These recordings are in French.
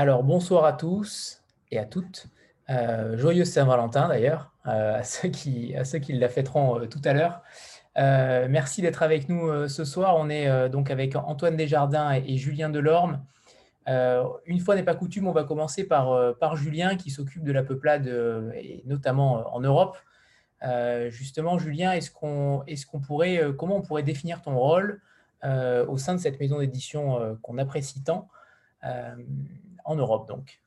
Alors, bonsoir à tous et à toutes. Euh, joyeux Saint-Valentin d'ailleurs, euh, à, ceux qui, à la fêteront euh, tout à l'heure. merci d'être avec nous ce soir. On est donc avec Antoine Desjardins et, Julien Delorme. une fois n'est pas coutume, on va commencer par, Julien qui s'occupe de la peuplade, et notamment en Europe. justement, Julien, est-ce qu'on est qu'on pourrait, comment on pourrait définir ton rôle au sein de cette maison d'édition qu'on apprécie tant? En Europe donc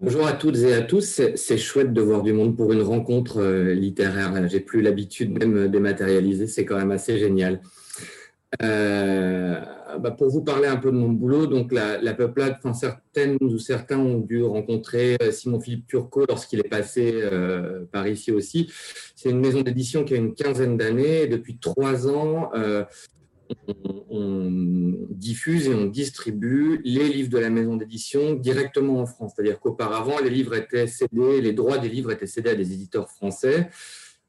Bonjour à toutes et à tous. C'est chouette de voir du monde pour une rencontre euh, littéraire. J'ai plus l'habitude même dématérialiser. C'est quand même assez génial. Euh, bah, pour vous parler un peu de mon boulot, donc la, peuplade, enfin, certaines ou certains ont dû rencontrer euh, Simon-Philippe Turcot lorsqu'il est passé par ici aussi. C'est une maison d'édition qui a une quinzaine d'années. Depuis trois ans, on, diffuse et on distribue les livres de la maison d'édition directement en France. C'est-à-dire qu'auparavant, les livres étaient cédés, les droits des livres étaient cédés à des éditeurs français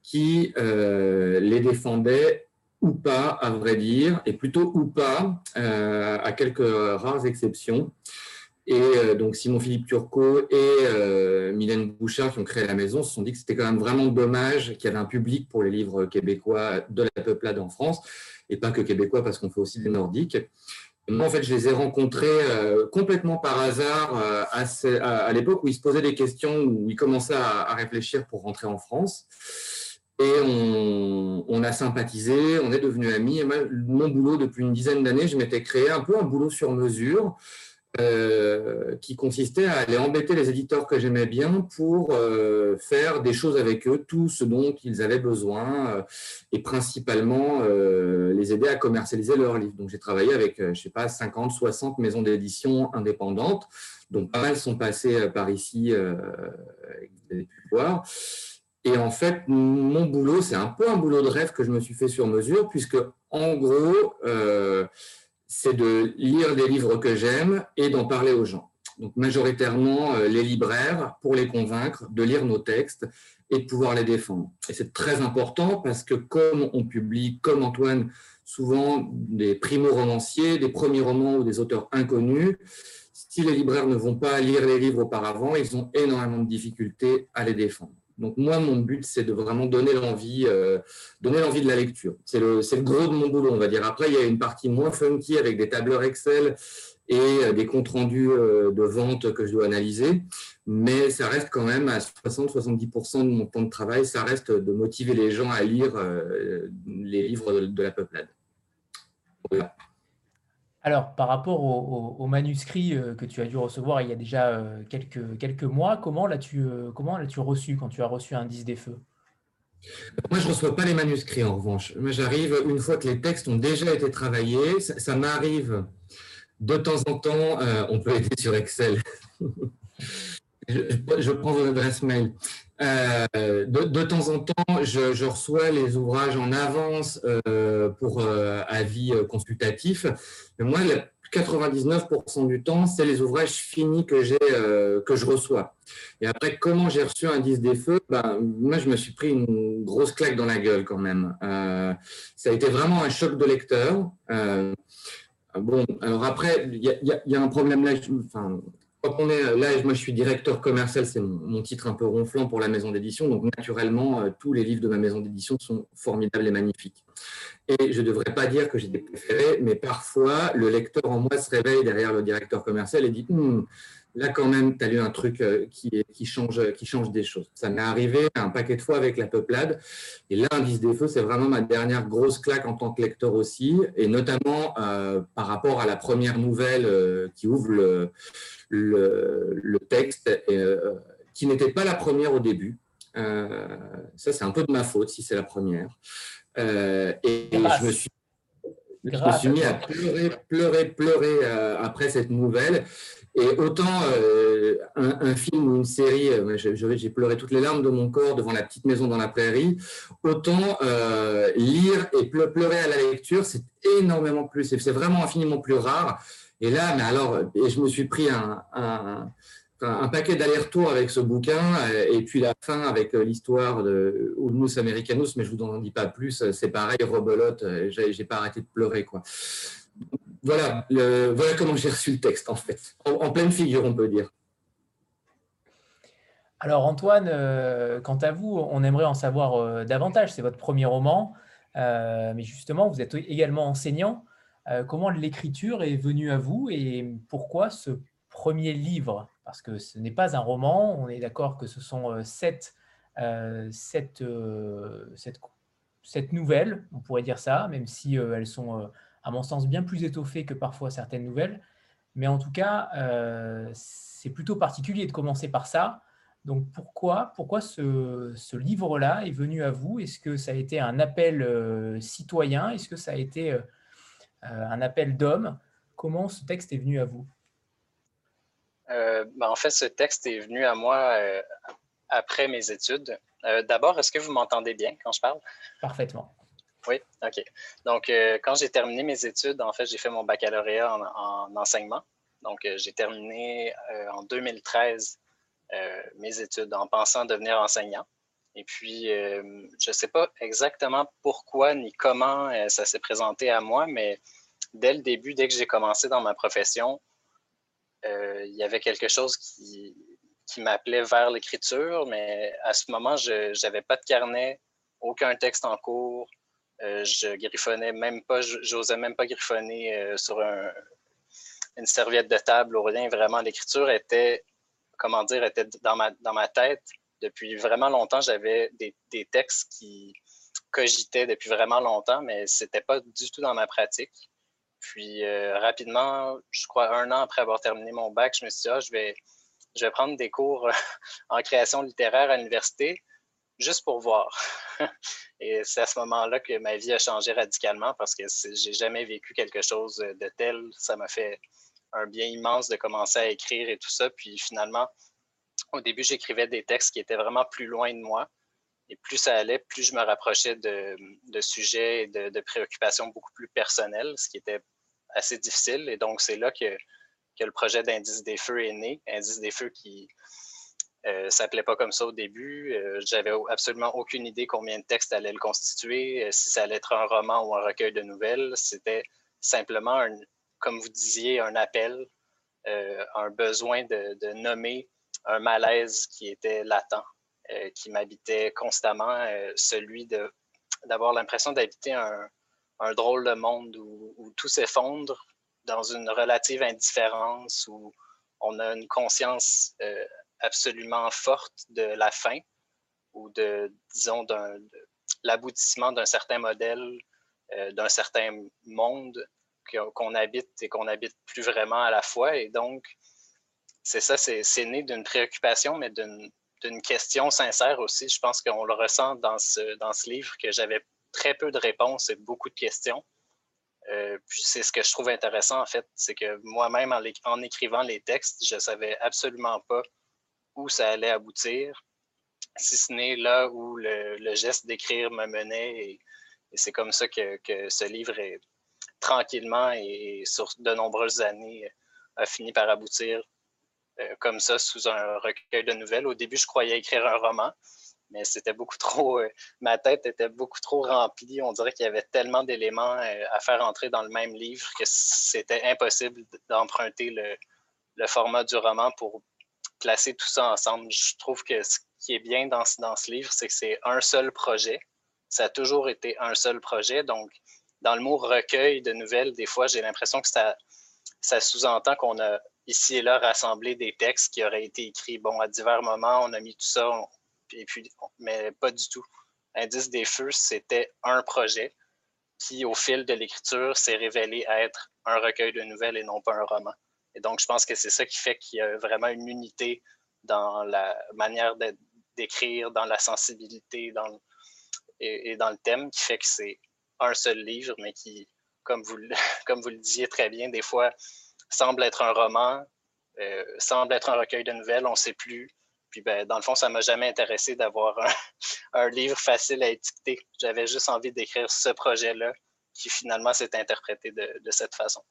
qui euh, les défendaient ou pas, à vrai dire, et plutôt ou pas, euh, à quelques rares exceptions. Et euh, donc Simon-Philippe Turcot et Mylène Bouchard, qui ont créé la maison, se sont dit que c'était quand même vraiment dommage qu'il y avait un public pour les livres québécois de la peuplade en France et pas que québécois parce qu'on fait aussi des nordiques. Moi, en fait, je les ai rencontrés euh, complètement par hasard euh, à, l'époque où ils se posaient des questions, où ils commençaient à, réfléchir pour rentrer en France. Et on, a sympathisé, on est devenus amis. Et mon boulot, depuis une dizaine d'années, je m'étais créé un peu un boulot sur mesure euh, qui consistait à aller embêter les éditeurs que j'aimais bien pour euh, faire des choses avec eux, tout ce dont ils avaient besoin, euh, et principalement les aider à commercialiser leurs livres. Donc j'ai travaillé avec, je sais pas, 50, 60 maisons d'édition indépendantes, donc pas mal sont passées par ici, vous avez pu voir. Et en fait, mon boulot, c'est un peu un boulot de rêve que je me suis fait sur mesure, puisque en gros, c'est de lire des livres que j'aime et d'en parler aux gens. Donc majoritairement euh, les libraires pour les convaincre de lire nos textes et de pouvoir les défendre. Et c'est très important parce que comme on publie, comme Antoine, souvent des primo-romanciers, des premiers romans ou des auteurs inconnus, si les libraires ne vont pas lire les livres auparavant, ils ont énormément de difficultés à les défendre. Donc moi, mon but, c'est de vraiment donner l'envie, euh, de la lecture. C'est le, le, gros de mon boulot, on va dire. Après, il y a une partie moins funky avec des tableurs Excel et euh, des comptes rendus euh, de vente que je dois analyser. Mais ça reste quand même à 60-70% de mon temps de travail, ça reste de motiver les gens à lire les livres de, de la peuplade. Voilà. Alors, par rapport au, manuscrit euh, que tu as dû recevoir il y a déjà euh, quelques, mois, comment l'as-tu euh, comment l'as-tu reçu quand tu as reçu un 10 des feux? Moi, je ne reçois pas les manuscrits en revanche. J'arrive une fois que les textes ont déjà été travaillés. Ça, m'arrive de temps en temps. on peut aider sur Excel. je, je, prends votre adresse mail. Euh, de, temps en temps, je, reçois les ouvrages en avance euh, pour euh, avis consultatif. Mais moi, 99% du temps, c'est les ouvrages finis que j'ai que je reçois. Et après, comment j'ai reçu un 10 des feux ben, Moi, je me suis pris une grosse claque dans la gueule quand même. ça a été vraiment un choc de lecteur. bon, alors après, il y, a un problème là. On est là, moi je suis directeur commercial, c'est mon, titre un peu ronflant pour la maison d'édition, donc naturellement euh, tous les livres de ma maison d'édition sont formidables et magnifiques. Et je ne devrais pas dire que j'ai des préférés, mais parfois le lecteur en moi se réveille derrière le directeur commercial et dit hum, là quand même, tu as lu un truc euh, qui, qui, change, qui change des choses. Ça m'est arrivé un paquet de fois avec la peuplade. Et l'indice des feux, c'est vraiment ma dernière grosse claque en tant que lecteur aussi, et notamment par rapport à la première nouvelle qui ouvre le le, texte, euh, qui n'était pas la première au début. Euh, ça, c'est un peu de ma faute si c'est la première. Euh, et, je me suis je me suis mis à pleurer, pleurer, pleurer après cette nouvelle. Et autant un, film ou une série, j'ai pleuré toutes les larmes de mon corps devant la petite maison dans la prairie, autant lire et pleurer à la lecture, c'est énormément plus, c'est vraiment infiniment plus rare. Et là, mais alors, je me suis pris un, paquet d'aller-retour avec ce bouquin, et puis la fin avec l'histoire de Ulmus Americanus, mais je vous en dis pas plus, c'est pareil, rebelote, j'ai pas arrêté de pleurer, quoi. voilà, voilà comment j'ai reçu le texte, en fait. En, pleine figure, on peut dire. Alors, Antoine, euh, quant à vous, on aimerait en savoir euh, davantage. C'est votre premier roman, euh, mais justement, vous êtes également enseignant. comment l'écriture est venue à vous et pourquoi ce premier livre? Parce que ce n'est pas un roman, on est d'accord que ce sont sept, sept, sept, sept, nouvelles, on pourrait dire ça, même si elles sont à mon sens, bien plus étoffé que parfois certaines nouvelles. Mais en tout cas, euh, c'est plutôt particulier de commencer par ça. Donc pourquoi, pourquoi ce, livre-là est venu à vous? Est-ce que ça a été un appel euh, citoyen? Est-ce que ça a été euh, un appel d'homme Comment ce texte est venu à vous? Ben, En fait, ce texte est venu à moi après mes études. D'abord, est-ce que vous m'entendez bien quand je parle? Parfaitement. Oui, OK. Donc, euh, quand j'ai terminé mes études, en fait, j'ai fait mon baccalauréat en, enseignement. Donc, euh, j'ai terminé euh, en 2013 mes études en pensant devenir enseignant. Et puis, je ne sais pas exactement pourquoi ni comment ça s'est présenté à moi, mais dès le début, dès que j'ai commencé dans ma profession, il y avait quelque chose qui, qui m'appelait vers l'écriture, mais à ce moment, je n'avais pas de carnet, aucun texte en cours, euh, je griffonnais même pas, j'osais même pas griffonner euh, sur une serviette de table ou rien. Vraiment, l'écriture était, comment dire, était dans ma, dans ma tête. Depuis vraiment longtemps, j'avais des, des, textes qui cogitaient depuis vraiment longtemps, mais c'était pas du tout dans ma pratique. Puis euh, rapidement, je crois un an après avoir terminé mon bac, je me suis dit, ah, je, vais, je vais prendre des cours en création littéraire à l'université juste pour voir. Et c'est à ce moment-là que ma vie a changé radicalement parce que j'ai jamais vécu quelque chose de tel. Ça m'a fait un bien immense de commencer à écrire et tout ça. Puis finalement, au début, j'écrivais des textes qui étaient vraiment plus loin de moi. Et plus ça allait, plus je me rapprochais de, sujets et de, préoccupations beaucoup plus personnelles, ce qui était assez difficile. Et donc, c'est là que, que le projet d'Indice des Feux est né. Indice des Feux qui, euh, ça s'appelait pas comme ça au début. Euh, j'avais absolument aucune idée combien de textes allait le constituer, euh, si ça allait être un roman ou un recueil de nouvelles. C'était simplement, comme vous disiez, un appel, un besoin de, nommer un malaise qui était latent, qui m'habitait constamment, celui d'avoir l'impression d'habiter un, drôle de monde où, tout s'effondre dans une relative indifférence, où on a une conscience absolument forte de la fin ou de, disons, d'un, l'aboutissement d'un certain modèle, euh, d'un certain monde qu'on habite et qu'on n'habite plus vraiment à la fois. Et donc, c'est ça, c'est, né d'une préoccupation, mais d'une, question sincère aussi. Je pense qu'on le ressent dans ce, dans ce livre, que j'avais très peu de réponses et beaucoup de questions. Euh, puis c'est ce que je trouve intéressant, en fait, c'est que moi-même, en, écrivant les textes, je savais absolument pas où ça allait aboutir, si ce n'est là où le, geste d'écrire me menait. Et, c'est comme ça que, ce livre est tranquillement et sur de nombreuses années a fini par aboutir euh, comme ça sous un recueil de nouvelles. Au début, je croyais écrire un roman, mais c'était beaucoup trop. Euh, ma tête était beaucoup trop remplie. On dirait qu'il y avait tellement d'éléments euh, à faire entrer dans le même livre que c'était impossible d'emprunter le, le, format du roman pour, placer tout ça ensemble. Je trouve que ce qui est bien dans, dans ce livre, c'est que c'est un seul projet. Ça a toujours été un seul projet. Donc, dans le mot recueil de nouvelles, des fois, j'ai l'impression que ça, ça sous-entend qu'on a ici et là rassemblé des textes qui auraient été écrits. Bon, à divers moments, on a mis tout ça, et puis, mais pas du tout. Indice des feux, c'était un projet qui, au fil de l'écriture, s'est révélé être un recueil de nouvelles et non pas un roman. Et donc, je pense que c'est ça qui fait qu'il y a vraiment une unité dans la manière d'écrire, dans la sensibilité et, dans le thème, qui fait que c'est un seul livre, mais qui, comme vous, comme vous le disiez très bien, des fois semble être un roman, euh, semble être un recueil de nouvelles, on ne sait plus. Ben, dans le fond, ça ne m'a jamais intéressé d'avoir un, livre facile à étiqueter. J'avais juste envie d'écrire ce projet-là qui finalement s'est interprété de cette façon.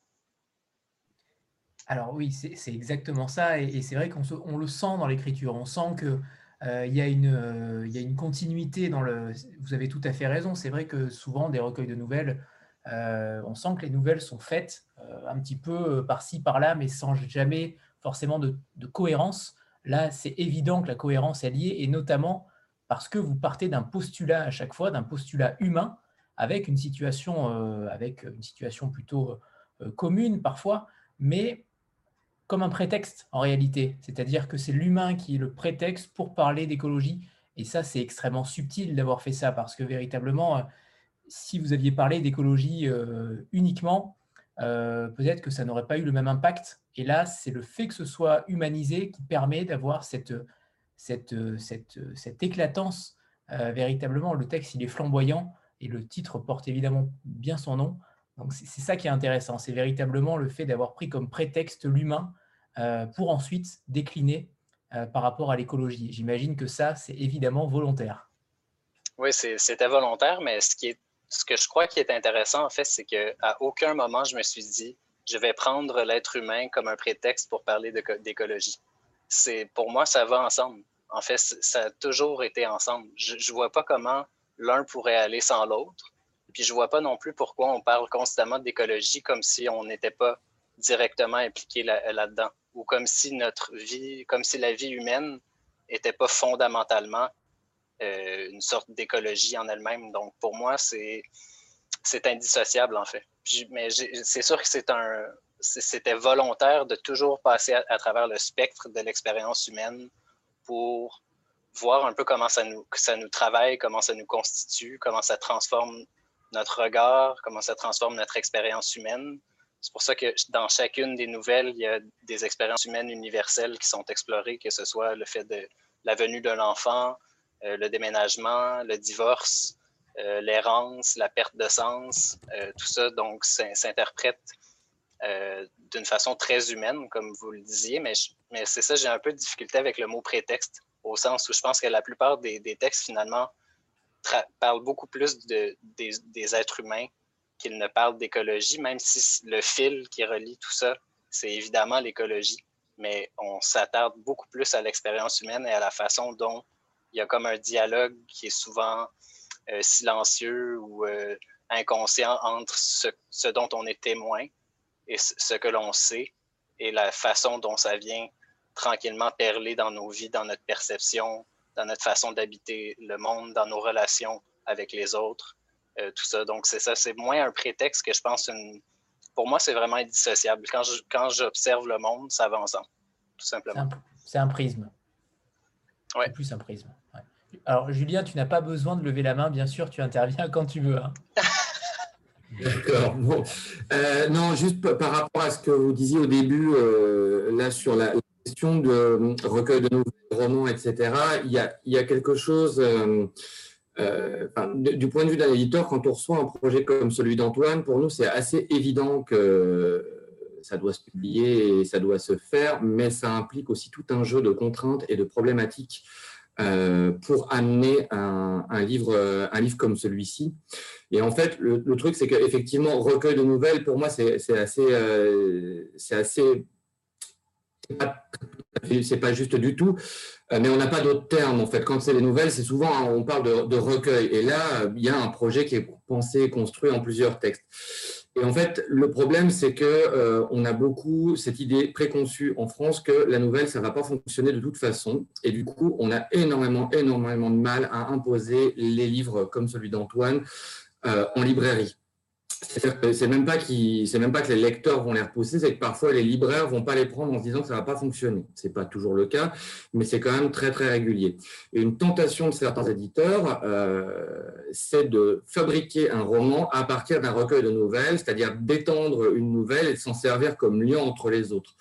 Alors oui, c'est exactement ça, et, c'est vrai qu'on le sent dans l'écriture. On sent que euh, il y, a une continuité dans le. Vous avez tout à fait raison. C'est vrai que souvent des recueils de nouvelles, on sent que les nouvelles sont faites un petit peu par-ci, par-là, mais sans jamais forcément de cohérence. Là, c'est évident que la cohérence est liée, et notamment parce que vous partez d'un postulat à chaque fois, d'un postulat humain, avec une situation, avec une situation plutôt commune parfois, mais comme un prétexte en réalité. C'est-à-dire que c'est l'humain qui est le prétexte pour parler d'écologie. Et ça, c'est extrêmement subtil d'avoir fait ça, parce que véritablement, euh, si vous aviez parlé d'écologie euh, uniquement, euh, peut-être que ça n'aurait pas eu le même impact. Et là, c'est le fait que ce soit humanisé qui permet d'avoir cette, cette, cette, cette, éclatance. véritablement, le texte, il est flamboyant et le titre porte évidemment bien son nom. Donc c'est ça qui est intéressant, c'est véritablement le fait d'avoir pris comme prétexte l'humain euh, pour ensuite décliner euh, par rapport à l'écologie. J'imagine que ça, c'est évidemment volontaire. Oui, c'était volontaire, mais ce, qui est, ce que je crois qui est intéressant, en fait, c'est qu'à aucun moment, je me suis dit, je vais prendre l'être humain comme un prétexte pour parler d'écologie. Pour moi, ça va ensemble. En fait, ça a toujours été ensemble. Je ne vois pas comment l'un pourrait aller sans l'autre. Puis je vois pas non plus pourquoi on parle constamment d'écologie comme si on n'était pas directement impliqué là-dedans ou comme si notre vie, comme si la vie humaine n'était pas fondamentalement euh, une sorte d'écologie en elle-même. Donc pour moi, c'est indissociable en fait. mais c'est sûr que c'est un c'était volontaire de toujours passer à, travers le spectre de l'expérience humaine pour voir un peu comment ça nous, ça nous travaille, comment ça nous constitue, comment ça transforme notre regard, comment ça transforme notre expérience humaine. C'est pour ça que dans chacune des nouvelles, il y a des expériences humaines universelles qui sont explorées, que ce soit le fait de la venue de l'enfant, euh, le déménagement, le divorce, euh, l'errance, la perte de sens, euh, tout ça donc s'interprète d'une façon très humaine, comme vous le disiez, mais, mais c'est ça, j'ai un peu de difficulté avec le mot prétexte, au sens où je pense que la plupart des, des textes, finalement, parle beaucoup plus de, des, êtres humains qu'il ne parle d'écologie, même si le fil qui relie tout ça, c'est évidemment l'écologie. Mais on s'attarde beaucoup plus à l'expérience humaine et à la façon dont il y a comme un dialogue qui est souvent euh, silencieux ou euh, inconscient entre ce, ce, dont on est témoin et ce que l'on sait et la façon dont ça vient tranquillement perler dans nos vies, dans notre perception, dans notre façon d'habiter le monde, dans nos relations avec les autres, euh, tout ça. Donc, c'est ça, c'est moins un prétexte que je pense une... Pour moi, c'est vraiment indissociable. Quand, je, quand j'observe le monde, ça va ensemble, tout simplement. C'est un, prisme. Ouais. plus un prisme. Alors, Julien, tu n'as pas besoin de lever la main, bien sûr, tu interviens quand tu veux. Hein. D'accord. Euh, non, juste par rapport à ce que vous disiez au début, euh, là, sur la, question de recueil de nouvelles, romans, etc., il y a, quelque chose, euh, euh, du point de vue d'un éditeur, quand on reçoit un projet comme celui d'Antoine, pour nous, c'est assez évident que ça doit se publier et ça doit se faire, mais ça implique aussi tout un jeu de contraintes et de problématiques euh, pour amener un, livre, un livre comme celui-ci. Et en fait, le, truc, c'est qu'effectivement, recueil de nouvelles, pour moi, c'est assez, c'est assez c'est pas juste du tout, euh, mais on n'a pas d'autres termes en fait. Quand c'est les nouvelles, c'est souvent hein, on parle de, recueil. Et là, il y a un projet qui est pensé, construit en plusieurs textes. Et en fait, le problème, c'est que euh, on a beaucoup cette idée préconçue en France que la nouvelle, ça va pas fonctionner de toute façon. Et du coup, on a énormément, énormément de mal à imposer les livres comme celui d'Antoine euh, en librairie. C'est même pas c'est même pas que les lecteurs vont les repousser, c'est que parfois les libraires vont pas les prendre en se disant que ça va pas fonctionner. C'est pas toujours le cas, mais c'est quand même très très régulier. Une tentation de certains éditeurs, euh, c'est de fabriquer un roman à partir d'un recueil de nouvelles, c'est-à-dire d'étendre une nouvelle et de s'en servir comme lien entre les autres.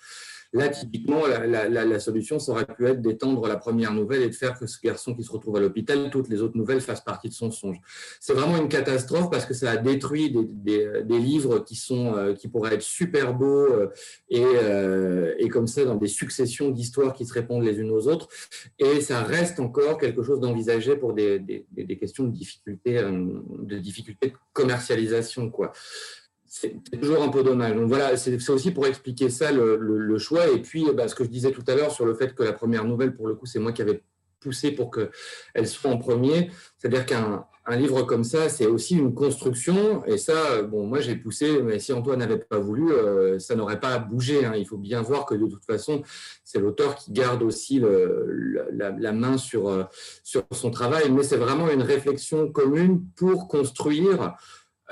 Là, typiquement, la, solution, ça aurait pu être d'étendre la première nouvelle et de faire que ce garçon qui se retrouve à l'hôpital, toutes les autres nouvelles fassent partie de son songe. C'est vraiment une catastrophe parce que ça a détruit des, livres euh, qui pourraient être super beaux euh, et, euh, et comme ça dans des successions d'histoires qui se répondent les unes aux autres. Et ça reste encore quelque chose d'envisagé pour des, questions de difficulté, de difficulté de commercialisation. Quoi c'est toujours un peu dommage. Donc voilà, c'est aussi pour expliquer ça le, choix. Et puis, bah, ce que je disais tout à l'heure sur le fait que la première nouvelle, pour le coup, c'est moi qui avais poussé pour qu'elle soit en premier. C'est-à-dire qu'un un livre comme ça, c'est aussi une construction. Et ça, bon, moi, j'ai poussé, mais si Antoine n'avait pas voulu, euh, ça n'aurait pas bougé. Hein. Il faut bien voir que de toute façon, c'est l'auteur qui garde aussi la, main sur, euh, sur son travail. Mais c'est vraiment une réflexion commune pour construire.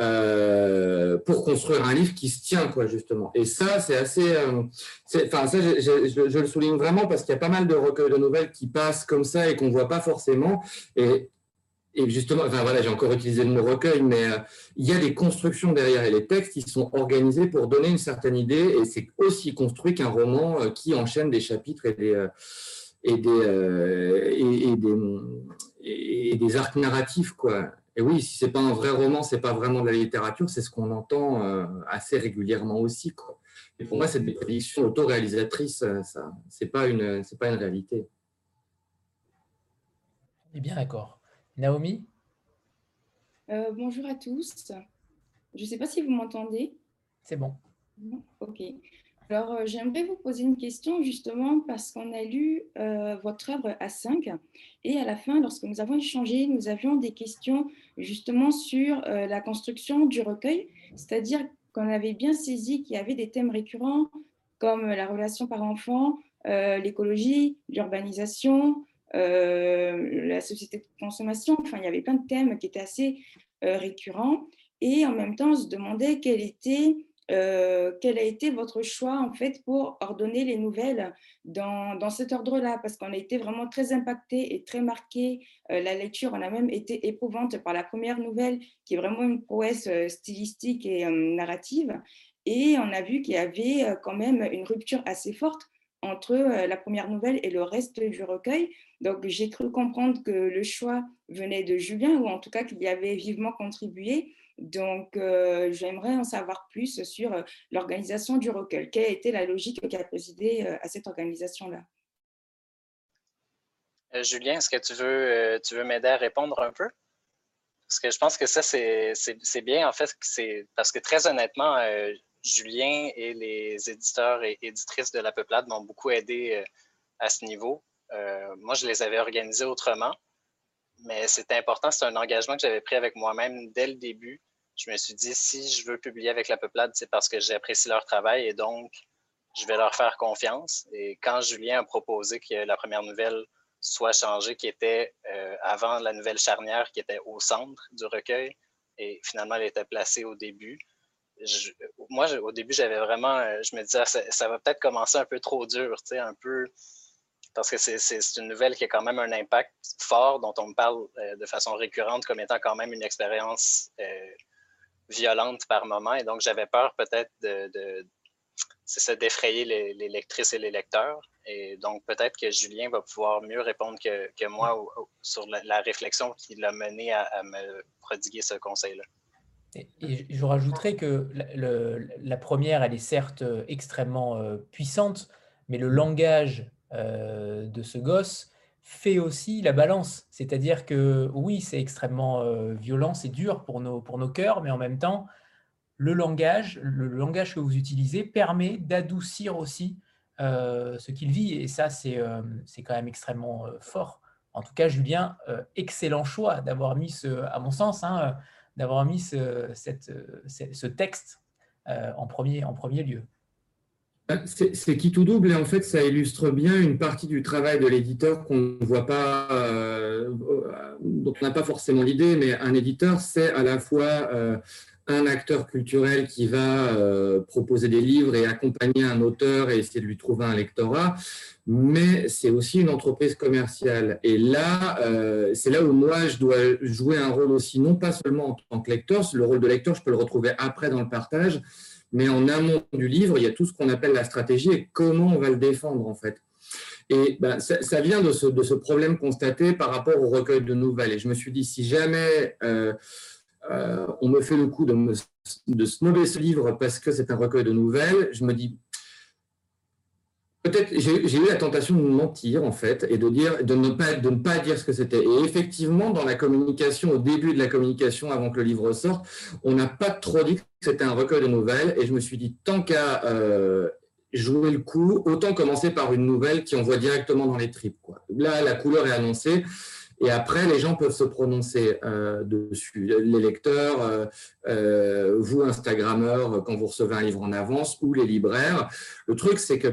Euh, pour construire un livre qui se tient, quoi, justement. Et ça, c'est assez. enfin, ça, je, le souligne vraiment parce qu'il y a pas mal de recueils de nouvelles qui passent comme ça et qu'on ne voit pas forcément. Et justement, enfin voilà, j'ai encore utilisé le mot recueil, mais euh, il y a des constructions derrière et les textes, ils sont organisés pour donner une certaine idée et c'est aussi construit qu'un roman euh, qui enchaîne des chapitres euh, et des, et, des, et des arcs narratifs. Quoi. Et oui, si c'est pas un vrai roman, c'est pas vraiment de la littérature, c'est ce qu'on entend assez régulièrement aussi. Quoi. Et pour moi, cette prédiction autoréalisatrice, ça, c'est pas une, c'est pas une réalité. On est bien d'accord. Naomi? Euh, Bonjour à tous. Je ne sais pas si vous m'entendez. C'est bon. Ok. Alors, euh, j'aimerais vous poser une question justement parce qu'on a lu euh, votre œuvre à 5 et à la fin, lorsque nous avons échangé, nous avions des questions justement sur la construction du recueil, c'est-à-dire qu'on avait bien saisi qu'il y avait des thèmes récurrents comme la relation par enfant, l'écologie, l'urbanisation, euh, la société de consommation. Enfin, il y avait plein de thèmes qui étaient assez euh, récurrents. Et en même temps, on se demandait quel, était, euh, quel a été votre choix en fait pour ordonner les nouvelles dans, dans cet ordre-là, parce qu'on a été vraiment très impacté et très marqué. la lecture, on a même été éprouvante par la première nouvelle, qui est vraiment une prouesse stylistique et narrative. Et on a vu qu'il y avait quand même une rupture assez forte entre la première nouvelle et le reste du recueil. Donc, j'ai cru comprendre que le choix venait de Julien, ou en tout cas qu'il y avait vivement contribué. Donc, euh, j'aimerais en savoir plus sur euh, l'organisation du recueil. Quelle a été la logique qui a présidé euh, à cette organisation-là? Julien, est-ce que tu veux, m'aider à répondre un peu? Parce que je pense que ça, c'est bien, en fait, c'est parce que très honnêtement, Julien et les éditeurs et éditrices de La Peuplade m'ont beaucoup aidé à ce niveau. Moi, je les avais organisés autrement, mais c'était important. C'est un engagement que j'avais pris avec moi-même dès le début. Je me suis dit, si je veux publier avec la peuplade, c'est parce que j'apprécie leur travail et donc je vais leur faire confiance. Et quand Julien a proposé que la première nouvelle soit changée, qui était euh, avant la nouvelle charnière, qui était au centre du recueil, et finalement elle était placée au début. moi, au début, j'avais vraiment, euh, je me disais, ah, ça, va peut-être commencer un peu trop dur, tu sais, un peu parce que c'est une nouvelle qui a quand même un impact fort, dont on me parle euh, de façon récurrente comme étant quand même une expérience violente par moment. Et donc, j'avais peur peut-être de, de d'effrayer les, lectrices et les lecteurs. Et donc, peut-être que Julien va pouvoir mieux répondre que, que moi sur la, réflexion qui l'a mené à, me prodiguer ce conseil-là. Et, je rajouterais que la, première, elle est certes extrêmement euh, puissante, mais le langage euh, de ce gosse fait aussi la balance. C'est-à-dire que oui, c'est extrêmement euh, violent, c'est dur pour nos, pour nos cœurs, mais en même temps, le langage, le langage que vous utilisez permet d'adoucir aussi euh, ce qu'il vit. Et ça, c'est c'est quand même extrêmement fort. En tout cas, Julien, excellent choix d'avoir mis ce, à mon sens, hein, d'avoir mis ce, cette, ce texte en, premier, en premier lieu. Ah, c'est qui tout double et en fait ça illustre bien une partie du travail de l'éditeur qu'on ne voit pas, euh, dont on n'a pas forcément l'idée, mais un éditeur c'est à la fois euh, un acteur culturel qui va euh, proposer des livres et accompagner un auteur et essayer de lui trouver un lectorat, mais c'est aussi une entreprise commerciale. Et là, c'est là où moi je dois jouer un rôle aussi, non pas seulement en tant que lecteur, le rôle de lecteur je peux le retrouver après dans le partage, mais en amont du livre, il y a tout ce qu'on appelle la stratégie et comment on va le défendre en fait. Et ben, ça, vient de ce, problème constaté par rapport au recueil de nouvelles. Et je me suis dit, si jamais euh, euh, on me fait le coup de snobber ce livre parce que c'est un recueil de nouvelles, je me dis, Peut-être, j'ai eu la tentation de mentir en fait et de dire, de ne pas, de ne pas dire ce que c'était. Et effectivement, dans la communication, au début de la communication, avant que le livre sorte, on n'a pas trop dit que c'était un recueil de nouvelles. Et je me suis dit, tant qu'à euh, jouer le coup, autant commencer par une nouvelle qui envoie directement dans les tripes. Quoi. Là, la couleur est annoncée. Et après, les gens peuvent se prononcer euh, dessus. Les lecteurs, euh, vous, Instagrammeurs, quand vous recevez un livre en avance, ou les libraires. Le truc, c'est que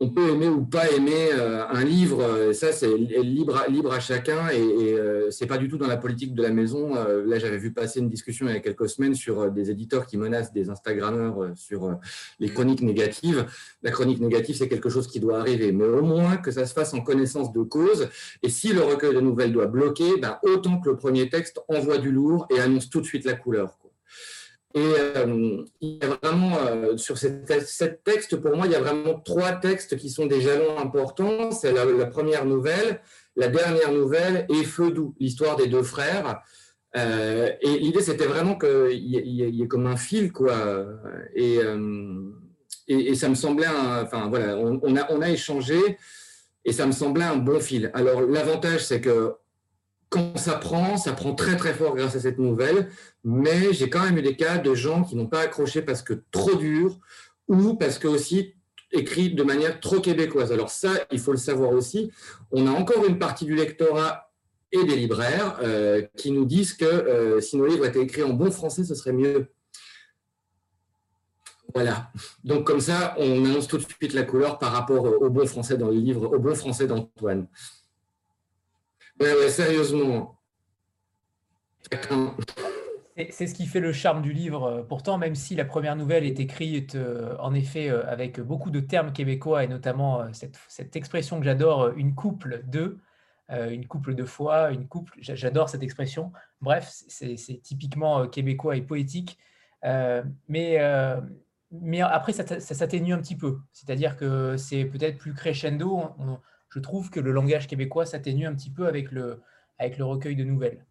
on peut aimer ou pas aimer euh, un livre, euh, ça c'est libre, à chacun et, et euh, c'est pas du tout dans la politique de la maison. là, j'avais vu passer une discussion il y a quelques semaines sur des éditeurs qui menacent des Instagrammeurs sur les chroniques négatives. La chronique négative, c'est quelque chose qui doit arriver, mais au moins que ça se fasse en connaissance de cause. Et si le recueil de nouvelles doit bloquer, ben, autant que le premier texte envoie du lourd et annonce tout de suite la couleur. Et euh, il y a vraiment, euh, sur cette texte, pour moi, il y a vraiment trois textes qui sont des jalons importants. C'est la, première nouvelle, la dernière nouvelle et Feu doux, l'histoire des deux frères. Euh, et l'idée, c'était vraiment qu'il y, ait comme un fil, quoi. Et, et, ça me semblait, enfin voilà, on, a, on a échangé et ça me semblait un bon fil. Alors, l'avantage, c'est que quand ça prend, ça prend très très fort grâce à cette nouvelle, mais j'ai quand même eu des cas de gens qui n'ont pas accroché parce que trop dur ou parce que aussi écrit de manière trop québécoise. Alors ça, il faut le savoir aussi. On a encore une partie du lectorat et des libraires euh, qui nous disent que euh, si nos livres étaient écrits en bon français, ce serait mieux. Voilà. Donc comme ça, on annonce tout de suite la couleur par rapport au bon français dans le livre, au bon français d'Antoine. Sérieusement. C'est ce qui fait le charme du livre. Pourtant, même si la première nouvelle est écrite euh, en effet euh, avec beaucoup de termes québécois et notamment euh, cette, expression que j'adore, une couple de, une couple de fois, une couple, j'adore cette expression. Bref, c'est typiquement québécois et poétique. mais, mais après, ça, s'atténue un petit peu. C'est-à-dire que c'est peut-être plus crescendo je trouve que le langage québécois s'atténue un petit peu avec le, recueil de nouvelles.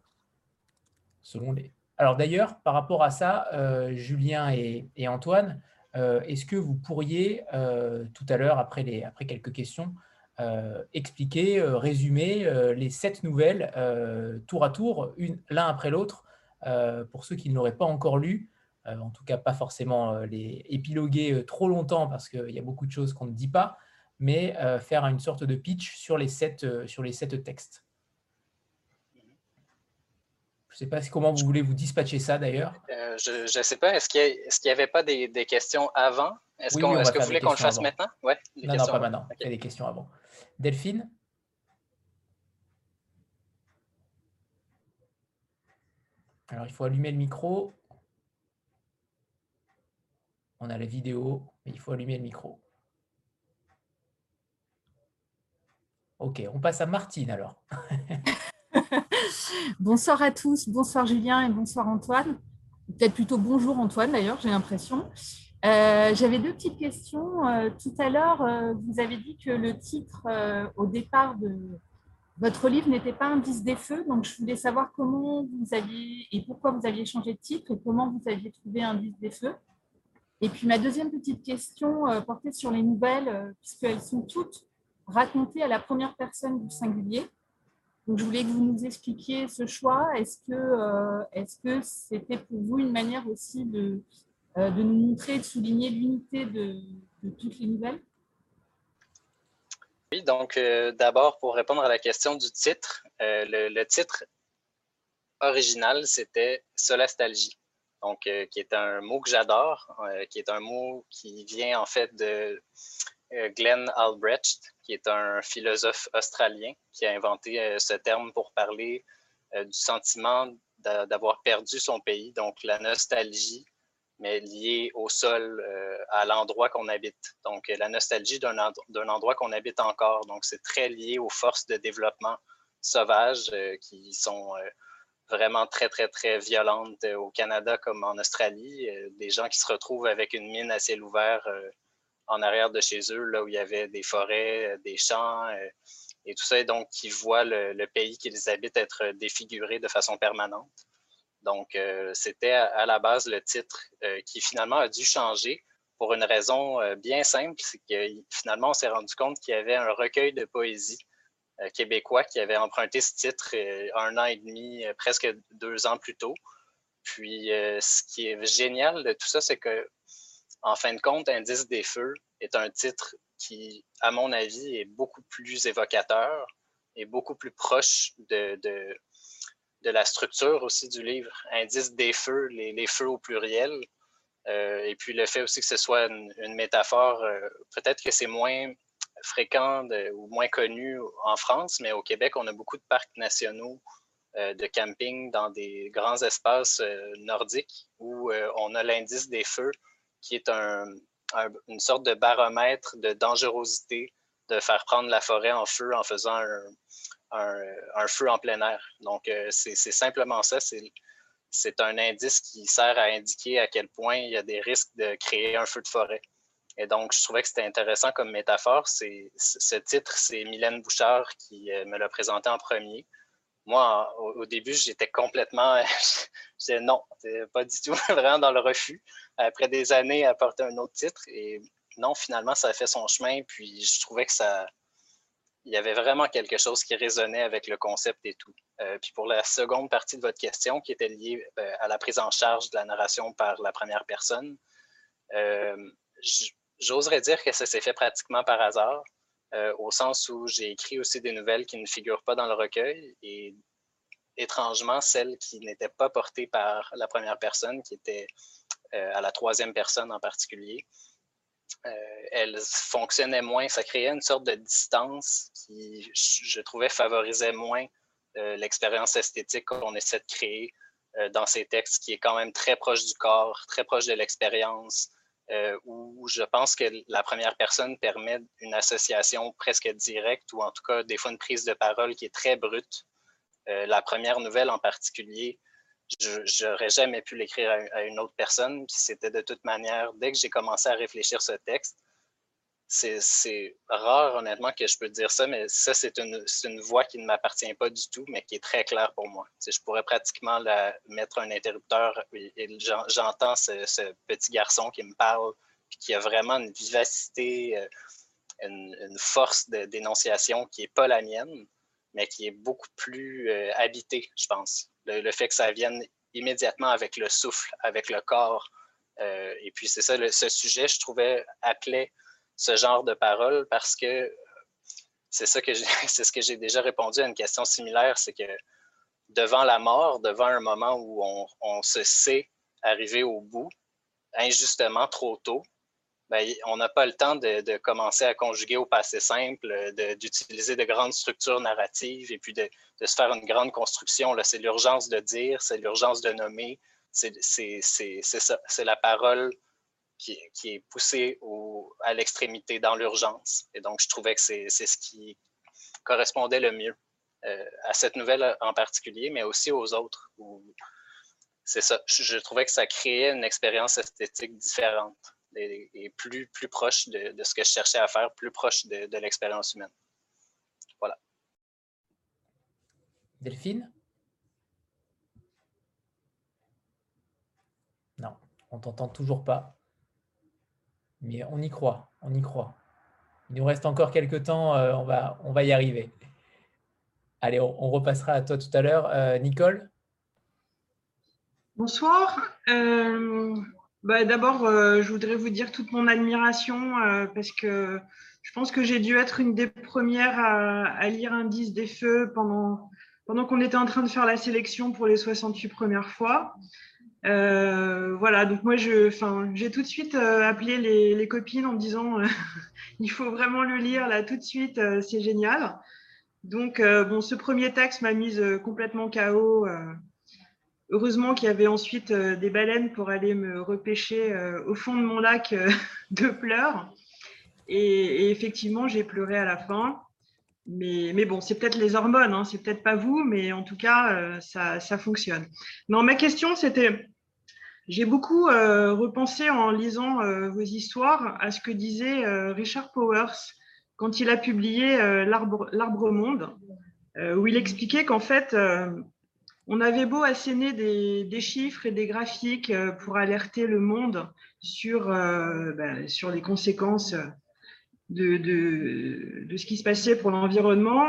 Alors d'ailleurs, par rapport à ça, euh, Julien et, Antoine, euh, est-ce que vous pourriez, euh, tout à l'heure, après, après quelques questions, expliquer, résumer les sept nouvelles tour à tour, l'un après l'autre, pour ceux qui ne l'auraient pas encore lu, en tout cas pas forcément les épiloguer trop longtemps parce qu'il y a beaucoup de choses qu'on ne dit pas, mais euh, faire une sorte de pitch sur les sept, euh, sur les sept textes. Je ne sais pas comment vous voulez vous dispatcher ça d'ailleurs. Euh, je ne sais pas. Est-ce qu'il n'y avait pas des, questions avant? Est-ce que vous voulez qu'on le fasse maintenant? Ouais, Non, non, pas maintenant. Il y a des questions avant. Delphine? Alors, il faut allumer le micro. On a la vidéo, mais il faut allumer le micro. Ok, on passe à Martine alors. bonsoir à tous, bonsoir Julien et bonsoir Antoine. Peut-être plutôt bonjour Antoine d'ailleurs, j'ai l'impression. Euh, j'avais deux petites questions. Euh, tout à l'heure, euh, vous avez dit que le titre au départ de votre livre n'était pas Indice des feux, donc je voulais savoir comment vous aviez et pourquoi vous aviez changé de titre et comment vous aviez trouvé Indice des feux. Et puis ma deuxième petite question portait sur les nouvelles, puisqu'elles sont toutes raconter à la première personne du singulier. Donc, je voulais que vous nous expliquiez ce choix. Est-ce que euh, que c'était pour vous une manière aussi de, euh, de nous montrer, de souligner l'unité de, toutes les nouvelles? Oui, donc euh, d'abord, pour répondre à la question du titre, le, titre original, c'était Solastalgie, donc qui est un mot que j'adore, qui est un mot qui vient en fait de Glenn Albrecht, qui est un philosophe australien qui a inventé euh, ce terme pour parler euh, du sentiment d'avoir perdu son pays, donc la nostalgie, mais liée au sol, à l'endroit qu'on habite. Donc la nostalgie d'un endroit qu'on habite encore. Donc c'est très lié aux forces de développement sauvages qui sont vraiment très, très, très violentes au Canada comme en Australie. Des gens qui se retrouvent avec une mine à ciel ouvert en arrière de chez eux, là où il y avait des forêts, euh, des champs euh, et tout ça, et donc qui voient le, pays qu'ils habitent être défiguré de façon permanente. Donc, euh, c'était à, la base le titre qui finalement a dû changer pour une raison bien simple, c'est que finalement, on s'est rendu compte qu'il y avait un recueil de poésie québécois qui avait emprunté ce titre un an et demi, presque deux ans plus tôt. Puis, ce qui est génial de tout ça, c'est que en fin de compte, Indice des feux est un titre qui, à mon avis, est beaucoup plus évocateur et beaucoup plus proche de, de, la structure aussi du livre. Indice des feux, les, feux au pluriel. Euh, et puis le fait aussi que ce soit une, métaphore, euh, peut-être que c'est moins fréquent ou moins connu en France, mais au Québec, on a beaucoup de parcs nationaux euh, de camping dans des grands espaces nordiques où on a l'indice des feux qui est une sorte de baromètre de dangerosité de faire prendre la forêt en feu en faisant un, feu en plein air. Donc, euh, c'est simplement ça. C'est un indice qui sert à indiquer à quel point il y a des risques de créer un feu de forêt. Et donc, je trouvais que c'était intéressant comme métaphore. Ce titre, c'est Mylène Bouchard qui euh, me l'a présenté en premier moi, au, début, j'étais complètement. je disais non, pas du tout, vraiment dans le refus. Après des années à porter un autre titre. Et non, finalement, ça a fait son chemin. Puis je trouvais que ça. Il y avait vraiment quelque chose qui résonnait avec le concept et tout. Euh, puis pour la seconde partie de votre question, qui était liée euh, à la prise en charge de la narration par la première personne, euh, j'oserais dire que ça s'est fait pratiquement par hasard. Au sens où j'ai écrit aussi des nouvelles qui ne figurent pas dans le recueil et étrangement, celles qui n'étaient pas portées par la première personne, qui étaient à la troisième personne en particulier, euh, elles fonctionnaient moins. Ça créait une sorte de distance qui, je trouvais, favorisait moins l'expérience esthétique qu'on essaie de créer dans ces textes, qui est quand même très proche du corps, très proche de l'expérience, euh, où je pense que la première personne permet une association presque directe ou en tout cas des fois une prise de parole qui est très brute. Euh, la première nouvelle en particulier, je n'aurais jamais pu l'écrire à, une autre personne. C'était de toute manière, dès que j'ai commencé à réfléchir ce texte, c'est rare, honnêtement, que je peux dire ça, mais ça, c'est une, voix qui ne m'appartient pas du tout, mais qui est très claire pour moi. je pourrais pratiquement mettre un interrupteur et, j'entends ce, petit garçon qui me parle, puis qui a vraiment une vivacité, euh, une, force de dénonciation qui n'est pas la mienne, mais qui est beaucoup plus euh, habitée, je pense. Le, fait que ça vienne immédiatement avec le souffle, avec le corps. Euh, et puis, c'est ça, ce sujet, je trouvais, appelait ce genre de paroles parce que c'est ça que c'est ce que j'ai déjà répondu à une question similaire, c'est que devant la mort, devant un moment où on, se sait arriver au bout, injustement trop tôt, ben, on n'a pas le temps de, commencer à conjuguer au passé simple, d'utiliser de, grandes structures narratives et puis de, se faire une grande construction. C'est l'urgence de dire, c'est l'urgence de nommer, c'est la parole qui, est poussé à l'extrémité dans l'urgence. Et donc, je trouvais que c'est ce qui correspondait le mieux euh, à cette nouvelle en particulier, mais aussi aux autres. C'est ça. Je, trouvais que ça créait une expérience esthétique différente et, plus, plus proche de, ce que je cherchais à faire, plus proche de, l'expérience humaine. Voilà. Delphine? Non, on t'entend toujours pas. Mais on y croit, on y croit. Il nous reste encore quelques temps, euh, on, va, on va y arriver. Allez, on, repassera à toi tout à l'heure. Euh, Nicole? Bonsoir. Euh, bah, d'abord, je voudrais vous dire toute mon admiration parce que je pense que j'ai dû être une des premières à, à lire Indice des Feux pendant, pendant qu'on était en train de faire la sélection pour les 68 premières fois. Euh, voilà, donc moi, j'ai tout de suite euh, appelé les, copines en disant euh, il faut vraiment le lire là tout de suite, c'est génial. Donc, bon, ce premier texte m'a mise complètement KO. Heureusement qu'il y avait ensuite des baleines pour aller me repêcher au fond de mon lac de pleurs. Et, effectivement, j'ai pleuré à la fin. Mais, bon, c'est peut-être les hormones, hein, c'est peut-être pas vous, mais en tout cas, ça, fonctionne. Non, ma question, c'était j'ai beaucoup euh, repensé en lisant euh, vos histoires à ce que disait euh, Richard Powers quand il a publié L'arbre monde, où il expliquait qu'en fait, on avait beau asséner des, chiffres et des graphiques pour alerter le monde sur, ben, sur les conséquences de, de, ce qui se passait pour l'environnement.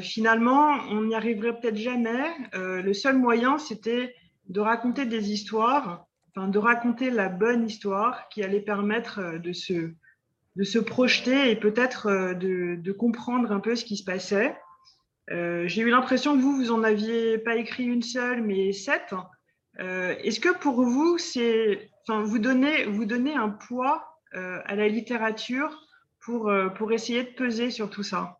finalement, on n'y arriverait peut-être jamais. le seul moyen, c'était de raconter des histoires de raconter la bonne histoire qui allait permettre de se, projeter et peut-être de, comprendre un peu ce qui se passait. J'ai eu l'impression que vous, vous en aviez pas écrit une seule, mais sept. Est-ce que pour vous, vous donnez, un poids à la littérature pour, essayer de peser sur tout ça?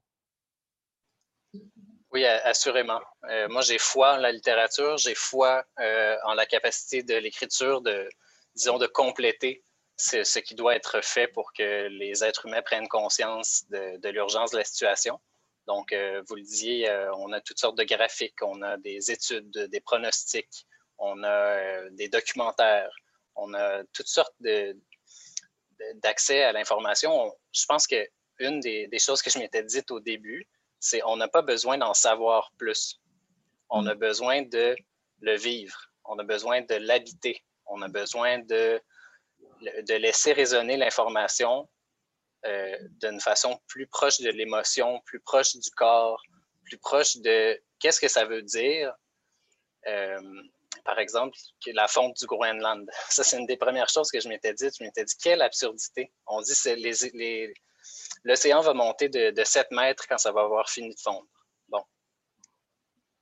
Oui, assurément. Euh, moi, j'ai foi en la littérature, j'ai foi euh, en la capacité de l'écriture de, disons, de compléter ce, qui doit être fait pour que les êtres humains prennent conscience de, l'urgence de la situation. Donc, euh, vous le disiez, on a toutes sortes de graphiques, on a des études, des pronostics, on a des documentaires, on a toutes sortes d'accès à l'information. Je pense qu'une des, des choses que je m'étais dite au début, c'est on n'a pas besoin d'en savoir plus. On a mm. besoin de le vivre. On a besoin de l'habiter. On a besoin de, de laisser résonner l'information euh, d'une façon plus proche de l'émotion, plus proche du corps, plus proche de qu'est-ce que ça veut dire. Euh, par exemple, la fonte du Groenland. Ça, c'est une des premières choses que je m'étais dit. Je m'étais dit, quelle absurdité. On dit que l'océan va monter de, 7 mètres quand ça va avoir fini de fondre. Bon.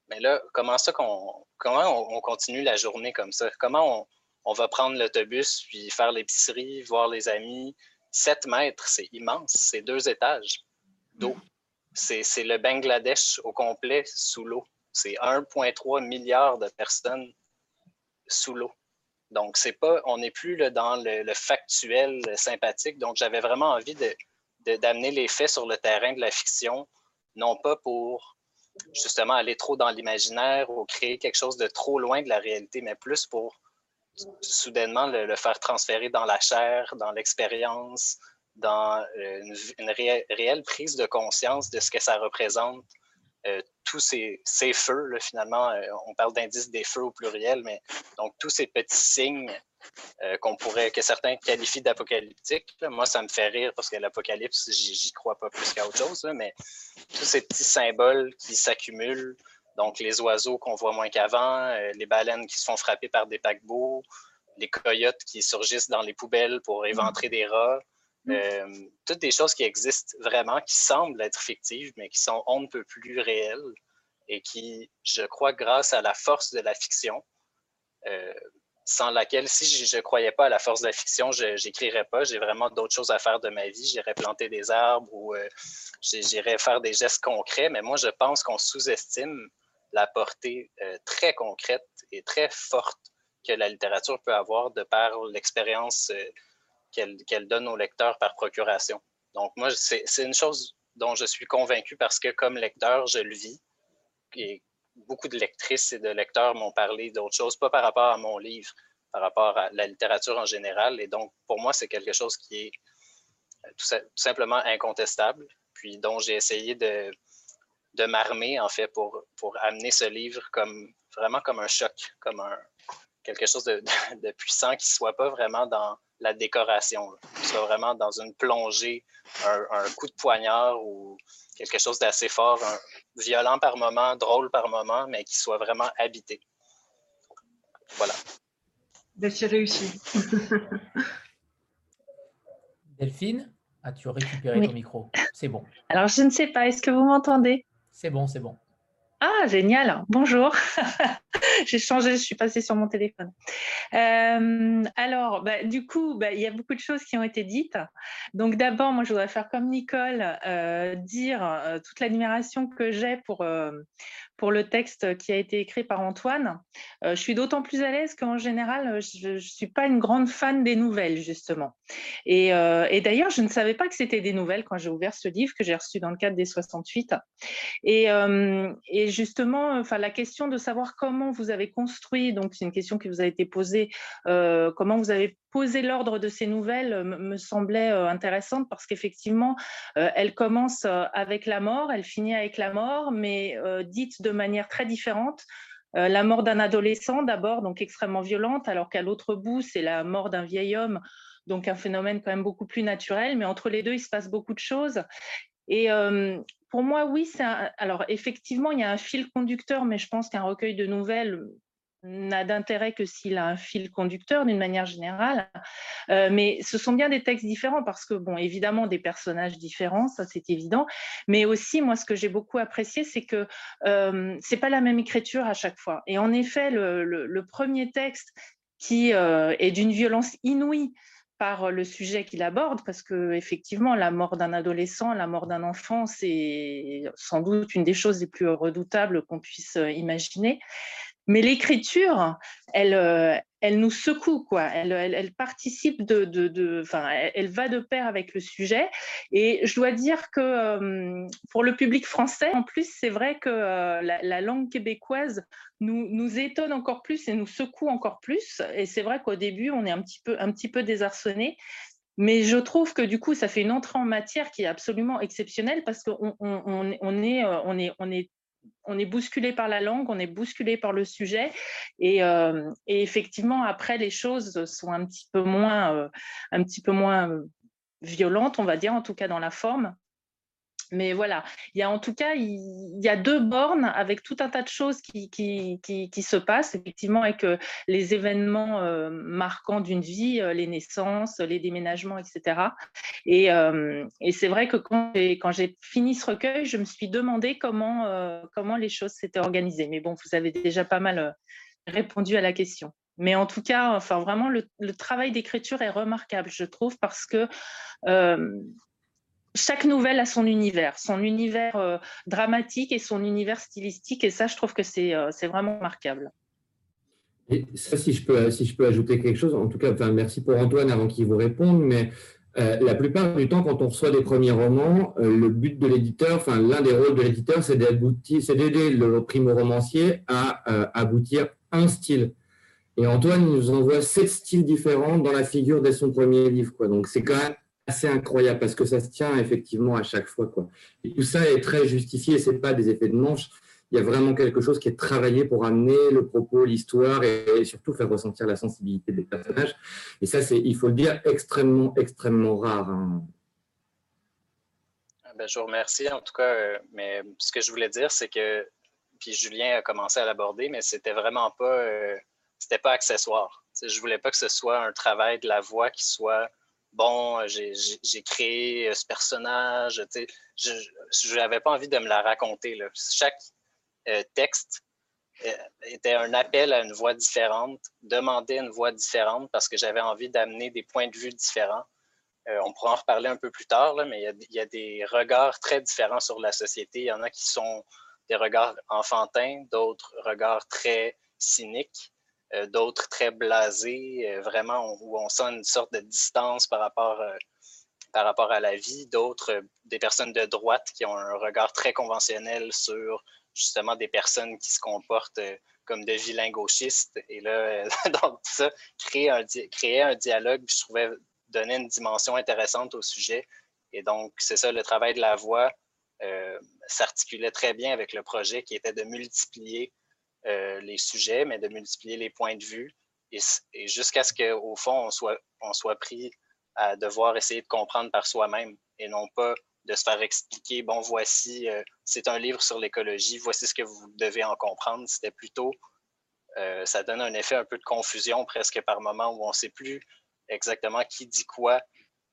Mais là, comment ça qu'on comment on, continue la journée comme ça? Comment on, va prendre l'autobus, puis faire l'épicerie, voir les amis? 7 mètres, c'est immense. C'est deux étages d'eau. C'est le Bangladesh au complet sous l'eau. C'est 1,3 milliard de personnes sous l'eau. Donc, c'est pas, on n'est plus dans le, le, factuel sympathique. Donc, j'avais vraiment envie de, d'amener les faits sur le terrain de la fiction, non pas pour justement aller trop dans l'imaginaire ou créer quelque chose de trop loin de la réalité, mais plus pour soudainement le, faire transférer dans la chair, dans l'expérience, dans euh, une, réelle prise de conscience de ce que ça représente, euh, tous ces, feux, finalement, euh, on parle d'indices des feux au pluriel, mais donc tous ces petits signes qu'on pourrait, que certains qualifient d'apocalyptique. Moi, ça me fait rire parce que l'apocalypse, j'y crois pas plus qu'à autre chose, mais tous ces petits symboles qui s'accumulent, donc les oiseaux qu'on voit moins qu'avant, euh, les baleines qui se font frapper par des paquebots, les coyotes qui surgissent dans les poubelles pour éventrer des rats, mm. euh, toutes des choses qui existent vraiment, qui semblent être fictives, mais qui sont on ne peut plus réelles et qui, je crois, grâce à la force de la fiction, sans laquelle, si je ne croyais pas à la force de la fiction, je n'écrirais pas. J'ai vraiment d'autres choses à faire de ma vie. J'irais planter des arbres ou euh, j'irais faire des gestes concrets. Mais moi, je pense qu'on sous-estime la portée euh, très concrète et très forte que la littérature peut avoir de par l'expérience euh, qu'elle donne aux lecteurs par procuration. Donc, moi, c'est une chose dont je suis convaincu parce que comme lecteur, je le vis. Et beaucoup de lectrices et de lecteurs m'ont parlé d'autres choses, pas par rapport à mon livre, par rapport à la littérature en général. Et donc, pour moi, c'est quelque chose qui est euh, tout, simplement incontestable, puis dont j'ai essayé de, de m'armer, en fait, pour, pour amener ce livre comme vraiment comme un choc, comme un, quelque chose de, de, puissant qui ne soit pas vraiment dans la décoration, qui soit vraiment dans une plongée, un, un coup de poignard ou quelque chose d'assez fort, violent par moment, drôle par moment, mais qui soit vraiment habité. Voilà. Ben, c'est réussi. Delphine, as-tu récupéré ton micro? C'est bon. Alors, je ne sais pas, est-ce que vous m'entendez? C'est bon, c'est bon. Ah, génial. Bonjour. J'ai changé, je suis passée sur mon téléphone. Euh, alors, bah, du coup, bah, il y a beaucoup de choses qui ont été dites. Donc, d'abord, moi, je voudrais faire comme Nicole, euh, dire euh, toute l'admiration que j'ai pour, pour le texte qui a été écrit par Antoine. je suis d'autant plus à l'aise qu'en général, je ne suis pas une grande fan des nouvelles, justement. Et, d'ailleurs, je ne savais pas que c'était des nouvelles quand j'ai ouvert ce livre que j'ai reçu dans le cadre des 68. Et, et justement, enfin, la question de savoir comment vous avez construit, donc c'est une question qui vous a été posée, euh, comment vous avez posé l'ordre de ces nouvelles euh, me semblait euh, intéressante parce qu'effectivement, elle commence avec la mort, elle finit avec la mort, mais dite de manière très différente. la mort d'un adolescent d'abord, donc extrêmement violente, alors qu'à l'autre bout, c'est la mort d'un vieil homme, donc un phénomène quand même beaucoup plus naturel, mais entre les deux, il se passe beaucoup de choses. Et pour moi, oui, c'est alors effectivement, il y a un fil conducteur, mais je pense qu'un recueil de nouvelles n'a d'intérêt que s'il a un fil conducteur d'une manière générale. Euh, mais ce sont bien des textes différents parce que, bon, évidemment, des personnages différents, ça c'est évident. Mais aussi, moi, ce que j'ai beaucoup apprécié, c'est que euh, c'est pas la même écriture à chaque fois. Et en effet, le, premier texte qui euh, est d'une violence inouïe par le sujet qu'il aborde, parce que effectivement, la mort d'un adolescent, la mort d'un enfant, c'est sans doute une des choses les plus redoutables qu'on puisse imaginer. Mais l'écriture, elle, euh, elle nous secoue, quoi. Elle, elle, participe de, de, enfin, elle, va de pair avec le sujet. Et je dois dire que euh, pour le public français, en plus, c'est vrai que euh, la, langue québécoise nous, nous étonne encore plus et nous secoue encore plus. Et c'est vrai qu'au début, on est un petit peu, un petit peu désarçonné. Mais je trouve que du coup, ça fait une entrée en matière qui est absolument exceptionnelle parce qu'on on, on, on est, on est, on est on est bousculé par la langue, on est bousculé par le sujet. Et, euh, effectivement, après, les choses sont un petit peu moins, euh, un petit peu moins euh, violentes, on va dire, en tout cas dans la forme. Mais voilà, il y a en tout cas, il y a deux bornes avec tout un tas de choses qui, qui, qui, se passent, effectivement, avec euh, les événements euh, marquants d'une vie, euh, les naissances, les déménagements, etc. Et, et c'est vrai que quand j'ai fini ce recueil, je me suis demandé comment, comment les choses s'étaient organisées. Mais bon, vous avez déjà pas mal répondu à la question. Mais en tout cas, enfin, vraiment, le travail d'écriture est remarquable, je trouve, parce que chaque nouvelle a son univers, son univers euh, dramatique et son univers stylistique. Et ça, je trouve que c'est euh, vraiment remarquable. Ça, si je, peux, si je peux ajouter quelque chose, en tout cas, enfin, merci pour Antoine avant qu'il vous réponde, mais euh, la plupart du temps, quand on reçoit des premiers romans, le but de l'éditeur, enfin, l'un des rôles de l'éditeur, c'est d'aider le primo-romancier à aboutir un style. Et Antoine nous envoie sept styles différents dans la figure dès son premier livre. Quoi. Donc, c'est quand même assez incroyable parce que ça se tient effectivement à chaque fois. Quoi. Tout ça est très justifié, ce n'est pas des effets de manche. Il y a vraiment quelque chose qui est travaillé pour amener le propos, l'histoire et, surtout faire ressentir la sensibilité des personnages. Et ça, c'est, il faut le dire, extrêmement, extrêmement rare. Hein. Ah ben, je vous remercie en tout cas. Euh, mais ce que je voulais dire, c'est que, puis Julien a commencé à l'aborder, mais c'était vraiment pas, euh, c'était pas accessoire. je voulais pas que ce soit un travail de la voix qui soit bon, euh, j'ai créé euh, ce personnage, je n'avais pas envie de me la raconter. Chaque euh, texte était un appel à une voix différente, demandait une voix différente parce que j'avais envie d'amener des points de vue différents. on pourra en reparler un peu plus tard, mais il y, a, des regards très différents sur la société. Il y en a qui sont des regards enfantins, d'autres regards très cyniques. Euh, d'autres très blasés, euh, vraiment où on sent une sorte de distance par rapport, euh, par rapport à la vie, d'autres des personnes de droite qui ont un regard très conventionnel sur justement des personnes qui se comportent comme de vilains gauchistes. Et là, donc ça, créer un, créer un dialogue, je trouvais donner une dimension intéressante au sujet. Et donc, c'est ça, le travail de la voix s'articulait très bien avec le projet qui était de multiplier euh, les sujets, mais de multiplier les points de vue et, jusqu'à ce qu'au fond, on soit, on soit pris à devoir essayer de comprendre par soi-même et non pas de se faire expliquer, bon, voici, euh, c'est un livre sur l'écologie, voici ce que vous devez en comprendre. C'était plutôt, euh, ça donne un effet un peu de confusion presque par moment où on ne sait plus exactement qui dit quoi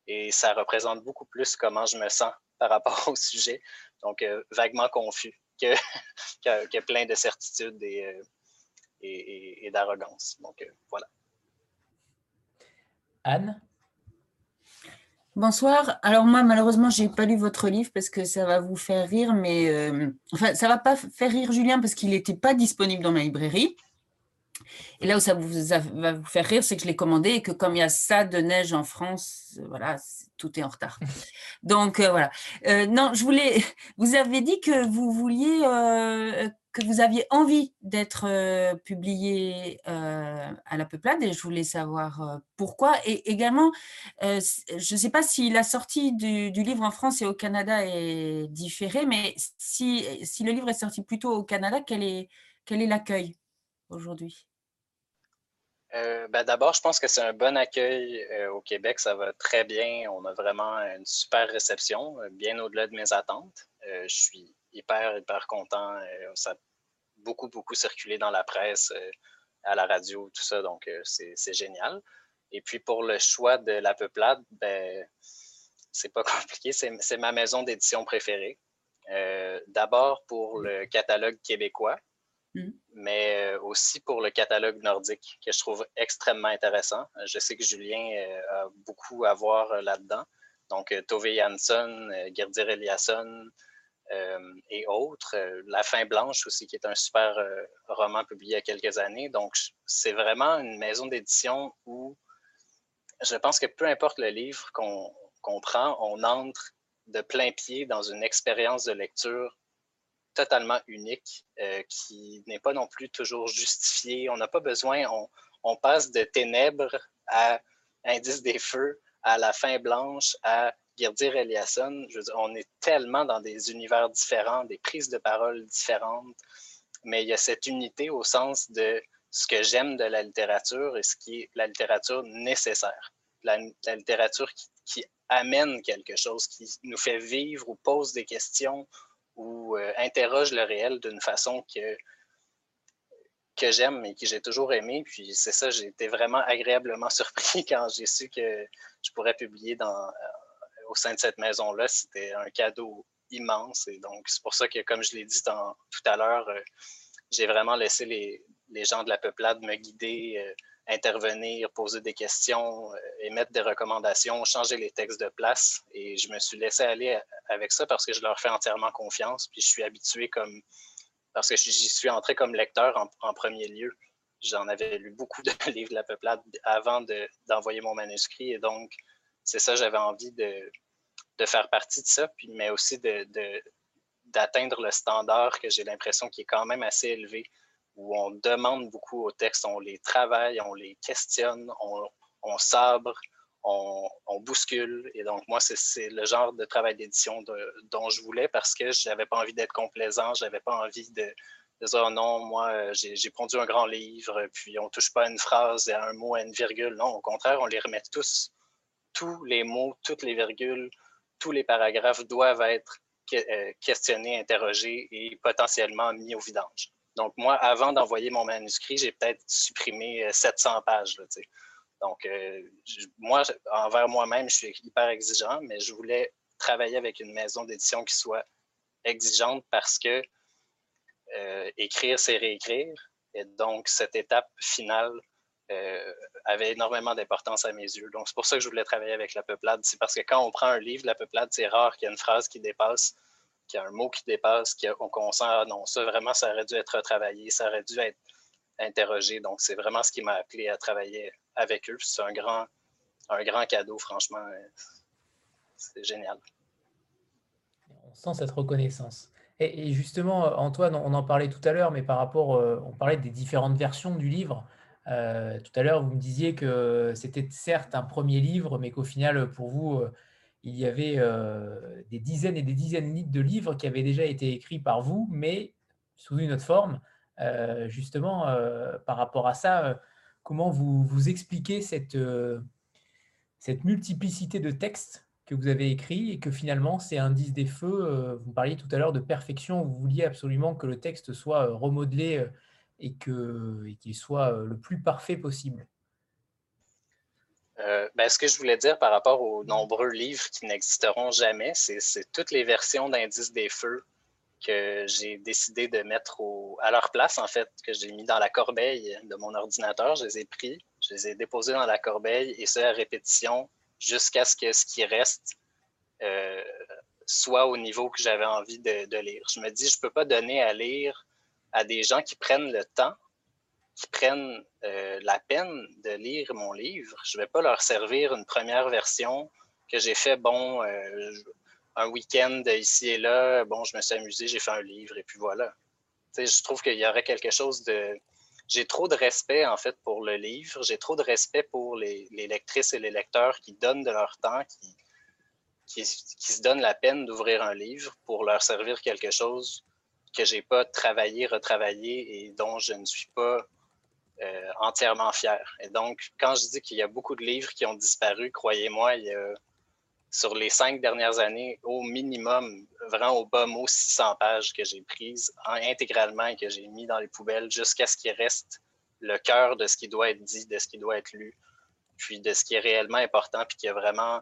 et ça représente beaucoup plus comment je me sens par rapport au sujet. Donc, vaguement confus que, plein de certitudes et, euh, et, d'arrogance. Donc, euh, voilà. Anne? Bonsoir. Alors moi, malheureusement, j'ai pas lu votre livre parce que ça va vous faire rire, mais euh, enfin, ça va pas faire rire Julien parce qu'il n'était pas disponible dans ma librairie. Et là où ça vous va vous faire rire, c'est que je l'ai commandé et que comme il y a ça de neige en France, voilà, tout est en retard. Donc euh, voilà. Euh, non, je voulais. Vous avez dit que vous vouliez, euh, que vous aviez envie d'être publié à la Peuplade, et je voulais savoir pourquoi. Et également, je ne sais pas si la sortie du, livre en France et au Canada est différée, mais si, si le livre est sorti plutôt au Canada, quel est quel est l'accueil aujourd'hui? Euh, ben, d'abord, je pense que c'est un bon accueil euh, au Québec. Ça va très bien. On a vraiment une super réception, euh, bien au-delà de mes attentes. je suis hyper, hyper content. ça a beaucoup, beaucoup circulé dans la presse. à la radio, tout ça. Donc, c'est génial. Et puis, pour le choix de la peuplade, ben, c'est pas compliqué. C'est ma maison d'édition préférée. D'abord pour le catalogue québécois, mm. mais aussi pour le catalogue nordique, que je trouve extrêmement intéressant. Je sais que Julien a beaucoup à voir là-dedans. Donc, euh, Tove Jansson, euh, Gerdir Eliasson euh, et autres. La fin blanche aussi, qui est un super roman publié il y a quelques années. Donc, c'est vraiment une maison d'édition où je pense que peu importe le livre qu'on prend, on entre de plein pied dans une expérience de lecture totalement unique, qui n'est pas non plus toujours justifiée. On n'a pas besoin, on, on, passe de ténèbres à indice des feux à la fin blanche, à Girdir Eliasson. Je veux dire, on est tellement dans des univers différents, des prises de parole différentes, mais il y a cette unité au sens de ce que j'aime de la littérature et ce qui est la littérature nécessaire. La, littérature qui, amène quelque chose, qui nous fait vivre ou pose des questions ou euh, interroge le réel d'une façon que que j'aime et que j'ai toujours aimé. Puis c'est ça, j'ai été vraiment agréablement surpris quand j'ai su que je pourrais publier dans, euh, au sein de cette maison-là. C'était un cadeau immense. Et donc, c'est pour ça que, comme je l'ai dit tout à l'heure, euh, j'ai vraiment laissé les, les, gens de la peuplade me guider, intervenir, poser des questions, émettre des recommandations, changer les textes de place. Et je me suis laissé aller avec ça parce que je leur fais entièrement confiance. Puis je suis habitué comme parce que j'y suis entré comme lecteur en, premier lieu. J'en avais lu beaucoup de livres de la peuplade avant d'envoyer mon manuscrit et donc c'est ça, j'avais envie de, faire partie de ça, puis, mais aussi d'atteindre le standard que j'ai l'impression qui est quand même assez élevé, où on demande beaucoup aux textes, on les travaille, on les questionne, on, sabre, on, bouscule. Et donc, moi, c'est le genre de travail d'édition dont je voulais parce que je n'avais pas envie d'être complaisant, je n'avais pas envie de, dire oh non, moi, j'ai produit un grand livre, puis on ne touche pas à une phrase, à un mot, à une virgule. Non, au contraire, on les remet tous. Tous les mots, toutes les virgules, tous les paragraphes doivent être euh, questionnés, interrogés et potentiellement mis au vidange. Donc, moi, avant d'envoyer mon manuscrit, j'ai peut-être supprimé 700 euh, pages. Donc, euh, moi, envers moi-même, je suis hyper exigeant, mais je voulais travailler avec une maison d'édition qui soit exigeante parce que euh, écrire, c'est réécrire. Et donc, cette étape finale avait énormément d'importance à mes yeux. Donc, c'est pour ça que je voulais travailler avec la peuplade. C'est parce que quand on prend un livre, la peuplade, c'est rare qu'il y ait une phrase qui dépasse, qu'il y ait un mot qui dépasse, qu'on sent, ah non, ça vraiment, ça aurait dû être retravaillé, ça aurait dû être interrogé. Donc, c'est vraiment ce qui m'a appelé à travailler avec eux. C'est un grand, un grand cadeau, franchement. C'est génial. On sent cette reconnaissance. Et, justement, Antoine, on en parlait tout à l'heure, mais par rapport, euh, on parlait des différentes versions du livre. Euh, tout à l'heure, vous me disiez que c'était certes un premier livre, mais qu'au final, pour vous, euh, il y avait des dizaines et des dizaines de livres qui avaient déjà été écrits par vous, mais sous une autre forme. justement, par rapport à ça, comment vous, expliquez cette, euh, multiplicité de textes que vous avez écrits et que finalement c'est indice des feux. Euh, vous parliez tout à l'heure de perfection, vous vouliez absolument que le texte soit euh, remodelé et qu'il soit le plus parfait possible. Ben, ce que je voulais dire par rapport aux nombreux livres qui n'existeront jamais, c'est toutes les versions d'indice des feux que j'ai décidé de mettre à leur place, en fait, que j'ai mis dans la corbeille de mon ordinateur. Je les ai pris, je les ai déposés dans la corbeille et ça à répétition jusqu'à ce que ce qui reste euh, soit au niveau que j'avais envie de, lire. Je me dis, je ne peux pas donner à lire à des gens qui prennent le temps, qui prennent euh, la peine de lire mon livre. Je ne vais pas leur servir une première version que j'ai fait, bon, euh, un week-end ici et là, bon, je me suis amusé, j'ai fait un livre et puis voilà. je trouve qu'il y aurait quelque chose de. J'ai trop de respect, en fait, pour le livre. J'ai trop de respect pour les, lectrices et les lecteurs qui donnent de leur temps, qui, qui, se donnent la peine d'ouvrir un livre pour leur servir quelque chose que j'ai pas travaillé, retravaillé et dont je ne suis pas euh, entièrement fier. Et donc, quand je dis qu'il y a beaucoup de livres qui ont disparu, croyez-moi, il y a sur les cinq dernières années, au minimum, vraiment au bas mot, 600 pages que j'ai prises intégralement et que j'ai mis dans les poubelles jusqu'à ce qu'il reste le cœur de ce qui doit être dit, de ce qui doit être lu, puis de ce qui est réellement important, puis qui est vraiment,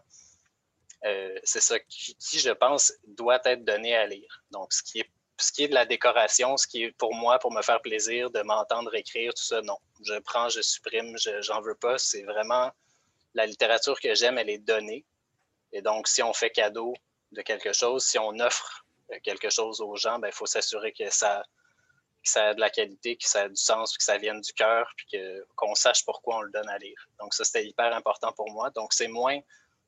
euh, c'est ça qui, je pense, doit être donné à lire. Donc, ce qui est ce qui est de la décoration, ce qui est pour moi, pour me faire plaisir, de m'entendre écrire, tout ça, non. Je prends, je supprime, je j'en veux pas. C'est vraiment la littérature que j'aime, elle est donnée. Et donc, si on fait cadeau de quelque chose, si on offre quelque chose aux gens, il ben, faut s'assurer que ça, ça a de la qualité, que ça a du sens, que ça vienne du cœur, puis qu'on sache pourquoi on le donne à lire. Donc, ça, c'était hyper important pour moi. Donc, c'est moins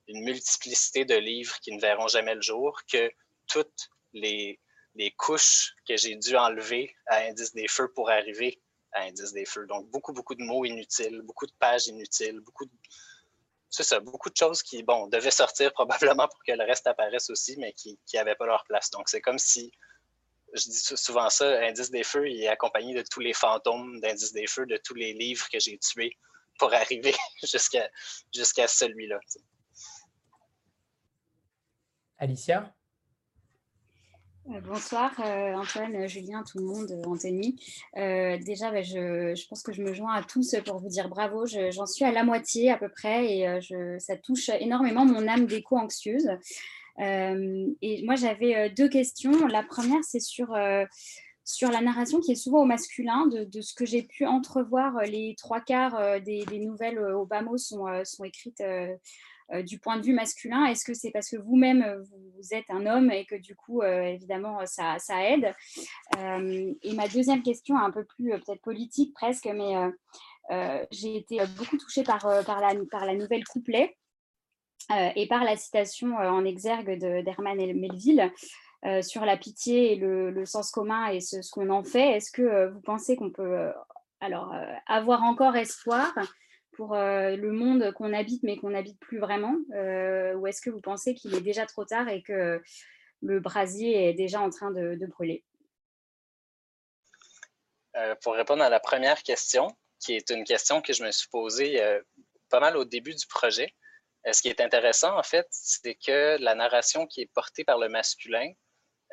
une multiplicité de livres qui ne verront jamais le jour que toutes les, les couches que j'ai dû enlever à Indice des Feux pour arriver à Indice des Feux. Donc, beaucoup, beaucoup de mots inutiles, beaucoup de pages inutiles, beaucoup de... Ça, beaucoup de choses qui, bon, devaient sortir probablement pour que le reste apparaisse aussi, mais qui n'avaient pas leur place. Donc, c'est comme si je dis souvent ça, Indice des Feux, il est accompagné de tous les fantômes d'Indice des Feux, de tous les livres que j'ai tués pour arriver jusqu'à jusqu'à celui-là. Alicia? Euh, bonsoir euh, Antoine, Julien, tout le monde, euh, Anthony. déjà, ben, je, pense que je me joins à tous pour vous dire bravo. J'en suis à la moitié à peu près et ça touche énormément mon âme d'éco-anxieuse. Et moi, j'avais deux questions. La première, c'est sur, sur la narration qui est souvent au masculin. De, ce que j'ai pu entrevoir, les trois quarts des, nouvelles bas sont, sont écrites du point de vue masculin Est-ce que c'est parce que vous-même, vous êtes un homme et que du coup, évidemment, ça, aide? Et ma deuxième question, un peu plus peut-être politique presque, mais j'ai été beaucoup touchée par, par, la, nouvelle couplet. Euh, et par la citation euh, en exergue d'Herman Melville euh, sur la pitié et le, sens commun et ce, qu'on en fait, est-ce que vous pensez qu'on peut alors avoir encore espoir pour le monde qu'on habite mais qu'on n'habite plus vraiment Ou est-ce que vous pensez qu'il est déjà trop tard et que le brasier est déjà en train de, brûler? Pour répondre à la première question, qui est une question que je me suis posée pas mal au début du projet, euh, ce qui est intéressant, en fait, c'est que la narration qui est portée par le masculin,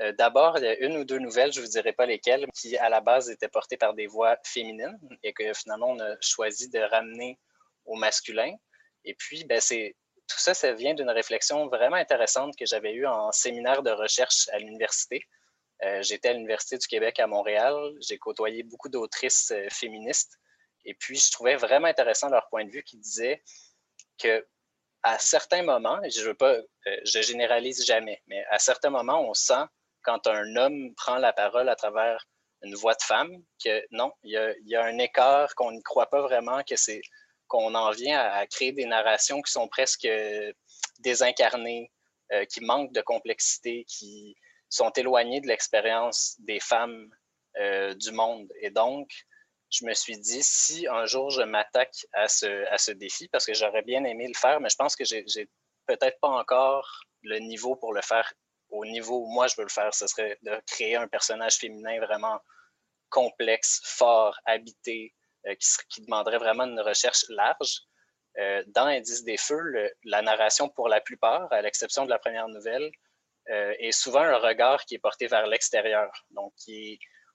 euh, d'abord, il y a une ou deux nouvelles, je ne vous dirai pas lesquelles, qui à la base étaient portées par des voix féminines et que finalement on a choisi de ramener masculin. Et puis, ben, c'est tout ça, ça vient d'une réflexion vraiment intéressante que j'avais eue en séminaire de recherche à l'université. Euh, j'étais à l'Université du Québec à Montréal. J'ai côtoyé beaucoup d'autrices féministes. Et puis, je trouvais vraiment intéressant leur point de vue qui disait que à certains moments, je veux pas, euh, je généralise jamais, mais à certains moments, on sent quand un homme prend la parole à travers une voix de femme que non, il y a, un écart qu'on n'y croit pas vraiment, que c'est qu'on en vient à, créer des narrations qui sont presque désincarnées, euh, qui manquent de complexité, qui sont éloignées de l'expérience des femmes euh, du monde. Et donc, je me suis dit, si un jour je m'attaque à ce, à ce défi, parce que j'aurais bien aimé le faire, mais je pense que j'ai peut-être pas encore le niveau pour le faire au niveau où moi je veux le faire. Ce serait de créer un personnage féminin vraiment complexe, fort, habité, euh, qui, qui, demanderait vraiment une recherche large. Euh, dans Indice des Feux, la narration, pour la plupart, à l'exception de la première nouvelle, euh, est souvent un regard qui est porté vers l'extérieur, donc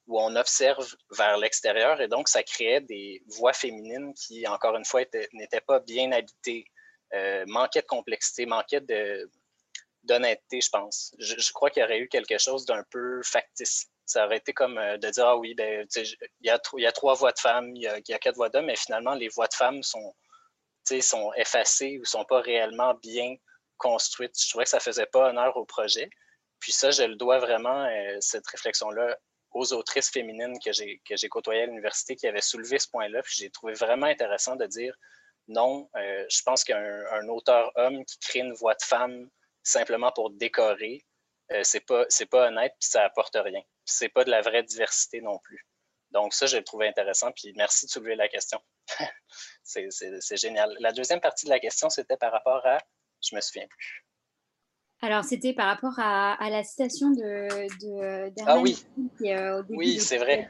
où on observe vers l'extérieur et donc ça créait des voix féminines qui, encore une fois, n'étaient pas bien habitées, euh, manquaient de complexité, manquaient d'honnêteté, je pense. Je, crois qu'il y aurait eu quelque chose d'un peu factice. Ça aurait été comme euh, de dire, ah oui, ben, il, y a, trois voix de femmes, il y a, quatre voix d'hommes, mais finalement, les voix de femmes sont, sont effacées ou sont pas réellement bien construites. Je trouvais que ça faisait pas honneur au projet. Puis ça, je le dois vraiment, euh, cette réflexion-là, aux autrices féminines que j'ai, côtoyées à l'université qui avaient soulevé ce point-là. Puis j'ai trouvé vraiment intéressant de dire non, euh, je pense qu'un auteur homme qui crée une voix de femme simplement pour décorer, euh, c'est pas pas honnête puis ça apporte rien. C'est pas de la vraie diversité non plus. Donc ça, je le trouvais intéressant. Puis merci de soulever la question. c'est, génial. La deuxième partie de la question, c'était par rapport à, je me souviens plus. Alors, c'était par rapport à, la citation de, de Ah oui, euh, oui c'est vrai.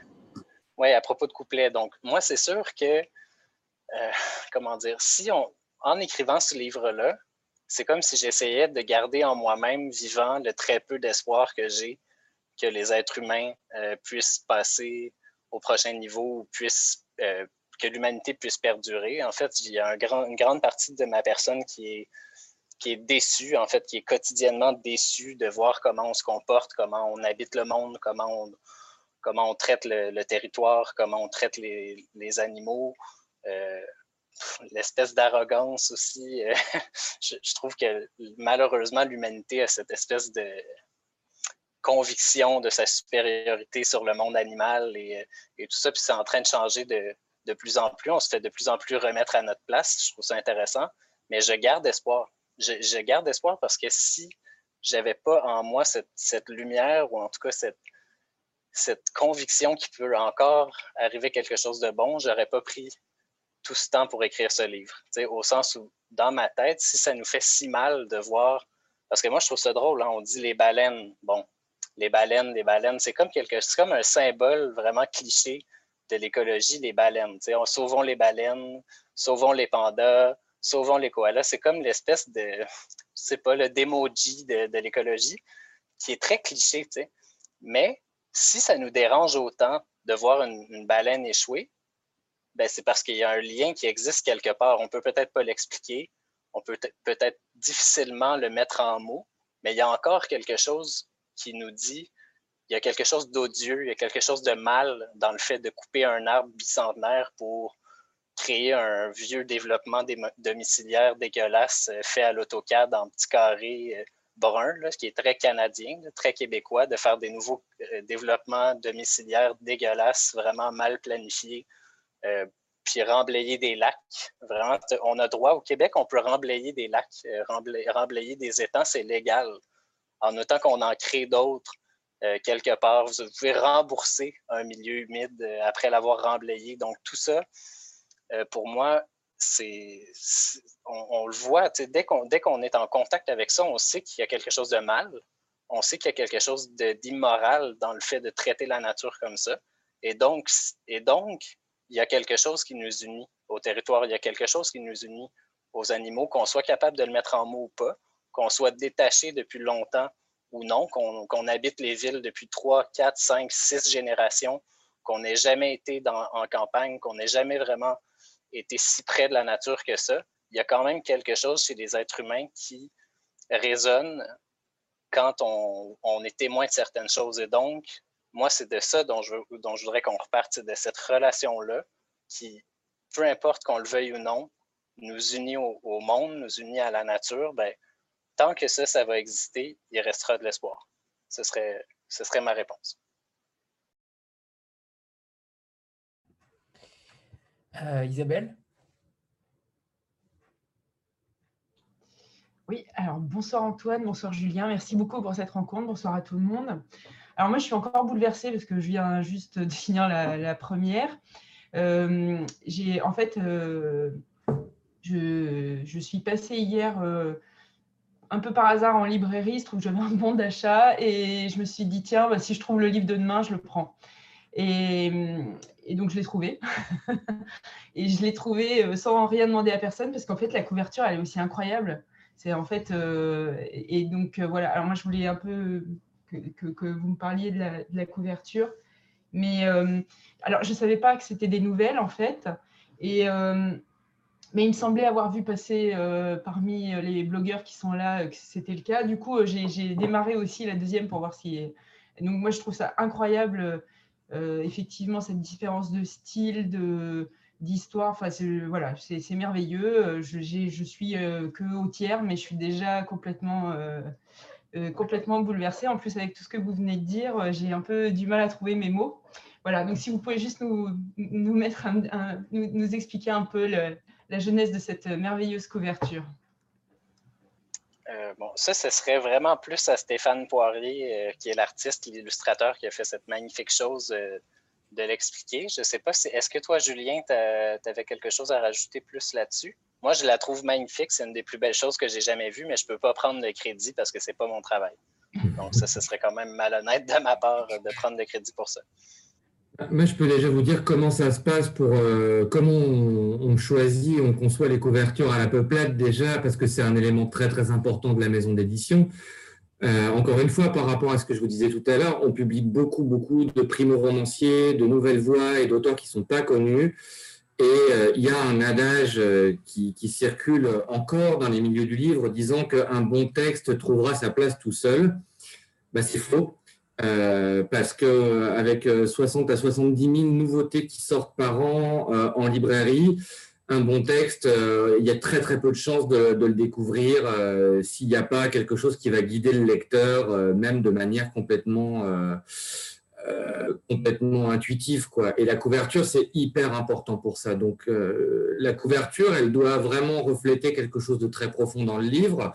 Oui, à propos de couplet. Donc, moi, c'est sûr que, euh, comment dire, si on, en écrivant ce livre-là, c'est comme si j'essayais de garder en moi-même vivant le très peu d'espoir que j'ai que les êtres humains euh, puissent passer au prochain niveau puissent que l'humanité puisse perdurer. En fait, il y a une grande partie de ma personne qui est, déçue, en fait, qui est quotidiennement déçue de voir comment on se comporte, comment on habite le monde, comment on, traite le, territoire, comment on traite les, animaux. Euh, l'espèce d'arrogance aussi. Euh, je, trouve que malheureusement, l'humanité a cette espèce de conviction de sa supériorité sur le monde animal et, et tout ça. Puis c'est en train de changer de, de plus en plus. On se fait de plus en plus remettre à notre place. Je trouve ça intéressant. Mais je garde espoir. Je, garde espoir parce que si j'avais pas en moi cette, cette, lumière ou en tout cas cette, cette conviction qu'il peut encore arriver quelque chose de bon, j'aurais pas pris tout ce temps pour écrire ce livre. au sens où, dans ma tête, si ça nous fait si mal de voir, parce que moi, je trouve ça drôle, hein, on dit les baleines. Bon, les baleines, les baleines, c'est comme quelque, c'est comme un symbole vraiment cliché de l'écologie, les baleines. On, sauvons les baleines, sauvons les pandas, sauvons les koalas. C'est comme l'espèce de, c'est pas le démoji de, l'écologie, qui est très cliché. Mais si ça nous dérange autant de voir une, une baleine échouer, ben c'est parce qu'il y a un lien qui existe quelque part. On peut peut-être pas l'expliquer, on peut peut-être difficilement le mettre en mots, mais il y a encore quelque chose qui nous dit il y a quelque chose d'odieux, il y a quelque chose de mal dans le fait de couper un arbre bicentenaire pour créer un vieux développement domiciliaire dégueulasse euh, fait à l'AutoCAD en petits carrés euh, bruns, ce qui est très canadien, très québécois, de faire des nouveaux euh, développements domiciliaires dégueulasses, vraiment mal planifiés, puis remblayer des lacs. Vraiment, on a droit au Québec, on peut remblayer des lacs, remblayer des étangs, c'est légal. En autant qu'on en crée d'autres euh, quelque part. Vous pouvez rembourser un milieu humide euh, après l'avoir remblayé. Donc, tout ça, euh, pour moi, c'est, on, le voit, dès qu'on, dès qu'on est en contact avec ça, on sait qu'il y a quelque chose de mal. On sait qu'il y a quelque chose d'immoral dans le fait de traiter la nature comme ça. Et donc, et donc, il y a quelque chose qui nous unit au territoire. Il y a quelque chose qui nous unit aux animaux, qu'on soit capable de le mettre en mots ou pas, qu'on soit détaché depuis longtemps ou non, qu'on habite les villes depuis 3, 4, 5, 6 générations, qu'on n'ait jamais été dans, en campagne, qu'on n'ait jamais vraiment été si près de la nature que ça, il y a quand même quelque chose chez les êtres humains qui résonne quand on, on est témoin de certaines choses. Et donc, moi, c'est de ça dont je, dont voudrais qu'on reparte, de cette relation-là qui, peu importe qu'on le veuille ou non, nous unit au, au, monde, nous unit à la nature, ben, tant que ça, ça va exister, il restera de l'espoir. Ce serait, ce serait ma réponse. Euh, Isabelle? Oui, alors bonsoir Antoine, bonsoir Julien, merci beaucoup pour cette rencontre, bonsoir à tout le monde. Alors moi je suis encore bouleversée parce que je viens juste de finir la, première. Euh, j'ai en fait, euh, je, je, suis passée hier euh, un peu par hasard en librairie, je trouve que j'avais un bon d'achat et je me suis dit, tiens, bah, si je trouve le livre de demain, je le prends. Et, donc, je l'ai trouvé. et je l'ai trouvé euh, sans rien demander à personne parce qu'en fait, la couverture, elle est aussi incroyable. C'est en fait, euh, et donc euh, voilà. Alors, moi, je voulais un peu que, vous me parliez de la, couverture. Mais alors, je ne savais pas que c'était des nouvelles en fait. Et mais il me semblait avoir vu passer euh, parmi les blogueurs qui sont là euh, que c'était le cas. Du coup, euh, j'ai démarré aussi la deuxième pour voir si. Donc, moi, je trouve ça incroyable, euh, effectivement, cette différence de style, de d'histoire. Enfin, voilà, c'est merveilleux. Je, je suis euh, que au tiers, mais je suis déjà complètement, euh, complètement bouleversée. En plus, avec tout ce que vous venez de dire, j'ai un peu du mal à trouver mes mots. Voilà, donc si vous pouvez juste nous, nous mettre nous, expliquer un peu la jeunesse de cette merveilleuse couverture euh, bon, ça, ce serait vraiment plus à Stéphane Poirier, euh, qui est l'artiste, l'illustrateur qui a fait cette magnifique chose, euh, de l'expliquer. Je ne sais pas si. Est-ce que toi, Julien, tu avais quelque chose à rajouter plus là-dessus? Moi, je la trouve magnifique. C'est une des plus belles choses que j'ai jamais vues, mais je ne peux pas prendre le crédit parce que ce n'est pas mon travail. Donc, ça, ce serait quand même malhonnête de ma part de prendre le crédit pour ça. Moi, je peux déjà vous dire comment ça se passe pour euh, comment on, choisit, on conçoit les couvertures à la peuplade déjà, parce que c'est un élément très très important de la maison d'édition. Euh, encore une fois, par rapport à ce que je vous disais tout à l'heure, on publie beaucoup beaucoup de primo-romanciers, de nouvelles voix et d'auteurs qui ne sont pas connus. Et il y a un adage qui, circule encore dans les milieux du livre disant qu'un bon texte trouvera sa place tout seul. Ben, c'est faux. Parce qu'avec 60 à 70 000 nouveautés qui sortent par an en librairie, un bon texte, euh, il y a très très peu de chances de, le découvrir euh, s'il n'y a pas quelque chose qui va guider le lecteur, euh, même de manière complètement, complètement intuitive. Quoi. Et la couverture, c'est hyper important pour ça. Donc la couverture, elle doit vraiment refléter quelque chose de très profond dans le livre.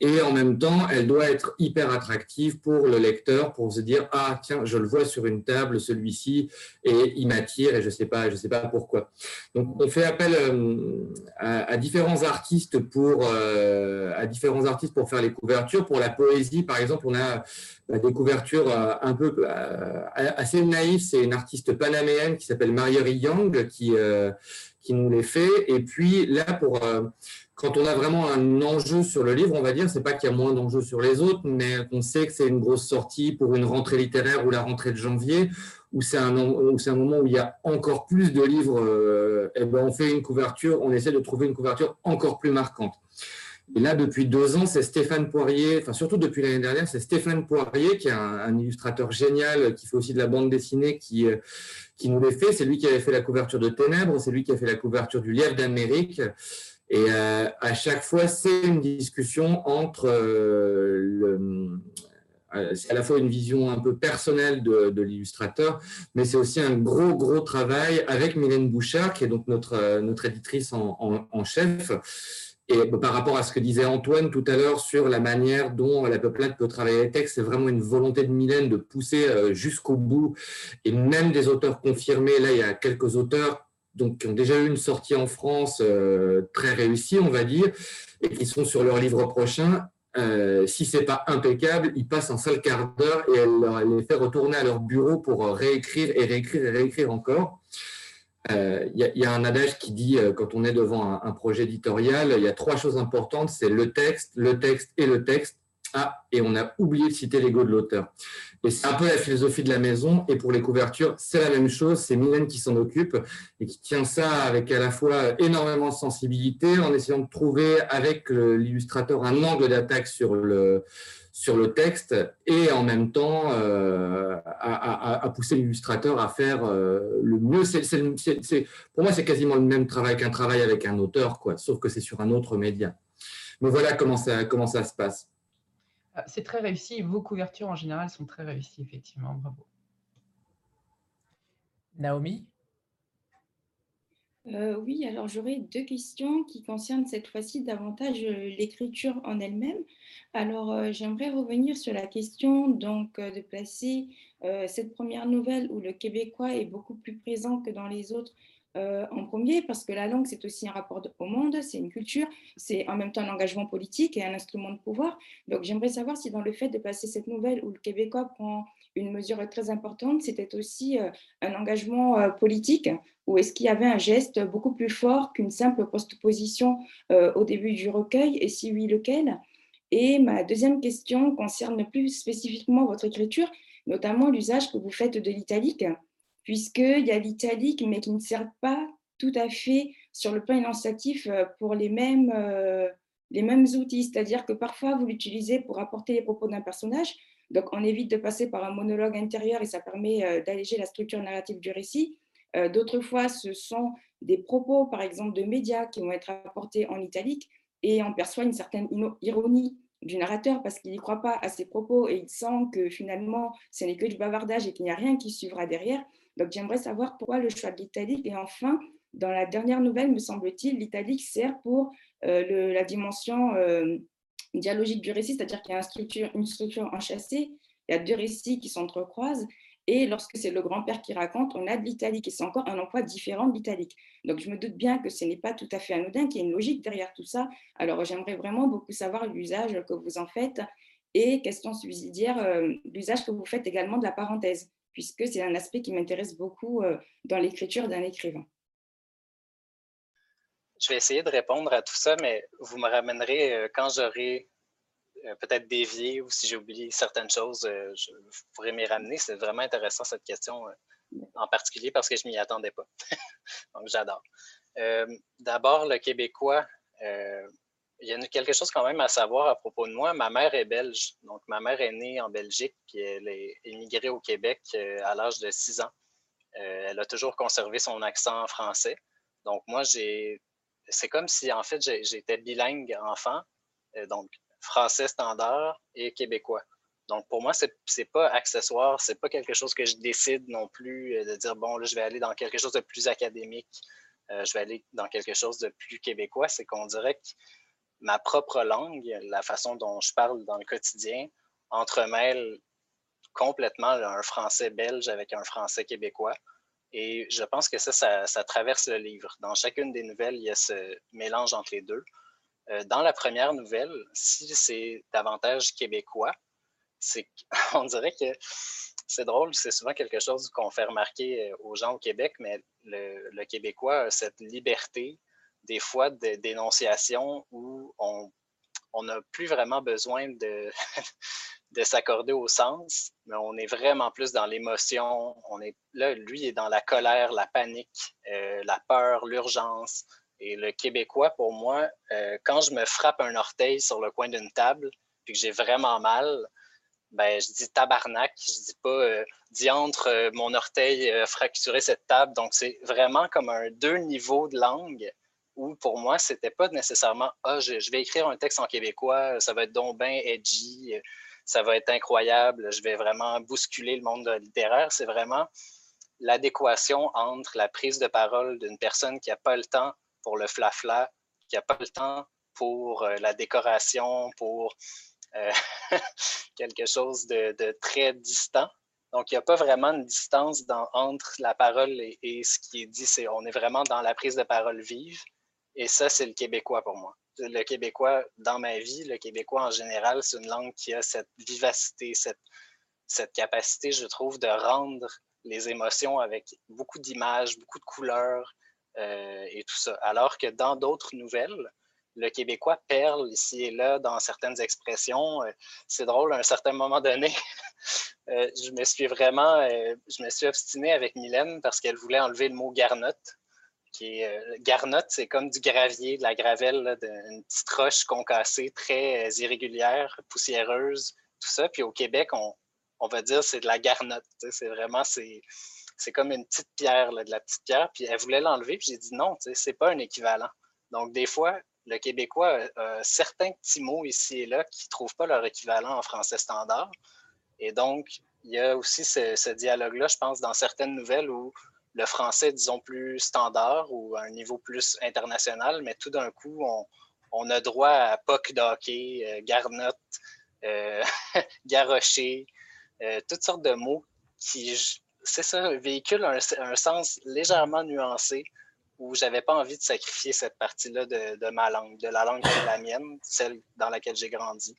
Et en même temps, elle doit être hyper attractive pour le lecteur, pour se dire ah tiens, je le vois sur une table, celui-ci, et il m'attire et je sais pas, je sais pas pourquoi. Donc on fait appel euh, à, différents artistes pour euh, à différents artistes pour faire les couvertures. Pour la poésie, par exemple, on a bah, des couvertures euh, un peu assez naïves. C'est une artiste panaméenne qui s'appelle Marjorie Young qui qui nous les fait. Et puis là pour quand on a vraiment un enjeu sur le livre, on va dire, c'est pas qu'il y a moins d'enjeux sur les autres, mais qu'on sait que c'est une grosse sortie pour une rentrée littéraire ou la rentrée de janvier, où c'est un, un, moment où il y a encore plus de livres, et euh, eh ben on fait une couverture, on essaie de trouver une couverture encore plus marquante. Et là, depuis deux ans, c'est Stéphane Poirier, enfin surtout depuis l'année dernière, c'est Stéphane Poirier, qui est un, illustrateur génial, qui fait aussi de la bande dessinée, qui, euh, qui nous les fait. C'est lui qui avait fait la couverture de Ténèbres, c'est lui qui a fait la couverture du Lièvre d'Amérique. Et euh, à chaque fois, c'est une discussion entre euh, le, euh, c'est à la fois une vision un peu personnelle de, l'illustrateur, mais c'est aussi un gros, gros travail avec Mylène Bouchard, qui est donc notre, notre éditrice en, chef. Et par rapport à ce que disait Antoine tout à l'heure sur la manière dont la peuplade peut travailler les textes, c'est vraiment une volonté de Mylène de pousser jusqu'au bout. Et même des auteurs confirmés, là, il y a quelques auteurs donc, qui ont déjà eu une sortie en France euh, très réussie, on va dire, et qui sont sur leur livre prochain. Euh, si c'est pas impeccable, ils passent un seul quart d'heure et elle, les fait retourner à leur bureau pour réécrire et réécrire et réécrire encore. Il euh, y, a un adage qui dit, quand on est devant un projet éditorial, il y a trois choses importantes, c'est le texte, le texte et le texte. Ah, et on a oublié de citer l'ego de l'auteur. Et c'est un peu la philosophie de la maison. Et pour les couvertures, c'est la même chose. C'est Mylène qui s'en occupe et qui tient ça avec à la fois énormément de sensibilité en essayant de trouver avec l'illustrateur un angle d'attaque sur le, sur le texte et en même temps euh, à, pousser l'illustrateur à faire euh, le mieux. pour moi, c'est quasiment le même travail qu'un travail avec un auteur, quoi, sauf que c'est sur un autre média. Mais voilà comment ça, comment ça se passe. Ah, c'est très réussi. Vos couvertures en général sont très réussies, effectivement. Bravo. Naomi? Euh, Oui, alors j'aurais deux questions qui concernent cette fois-ci davantage euh, l'écriture en elle-même. Alors euh, j'aimerais revenir sur la question donc de placer cette première nouvelle où le québécois est beaucoup plus présent que dans les autres euh, en premier, parce que la langue, c'est aussi un rapport au monde, c'est une culture, c'est en même temps un engagement politique et un instrument de pouvoir. Donc j'aimerais savoir si dans le fait de passer cette nouvelle où le Québécois prend une mesure très importante, c'était aussi euh, un engagement euh, politique ou est-ce qu'il y avait un geste beaucoup plus fort qu'une simple postposition au début du recueil? Et si oui, lequel? Et ma deuxième question concerne plus spécifiquement votre écriture, notamment l'usage que vous faites de l'italique puisqu'il y a l'italique, mais qui ne sert pas tout à fait sur le plan énonciatif euh, pour les mêmes, euh, les mêmes outils. C'est-à-dire que parfois, vous l'utilisez pour apporter les propos d'un personnage. Donc, on évite de passer par un monologue intérieur et ça permet euh, d'alléger la structure narrative du récit. D'autres fois, ce sont des propos, par exemple, de médias qui vont être apportés en italique et on perçoit une certaine ironie du narrateur parce qu'il n'y croit pas à ses propos et il sent que finalement, ce n'est que du bavardage et qu'il n'y a rien qui suivra derrière. Donc j'aimerais savoir pourquoi le choix de l'italique. Et enfin, dans la dernière nouvelle, me semble-t-il, l'italique sert pour euh, la dimension euh, dialogique du récit, c'est-à-dire qu'il y a une structure, une enchâssée, il y a deux récits qui s'entrecroisent. Et lorsque c'est le grand-père qui raconte, on a de l'italique et c'est encore un emploi différent de l'italique. Donc je me doute bien que ce n'est pas tout à fait anodin, qu'il y a une logique derrière tout ça. Alors j'aimerais vraiment beaucoup savoir l'usage que vous en faites et question subsidiaire, euh, l'usage que vous faites également de la parenthèse puisque c'est un aspect qui m'intéresse beaucoup euh, dans l'écriture d'un écrivain. Je vais essayer de répondre à tout ça, mais vous me ramènerez euh, quand j'aurai euh, peut-être dévié ou si j'ai oublié certaines choses, je, vous pourrez m'y ramener. C'est vraiment intéressant cette question en particulier parce que je m'y attendais pas. Donc, j'adore. D'abord, le québécois, il y a quelque chose quand même à savoir à propos de moi. Ma mère est belge. Donc, ma mère est née en Belgique, puis elle est immigrée au Québec à l'âge de 6 ans. elle a toujours conservé son accent français. Donc, moi, j'ai. C'est comme si, en fait, j'étais bilingue enfant. Donc, français standard et québécois. Donc, pour moi, ce n'est pas accessoire, c'est pas quelque chose que je décide non plus euh, de dire, bon, là, je vais aller dans quelque chose de plus académique, euh, je vais aller dans quelque chose de plus québécois. C'est qu'on dirait que ma propre langue, la façon dont je parle dans le quotidien, entremêle complètement un français belge avec un français québécois. Et je pense que ça, ça, traverse le livre. Dans chacune des nouvelles, il y a ce mélange entre les deux. Euh, dans la première nouvelle, si c'est davantage québécois, c'est on dirait que c'est drôle, c'est souvent quelque chose qu'on fait remarquer euh, aux gens au Québec, mais le, Québécois a cette liberté, des fois, de dénonciation où on n'a plus vraiment besoin de, de s'accorder au sens, mais on est vraiment plus dans l'émotion. On est là, lui est dans la colère, la panique, euh, la peur, l'urgence. Et le Québécois, pour moi, euh, quand je me frappe un orteil sur le coin d'une table, puis que j'ai vraiment mal, ben, je dis tabarnak, je dis pas euh, diantre, mon orteil a fracturé cette table. Donc, c'est vraiment comme un deux niveaux de langue où pour moi, c'était pas nécessairement Ah, je, vais écrire un texte en québécois, ça va être donc edgy, ça va être incroyable, je vais vraiment bousculer le monde littéraire. C'est vraiment l'adéquation entre la prise de parole d'une personne qui n'a pas le temps pour le flafla, qui n'a pas le temps pour euh, la décoration, pour euh, quelque chose de, très distant. Donc, il n'y a pas vraiment une distance entre la parole et, ce qui est dit. C'est, on est vraiment dans la prise de parole vive. Et ça, c'est le québécois pour moi. Le québécois, dans ma vie, le québécois en général, c'est une langue qui a cette vivacité, cette, cette capacité, je trouve, de rendre les émotions avec beaucoup d'images, beaucoup de couleurs, euh, et tout ça. Alors que dans d'autres nouvelles, le québécois perle ici et là dans certaines expressions. Euh, c'est drôle, à un certain moment donné, euh, je me suis vraiment, je me suis obstiné avec Mylène parce qu'elle voulait enlever le mot garnotte. Qui est, garnotte, c'est comme du gravier, de la gravelle, d'une petite roche concassée, très irrégulière, poussiéreuse, tout ça. Puis au Québec, on, va dire c'est de la garnotte. C'est vraiment, c'est c'est comme une petite pierre, de la petite pierre, puis elle voulait l'enlever, puis j'ai dit non, c'est pas un équivalent. Donc, des fois, le Québécois a, certains petits mots ici et là qui ne trouvent pas leur équivalent en français standard. Et donc, il y a aussi ce, dialogue-là, je pense, dans certaines nouvelles où le français, disons, plus standard ou à un niveau plus international, mais tout d'un coup, on, a droit à POC d'hockey, euh, garnotte, euh, garrocher, euh, toutes sortes de mots qui, c'est ça, véhicule un, un, sens légèrement nuancé où j'avais pas envie de sacrifier cette partie-là de, ma langue, de la langue qui est la mienne, celle dans laquelle j'ai grandi.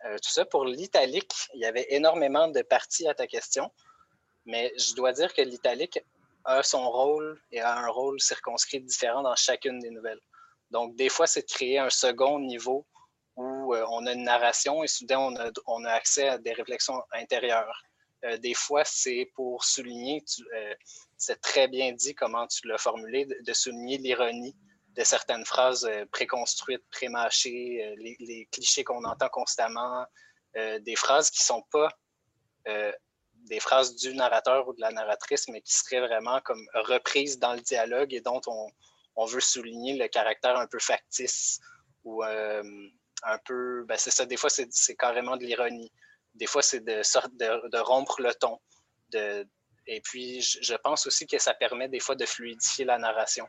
Tout ça pour l'italique, il y avait énormément de parties à ta question, mais je dois dire que l'italique a son rôle et a un rôle circonscrit différent dans chacune des nouvelles. Donc, des fois, c'est de créer un second niveau où euh, on a une narration et soudain, on a, on a accès à des réflexions intérieures. Euh, des fois, c'est pour souligner, euh, c'est très bien dit comment tu l'as formulé, de, souligner l'ironie de certaines phrases préconstruites, prémâchées, les, clichés qu'on entend constamment, des phrases qui ne sont pas des phrases du narrateur ou de la narratrice, mais qui seraient vraiment comme reprises dans le dialogue et dont on, on veut souligner le caractère un peu factice ou un peu, ben c'est ça, des fois c'est carrément de l'ironie. Des fois, c'est de, de, de, rompre le ton. De, et puis, je, pense aussi que ça permet des fois de fluidifier la narration.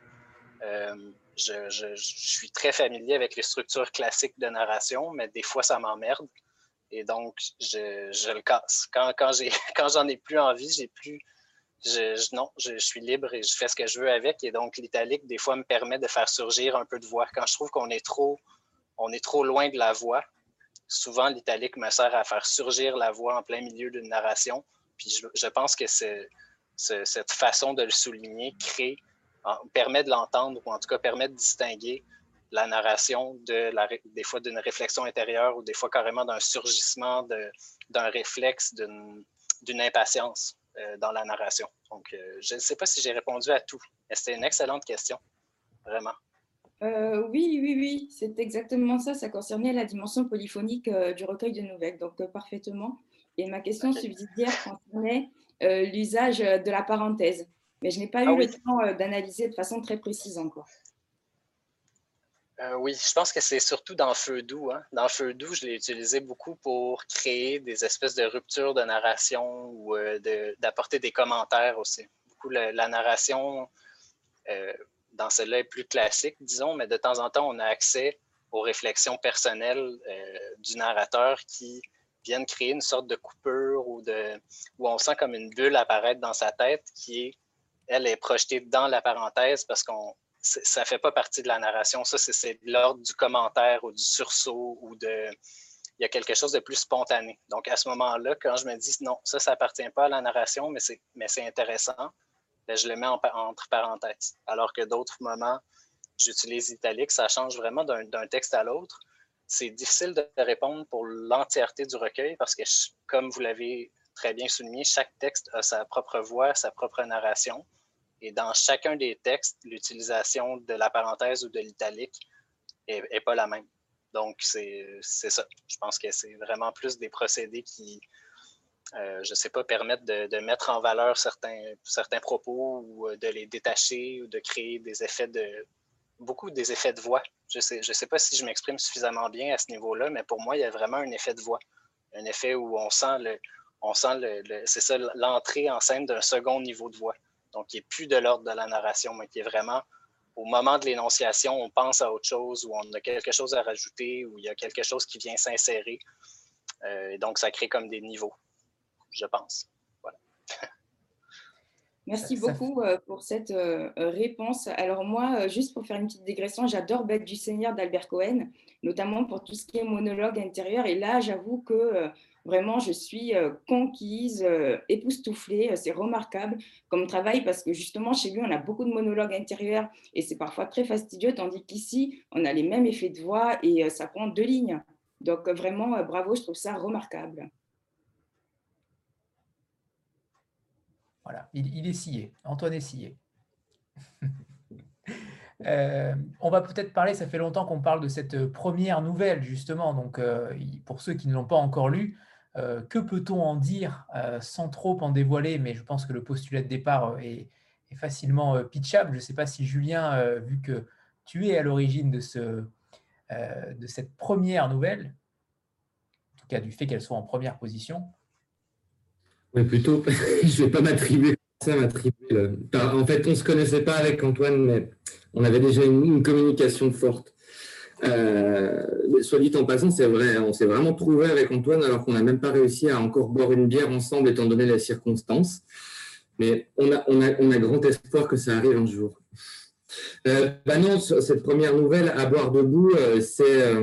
Euh, je, je, suis très familier avec les structures classiques de narration, mais des fois, ça m'emmerde. Et donc, je, le casse. Quand, quand, quand j'en ai plus envie, j'ai plus. Je, non, je, suis libre et je fais ce que je veux avec. Et donc, l'italique, des fois, me permet de faire surgir un peu de voix. Quand je trouve qu'on est trop, on est trop loin de la voix, souvent, l'italique me sert à faire surgir la voix en plein milieu d'une narration. Puis je, pense que cette façon de le souligner crée, permet de l'entendre ou en tout cas permet de distinguer la narration de la, des fois d'une réflexion intérieure ou des fois carrément d'un surgissement d'un réflexe, d'une impatience. dans la narration. Donc, je ne sais pas si j'ai répondu à tout, mais c'était une excellente question, vraiment. oui, oui, oui, c'est exactement ça. Ça concernait la dimension polyphonique du recueil de nouvelles, donc parfaitement. Et ma question subsidiaire concernait l'usage de la parenthèse. Mais je n'ai pas ah eu le temps d'analyser de façon très précise encore. Euh, oui, je pense que c'est surtout dans Feu doux. Hein. Dans Feu doux, je l'ai utilisé beaucoup pour créer des espèces de ruptures de narration ou euh, d'apporter des commentaires aussi. Beaucoup la, narration, euh, dans celle-là, est plus classique, disons, mais de temps en temps, on a accès aux réflexions personnelles du narrateur qui viennent créer une sorte de coupure ou de, où on sent comme une bulle apparaître dans sa tête qui est, elle, est projetée dans la parenthèse parce qu'on ça ne fait pas partie de la narration. Ça, c'est l'ordre du commentaire ou du sursaut ou de. Il y a quelque chose de plus spontané. Donc, à ce moment-là, quand je me dis non, ça, ça appartient pas à la narration, mais c'est intéressant, ben, je le mets entre parenthèses. Alors que d'autres moments, j'utilise italique, ça change vraiment d'un texte à l'autre. C'est difficile de répondre pour l'entièreté du recueil parce que, comme vous l'avez très bien souligné, chaque texte a sa propre voix, sa propre narration. Et dans chacun des textes, l'utilisation de la parenthèse ou de l'italique n'est pas la même. Donc, c'est ça. Je pense que c'est vraiment plus des procédés qui, euh, je ne sais pas, permettent de, mettre en valeur certains, certains propos ou euh, de les détacher ou de créer des effets de. beaucoup des effets de voix. Je ne sais, je sais pas si je m'exprime suffisamment bien à ce niveau-là, mais pour moi, il y a vraiment un effet de voix. Un effet où on sent le. On sent le c'est ça, l'entrée en scène d'un second niveau de voix donc qui n'est plus de l'ordre de la narration, mais qui est vraiment au moment de l'énonciation, on pense à autre chose, ou on a quelque chose à rajouter, ou il y a quelque chose qui vient s'insérer. Euh, donc, ça crée comme des niveaux, je pense. Voilà. Merci beaucoup euh, pour cette euh, réponse. Alors moi, juste pour faire une petite digression, j'adore Bête du Seigneur d'Albert Cohen, notamment pour tout ce qui est monologue intérieur. Et là, j'avoue que Vraiment, je suis euh, conquise, euh, époustouflée. Euh, c'est remarquable comme travail parce que justement, chez lui, on a beaucoup de monologues intérieurs et c'est parfois très fastidieux, tandis qu'ici, on a les mêmes effets de voix et ça prend deux lignes. Donc, vraiment, bravo, je trouve ça remarquable. Voilà, il, est scié. Antoine est scié. on va peut-être parler, ça fait longtemps qu'on parle de cette première nouvelle, justement. Donc, pour ceux qui ne l'ont pas encore lue, euh, que peut-on en dire euh, sans trop en dévoiler Mais je pense que le postulat de départ euh, est, facilement pitchable. Je ne sais pas si Julien, vu que tu es à l'origine de, ce, de cette première nouvelle, en tout cas du fait qu'elle soit en première position. Oui, plutôt, je ne vais pas m'attribuer ça, m'attribuer. En fait, on ne se connaissait pas avec Antoine, mais on avait déjà une communication forte. Euh, soit dit en passant, c'est vrai, on s'est vraiment trouvé avec Antoine alors qu'on n'a même pas réussi à encore boire une bière ensemble étant donné les circonstances. Mais on a, on a, on a grand espoir que ça arrive un jour. Euh, bah non, cette première nouvelle, À boire debout, euh, c'est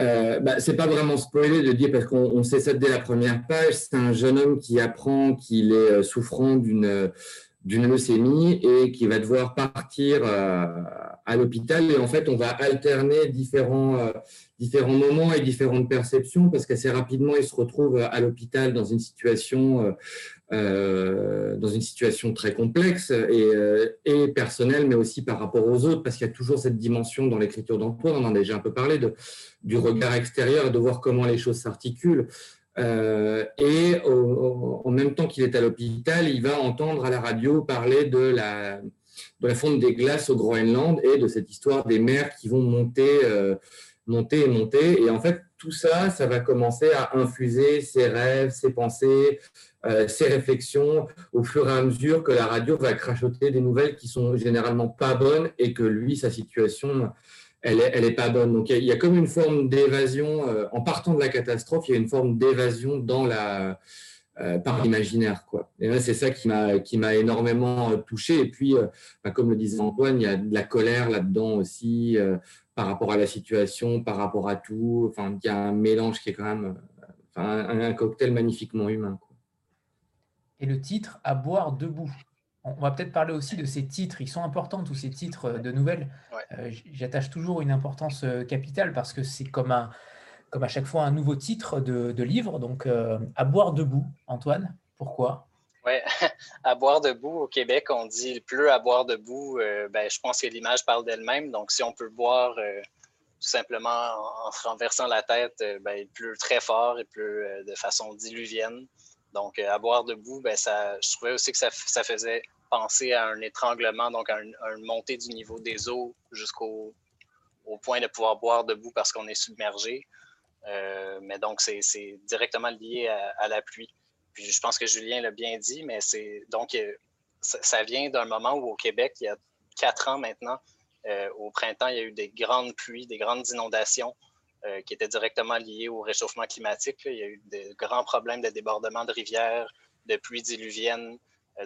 euh, bah, c'est pas vraiment spoilé de dire parce qu'on sait ça dès la première page. C'est un jeune homme qui apprend qu'il est souffrant d'une d'une leucémie et qui va devoir partir euh, à l'hôpital. Et en fait, on va alterner différents, euh, moments et différentes perceptions parce qu'assez rapidement, il se retrouve à l'hôpital dans une situation, euh, dans une situation très complexe et, et, personnelle, mais aussi par rapport aux autres, parce qu'il y a toujours cette dimension dans l'écriture d'Antoine, on en a déjà un peu parlé, du regard extérieur et de voir comment les choses s'articulent. Euh, et en même temps qu'il est à l'hôpital, il va entendre à la radio parler de la, fonte des glaces au Groenland et de cette histoire des mers qui vont monter, euh, monter et monter. Et en fait, tout ça, ça va commencer à infuser ses rêves, ses pensées, euh, ses réflexions au fur et à mesure que la radio va crachoter des nouvelles qui sont généralement pas bonnes et que lui, sa situation elle n'est est pas bonne. Donc il y, a comme une forme d'évasion, euh, en partant de la catastrophe, il y a une forme d'évasion dans la, euh, par l'imaginaire. Quoi. Et c'est ça qui m'a, qui m'a énormément euh, touché. Et puis, bah, comme le disait Antoine, il y a de la colère là-dedans aussi, par rapport à la situation, par rapport à tout. Enfin, il y a un mélange qui est quand même un, cocktail magnifiquement humain. Et le titre, À boire debout. On va peut-être parler aussi de ces titres. Ils sont importants, tous ces titres euh, de nouvelles. Euh, j'attache toujours une importance euh, capitale parce que c'est comme, un, comme à chaque fois un nouveau titre de, livre. Donc, à boire debout, Antoine, pourquoi? Oui, à boire debout, au Québec, on dit il pleut à boire debout. ben, je pense que l'image parle d'elle-même. Donc, si on peut boire tout simplement en, renversant la tête, ben, il pleut très fort, il pleut de façon diluvienne. Donc, à boire debout, ben, ça, je trouvais aussi que ça, ça faisait penser à un étranglement, donc à, une montée du niveau des eaux jusqu'au au point de pouvoir boire debout parce qu'on est submergé. Euh, mais donc, c'est directement lié à, la pluie. Puis je pense que Julien l'a bien dit, mais c'est donc euh, ça, vient d'un moment où au Québec, il y a quatre ans maintenant, euh, au printemps, il y a eu des grandes pluies, des grandes inondations qui étaient directement liées au réchauffement climatique. Il y a eu de grands problèmes de débordement de rivières, de pluies diluviennes,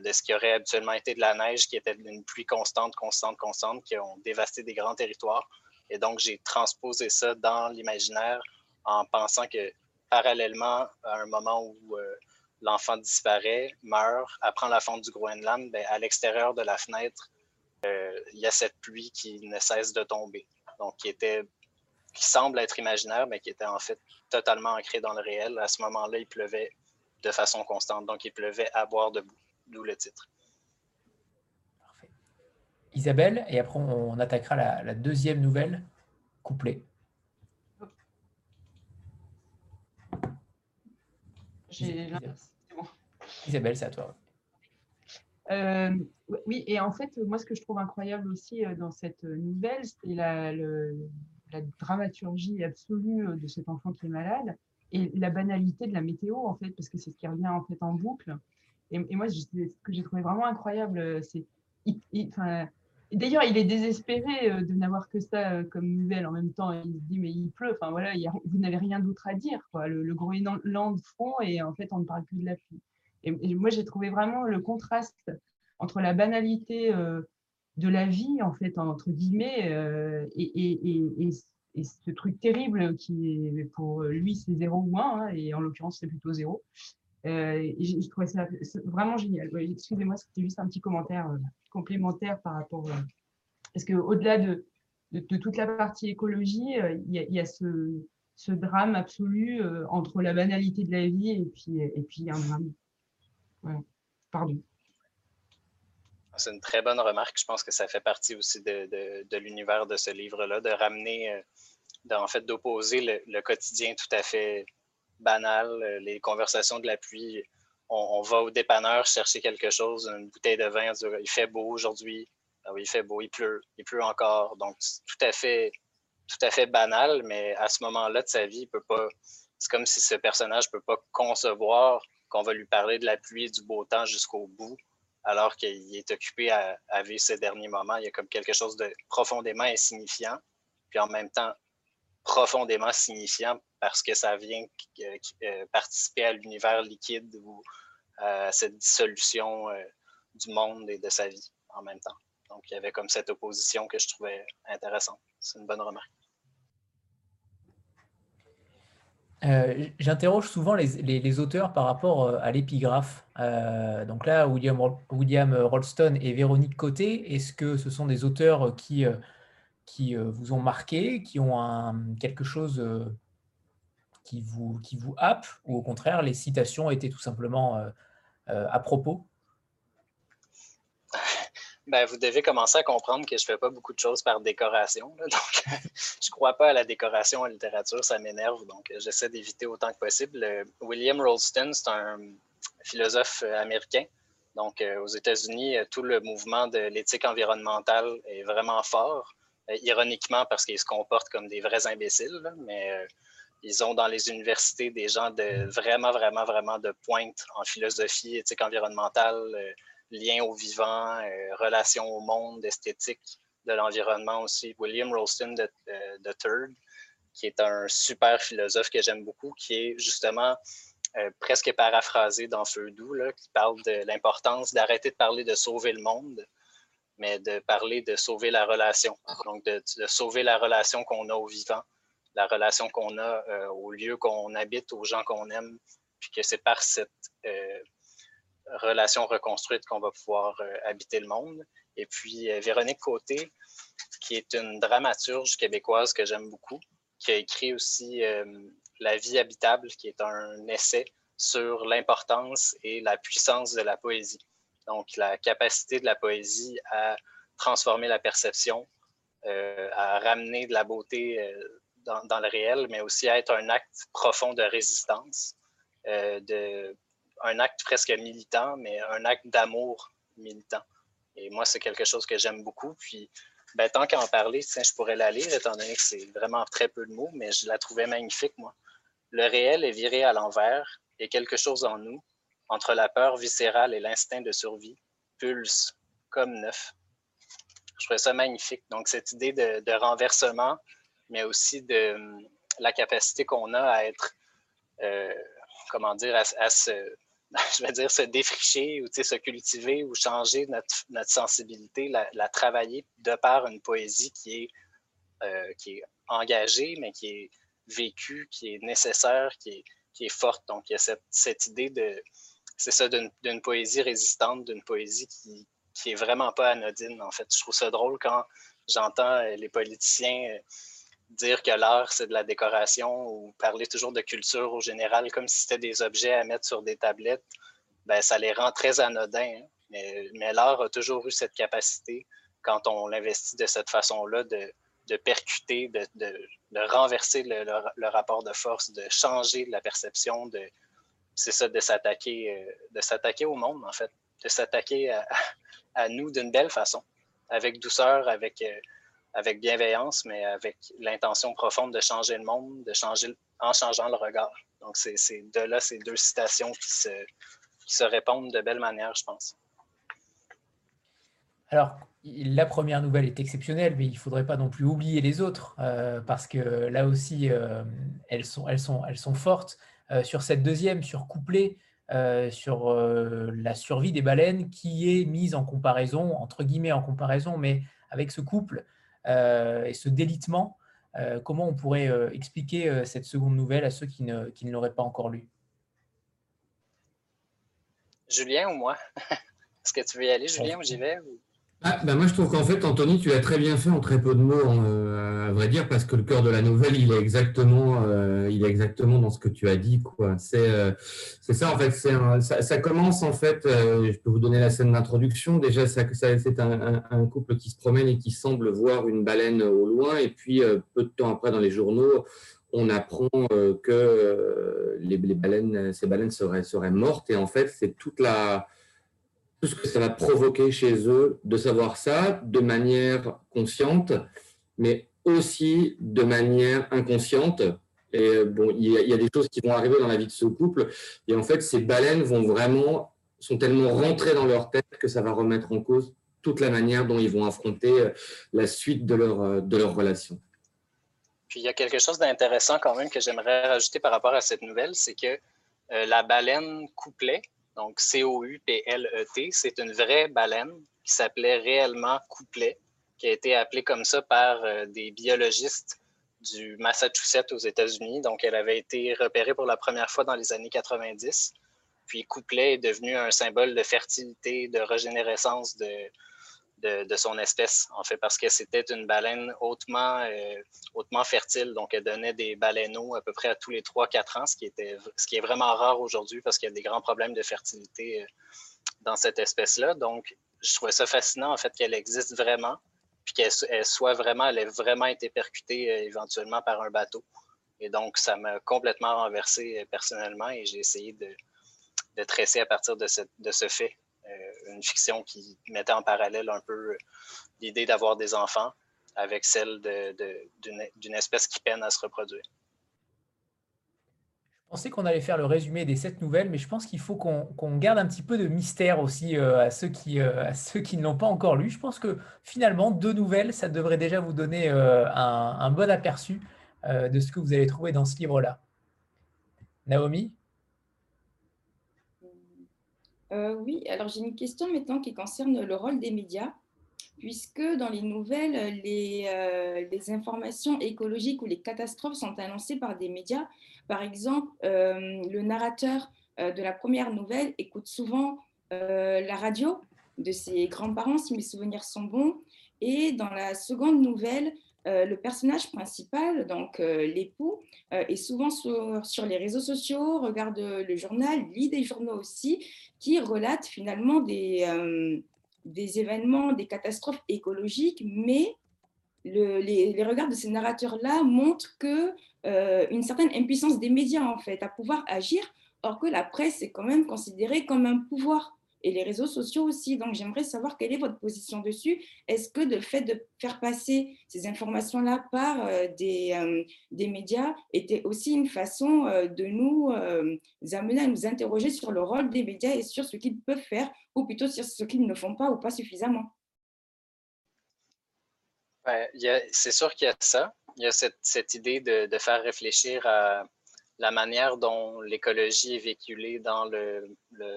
de ce qui aurait habituellement été de la neige, qui était une pluie constante, constante, constante, qui ont dévasté des grands territoires. Et donc, j'ai transposé ça dans l'imaginaire en pensant que parallèlement à un moment où euh, l'enfant disparaît, meurt, apprend la fonte du Groenland, ben, à l'extérieur de la fenêtre, euh, il y a cette pluie qui ne cesse de tomber. Donc, qui était qui semble être imaginaire, mais qui était en fait totalement ancré dans le réel. À ce moment-là, il pleuvait de façon constante. Donc, il pleuvait à boire debout, d'où le titre. Parfait. Isabelle, et après, on attaquera la, deuxième nouvelle, couplet. Isabelle, c'est à toi. Euh, oui, et en fait, moi, ce que je trouve incroyable aussi euh, dans cette nouvelle, c'est la, dramaturgie absolue euh, de cet enfant qui est malade et la banalité de la météo, en fait, parce que c'est ce qui revient en fait en boucle. Et, moi, ce que j'ai trouvé vraiment incroyable, c'est D'ailleurs, il est désespéré euh, de n'avoir que ça euh, comme nouvelle. En même temps, il se dit, mais il pleut. Enfin, voilà, vous n'avez rien d'autre à dire. Le, le Groenland fond et en fait, on ne parle plus de la pluie. Et, moi, j'ai trouvé vraiment le contraste entre la banalité euh, de la vie, en fait, entre guillemets, et, ce truc terrible qui pour lui, c'est zéro ou un, hein, et en l'occurrence, c'est plutôt zéro. Euh, je trouvais ça vraiment génial. Excusez-moi, c'était juste un petit commentaire euh, complémentaire par rapport. Euh, parce qu'au-delà de, toute la partie écologie, il y, a, ce, drame absolu entre la banalité de la vie et puis, un drame. Pardon. C'est une très bonne remarque. Je pense que ça fait partie aussi de, l'univers de ce livre-là, de ramener, en fait, d'opposer le, quotidien tout à fait banal, euh, les conversations de la pluie. On, va au dépanneur chercher quelque chose, une bouteille de vin, il fait beau aujourd'hui. Ah oui, il fait beau, il pleut, il pleut encore. Donc, tout à fait, tout à fait banal, mais à ce moment-là de sa vie, il peut pas. C'est comme si ce personnage ne peut pas concevoir qu'on va lui parler de la pluie et du beau temps jusqu'au bout, alors qu'il est occupé à, à, vivre ces derniers moments. Il y a comme quelque chose de profondément insignifiant, puis en même temps profondément signifiant parce que ça vient euh, euh, participer à l'univers liquide ou à cette dissolution euh, du monde et de sa vie en même temps. Donc, il y avait comme cette opposition que je trouvais intéressante. C'est une bonne remarque. J'interroge souvent les, auteurs par rapport à l'épigraphe. donc là, William, William Rolston et Véronique Côté, est-ce que ce sont des auteurs qui, qui vous ont marqué, qui ont un, quelque chose qui vous, qui vous happe ou au contraire, les citations étaient tout simplement euh, euh, à propos? Ben, vous devez commencer à comprendre que je ne fais pas beaucoup de choses par décoration. Donc, je ne crois pas à la décoration en littérature, ça m'énerve. Donc, j'essaie d'éviter autant que possible. William Rolston, c'est un philosophe euh, américain. Donc, aux États-Unis, tout le mouvement de l'éthique environnementale est vraiment fort. Ironiquement, parce qu'il se comporte comme des vrais imbéciles, mais ils ont dans les universités des gens de vraiment, vraiment, vraiment de pointe en philosophie, éthique environnementale, euh, lien au vivant, euh, relation au monde, esthétique de l'environnement aussi. William Rolston de, de, Third, qui est un super philosophe que j'aime beaucoup, qui est justement euh, presque paraphrasé dans Feu doux, qui parle de l'importance d'arrêter de parler de sauver le monde, mais de parler de sauver la relation. Donc, de, de sauver la relation qu'on a au vivant la relation qu'on a euh, au lieu qu'on habite, aux gens qu'on aime, puis que c'est par cette euh, relation reconstruite qu'on va pouvoir euh, habiter le monde. Et puis Véronique Côté, qui est une dramaturge québécoise que j'aime beaucoup, qui a écrit aussi La vie habitable, qui est un essai sur l'importance et la puissance de la poésie. Donc, la capacité de la poésie à transformer la perception, euh, à ramener de la beauté euh, dans, le réel, mais aussi à être un acte profond de résistance, euh, de, un acte presque militant, mais un acte d'amour militant. Et moi, c'est quelque chose que j'aime beaucoup. Puis, ben, tant qu'à en parler, je pourrais la lire, étant donné que c'est vraiment très peu de mots, mais je la trouvais magnifique, moi. Le réel est viré à l'envers et quelque chose en nous, entre la peur viscérale et l'instinct de survie, pulse comme neuf. Je trouvais ça magnifique. Donc, cette idée de, renversement, mais aussi de la capacité qu'on a à être, euh, comment dire, à se je vais dire, se défricher ou se cultiver ou changer notre, sensibilité, la, travailler de par une poésie qui est, euh, qui est engagée, mais qui est vécue, qui est nécessaire, qui est, forte. Donc, il y a cette idée de, c'est ça, d'une poésie résistante, d'une poésie qui, qui est vraiment pas anodine, en fait. Je trouve ça drôle quand j'entends euh, les politiciens euh, dire que l'art, c'est de la décoration ou parler toujours de culture au général comme si c'était des objets à mettre sur des tablettes, ben, ça les rend très anodins. Hein. Mais, mais l'art a toujours eu cette capacité, quand on l'investit de cette façon-là, de, de, percuter, de, de, renverser le, le, rapport de force, de changer la perception, de, c'est ça, de s'attaquer, euh, de s'attaquer au monde, en fait, de s'attaquer à, nous d'une belle façon, avec douceur, avec euh, avec bienveillance, mais avec l'intention profonde de changer le monde, de changer en changeant le regard. Donc, c'est de là ces deux citations qui se, qui se répondent de belle manière, je pense. Alors, la première nouvelle est exceptionnelle, mais il ne faudrait pas non plus oublier les autres, euh, parce que là aussi, euh, elles, sont, elles, sont, elles sont fortes. Euh, sur cette deuxième, sur couplet, sur la survie des baleines, qui est mise en comparaison, entre guillemets en comparaison, mais avec ce couple euh, et ce délitement, euh, comment on pourrait euh, expliquer cette seconde nouvelle à ceux qui ne, qui ne l'auraient pas encore lu Julien ou moi? Est-ce que tu veux y aller, Julien, ou j'y vais ah, bah, moi, je trouve qu'en fait, Anthony, tu l'as très bien fait en très peu de mots, euh, à vrai dire, parce que le cœur de la nouvelle, il est exactement, euh, il est exactement dans ce que tu as dit. Quoi. C'est, euh, ça, en fait. C'est ça, ça, commence, en fait, je peux vous donner la scène d'introduction. Déjà, ça, c'est un, un, couple qui se promène et qui semble voir une baleine au loin. Et puis, peu de temps après, dans les journaux, on apprend que les, les, baleines, ces baleines seraient, seraient mortes. Et en fait, c'est toute la tout ce que ça va provoquer chez eux de savoir ça de manière consciente, mais aussi de manière inconsciente. Et bon, il y, a, des choses qui vont arriver dans la vie de ce couple. Et en fait, ces baleines vont vraiment, sont tellement rentrées dans leur tête que ça va remettre en cause toute la manière dont ils vont affronter euh, la suite de leur, euh, de leur relation. Puis il y a quelque chose d'intéressant quand même que j'aimerais rajouter par rapport à cette nouvelle, c'est que euh, la baleine couplet, donc C-O-U-P-L-E-T. C'est une vraie baleine qui s'appelait réellement couplet, qui a été appelée comme ça par euh, des biologistes du Massachusetts aux États-Unis. Donc, elle avait été repérée pour la première fois dans les années 90. Puis, couplet est devenu un symbole de fertilité, de régénérescence de, de, son espèce, en fait, parce que c'était une baleine hautement, euh, hautement fertile. Donc, elle donnait des baleineaux à peu près à tous les 3-4 ans, ce qui, était, ce qui est vraiment rare aujourd'hui parce qu'il y a des grands problèmes de fertilité euh, dans cette espèce-là. Donc, je trouvais ça fascinant, en fait, qu'elle existe vraiment, puis qu'elle soit vraiment, elle ait vraiment été percutée euh, éventuellement par un bateau. Et donc, ça m'a complètement renversé personnellement et j'ai essayé de, de, tresser à partir de ce, de ce fait une fiction qui mettait en parallèle un peu l'idée d'avoir des enfants avec celle d'une espèce qui peine à se reproduire. Je pensais qu'on allait faire le résumé des sept nouvelles, mais je pense qu'il faut qu'on garde un petit peu de mystère aussi euh, à, ceux qui, euh, à ceux qui ne l'ont pas encore lu. Je pense que finalement, deux nouvelles, ça devrait déjà vous donner un, bon aperçu de ce que vous allez trouver dans ce livre-là. Naomi? Euh, oui, alors j'ai une question maintenant qui concerne le rôle des médias, puisque dans les nouvelles, les, euh, informations écologiques ou les catastrophes sont annoncées par des médias. Par exemple, euh, le narrateur de la première nouvelle écoute souvent la radio de ses grands-parents, si mes souvenirs sont bons. Et dans la seconde nouvelle, le personnage principal, donc l'époux, est souvent sur, les réseaux sociaux, regarde le journal, lit des journaux aussi, qui relatent finalement des, événements, des catastrophes écologiques, mais le, les, les, regards de ces narrateurs-là montrent que une certaine impuissance des médias en fait à pouvoir agir, or que la presse est quand même considérée comme un pouvoir et les réseaux sociaux aussi. Donc, j'aimerais savoir quelle est votre position dessus. Est-ce que le fait de faire passer ces informations-là par euh, des, euh, des, médias était aussi une façon euh, de nous amener à nous interroger sur le rôle des médias et sur ce qu'ils peuvent faire, ou plutôt sur ce qu'ils ne font pas ou pas suffisamment? C'est sûr qu'il y a ça. Il y a cette, cette idée de, de, faire réfléchir à la manière dont l'écologie est véhiculée dans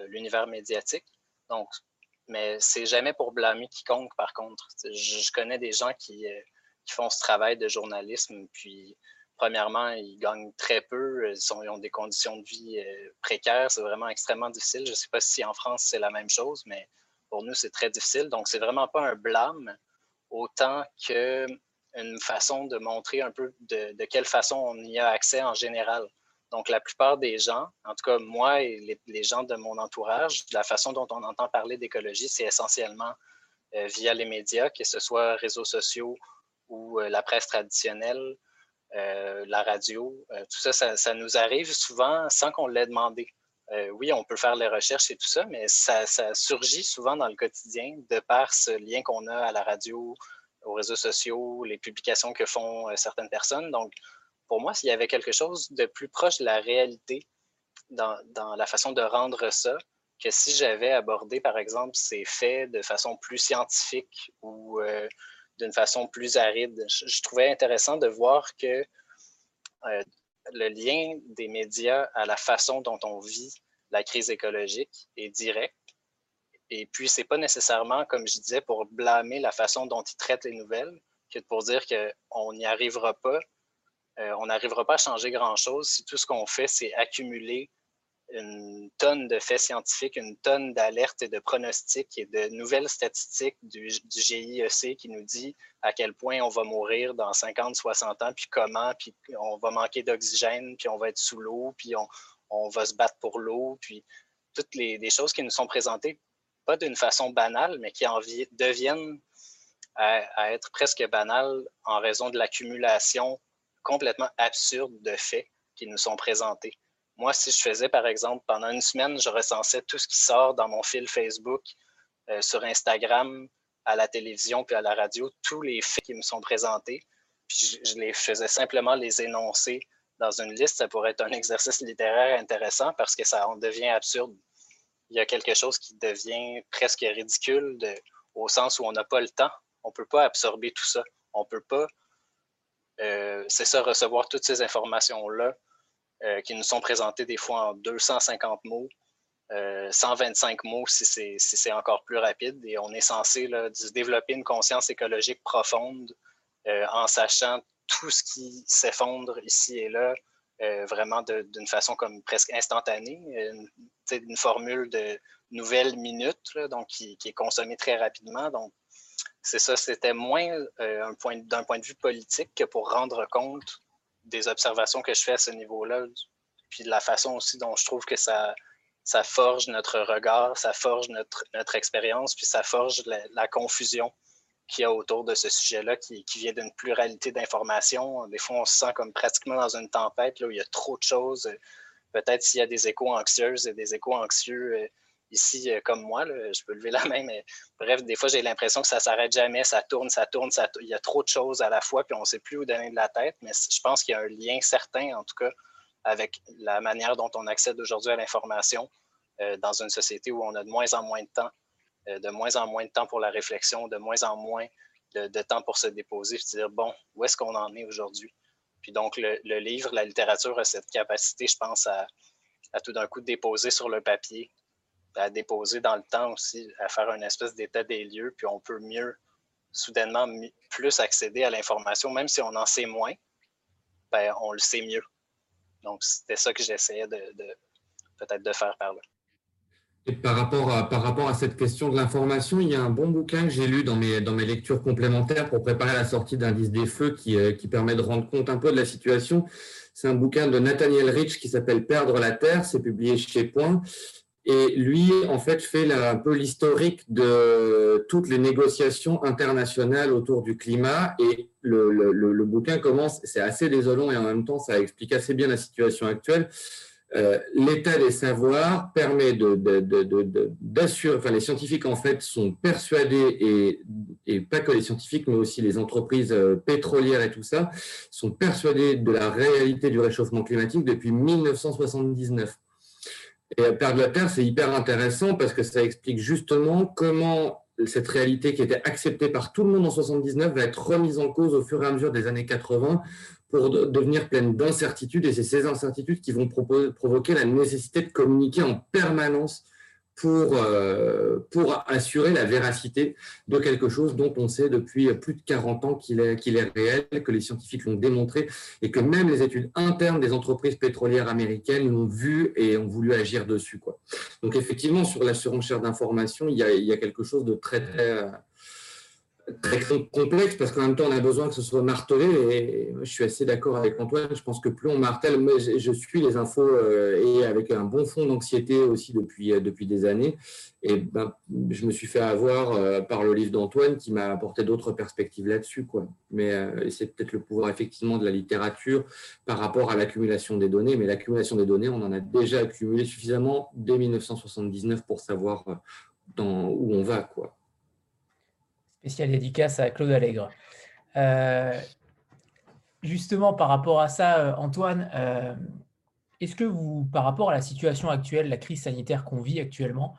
l'univers médiatique. Donc, mais c'est jamais pour blâmer quiconque, par contre. Je, connais des gens qui, euh, qui, font ce travail de journalisme, puis premièrement, ils gagnent très peu, ils, sont, ils ont des conditions de vie euh, précaires, c'est vraiment extrêmement difficile. Je ne sais pas si en France c'est la même chose, mais pour nous, c'est très difficile. Donc, c'est vraiment pas un blâme, autant qu'une façon de montrer un peu de, quelle façon on y a accès en général. Donc, la plupart des gens, en tout cas moi et les, gens de mon entourage, la façon dont on entend parler d'écologie, c'est essentiellement euh, via les médias, que ce soit réseaux sociaux ou euh, la presse traditionnelle, euh, la radio. tout ça, ça, nous arrive souvent sans qu'on l'ait demandé. oui, on peut faire les recherches et tout ça, mais ça, ça, surgit souvent dans le quotidien de par ce lien qu'on a à la radio, aux réseaux sociaux, les publications que font certaines personnes. Donc, pour moi, s'il y avait quelque chose de plus proche de la réalité dans, la façon de rendre ça, que si j'avais abordé, par exemple, ces faits de façon plus scientifique ou euh, d'une façon plus aride, je, trouvais intéressant de voir que euh, le lien des médias à la façon dont on vit la crise écologique est direct. Et puis, c'est pas nécessairement, comme je disais, pour blâmer la façon dont ils traitent les nouvelles, que pour dire qu'on n'y arrivera pas euh, on n'arrivera pas à changer grand-chose. Si tout ce qu'on fait, c'est accumuler une tonne de faits scientifiques, une tonne d'alertes et de pronostics et de nouvelles statistiques du, GIEC qui nous dit à quel point on va mourir dans 50, 60 ans, puis comment, puis on va manquer d'oxygène, puis on va être sous l'eau, puis on, va se battre pour l'eau, puis toutes les, choses qui nous sont présentées, pas d'une façon banale, mais qui en deviennent à être presque banales en raison de l'accumulation complètement absurdes de faits qui nous sont présentés. Moi, si je faisais, par exemple, pendant une semaine, je recensais tout ce qui sort dans mon fil Facebook, euh, sur Instagram, à la télévision, puis à la radio, tous les faits qui me sont présentés, puis je, les faisais simplement les énoncer dans une liste. Ça pourrait être un exercice littéraire intéressant parce que ça en devient absurde. Il y a quelque chose qui devient presque ridicule au sens où on n'a pas le temps. On ne peut pas absorber tout ça. On ne peut pas c'est ça, recevoir toutes ces informations-là euh, qui nous sont présentées des fois en 250 mots, 125 euh, mots si c'est encore plus rapide. Et on est censé là, développer une conscience écologique profonde en sachant tout ce qui s'effondre ici et là, vraiment d'une façon comme presque instantanée, une, une formule de nouvelles minutes, donc qui, qui, est consommée très rapidement. Donc, c'est ça, c'était moins euh, d'un point de vue politique que pour rendre compte des observations que je fais à ce niveau-là, puis de la façon aussi dont je trouve que ça, forge notre regard, ça forge notre, notre expérience, puis ça forge la, confusion qu'il y a autour de ce sujet-là qui, qui, vient d'une pluralité d'informations. Des fois, on se sent comme pratiquement dans une tempête là, où il y a trop de choses. Peut-être s'il y a des échos anxieuses et des échos anxieux euh, ici euh, comme moi, je peux lever la main, mais bref, des fois, j'ai l'impression que ça s'arrête jamais, ça tourne, ça tourne, il y a trop de choses à la fois, puis on ne sait plus où donner de la tête, mais je pense qu'il y a un lien certain, en tout cas, avec la manière dont on accède aujourd'hui à l'information euh, dans une société où on a de moins en moins de temps, euh, de moins en moins de temps pour la réflexion, de moins en moins de, temps pour se déposer, se dire, bon, où est-ce qu'on en est aujourd'hui? Puis donc, le, livre, la littérature a cette capacité, je pense, à, à tout d'un coup déposer sur le papier à déposer dans le temps aussi, à faire une espèce d'état des lieux, puis on peut mieux, soudainement, plus accéder à l'information, même si on en sait moins, ben, on le sait mieux. Donc, c'était ça que j'essayais de, peut-être de faire par là. Et par rapport, à, cette question de l'information, il y a un bon bouquin que j'ai lu dans mes, dans mes lectures complémentaires pour préparer la sortie d'Indice des Feux qui, euh, qui permet de rendre compte un peu de la situation. C'est un bouquin de Nathaniel Rich qui s'appelle Perdre la Terre, c'est publié chez Point. Et lui, en fait, fait un peu l'historique de toutes les négociations internationales autour du climat. Et le, bouquin commence, c'est assez désolant et en même temps, ça explique assez bien la situation actuelle. Euh, l'état des savoirs permet d'assurer, enfin les scientifiques en fait sont persuadés, et, et, pas que les scientifiques, mais aussi les entreprises euh, pétrolières et tout ça, sont persuadés de la réalité du réchauffement climatique depuis 1979. Et à perdre la Terre, c'est hyper intéressant parce que ça explique justement comment cette réalité qui était acceptée par tout le monde en 79 va être remise en cause au fur et à mesure des années 80 pour devenir pleine d'incertitudes. Et c'est ces incertitudes qui vont provoquer la nécessité de communiquer en permanence pour, euh, pour assurer la véracité de quelque chose dont on sait depuis plus de 40 ans qu'il est, qu'il est réel, que les scientifiques l'ont démontré et que même les études internes des entreprises pétrolières américaines l'ont vu et ont voulu agir dessus. Quoi. Donc effectivement, sur la surenchère d'informations, il il y a quelque chose de très, très très complexe parce qu'en même temps, on a besoin que ce soit martelé. Et je suis assez d'accord avec Antoine. Je pense que plus on martèle, moi, je suis les infos euh, et avec un bon fond d'anxiété aussi depuis, euh, depuis des années. Et ben, je me suis fait avoir euh, par le livre d'Antoine qui m'a apporté d'autres perspectives là-dessus. Quoi. Mais c'est peut-être le pouvoir effectivement de la littérature par rapport à l'accumulation des données. Mais l'accumulation des données, on en a déjà accumulé suffisamment dès 1979 pour savoir dans, où on va. Quoi spéciale dédicace à Claude Allègre. Euh, justement, par rapport à ça, euh, Antoine, euh, est-ce que vous, par rapport à la situation actuelle, la crise sanitaire qu'on vit actuellement,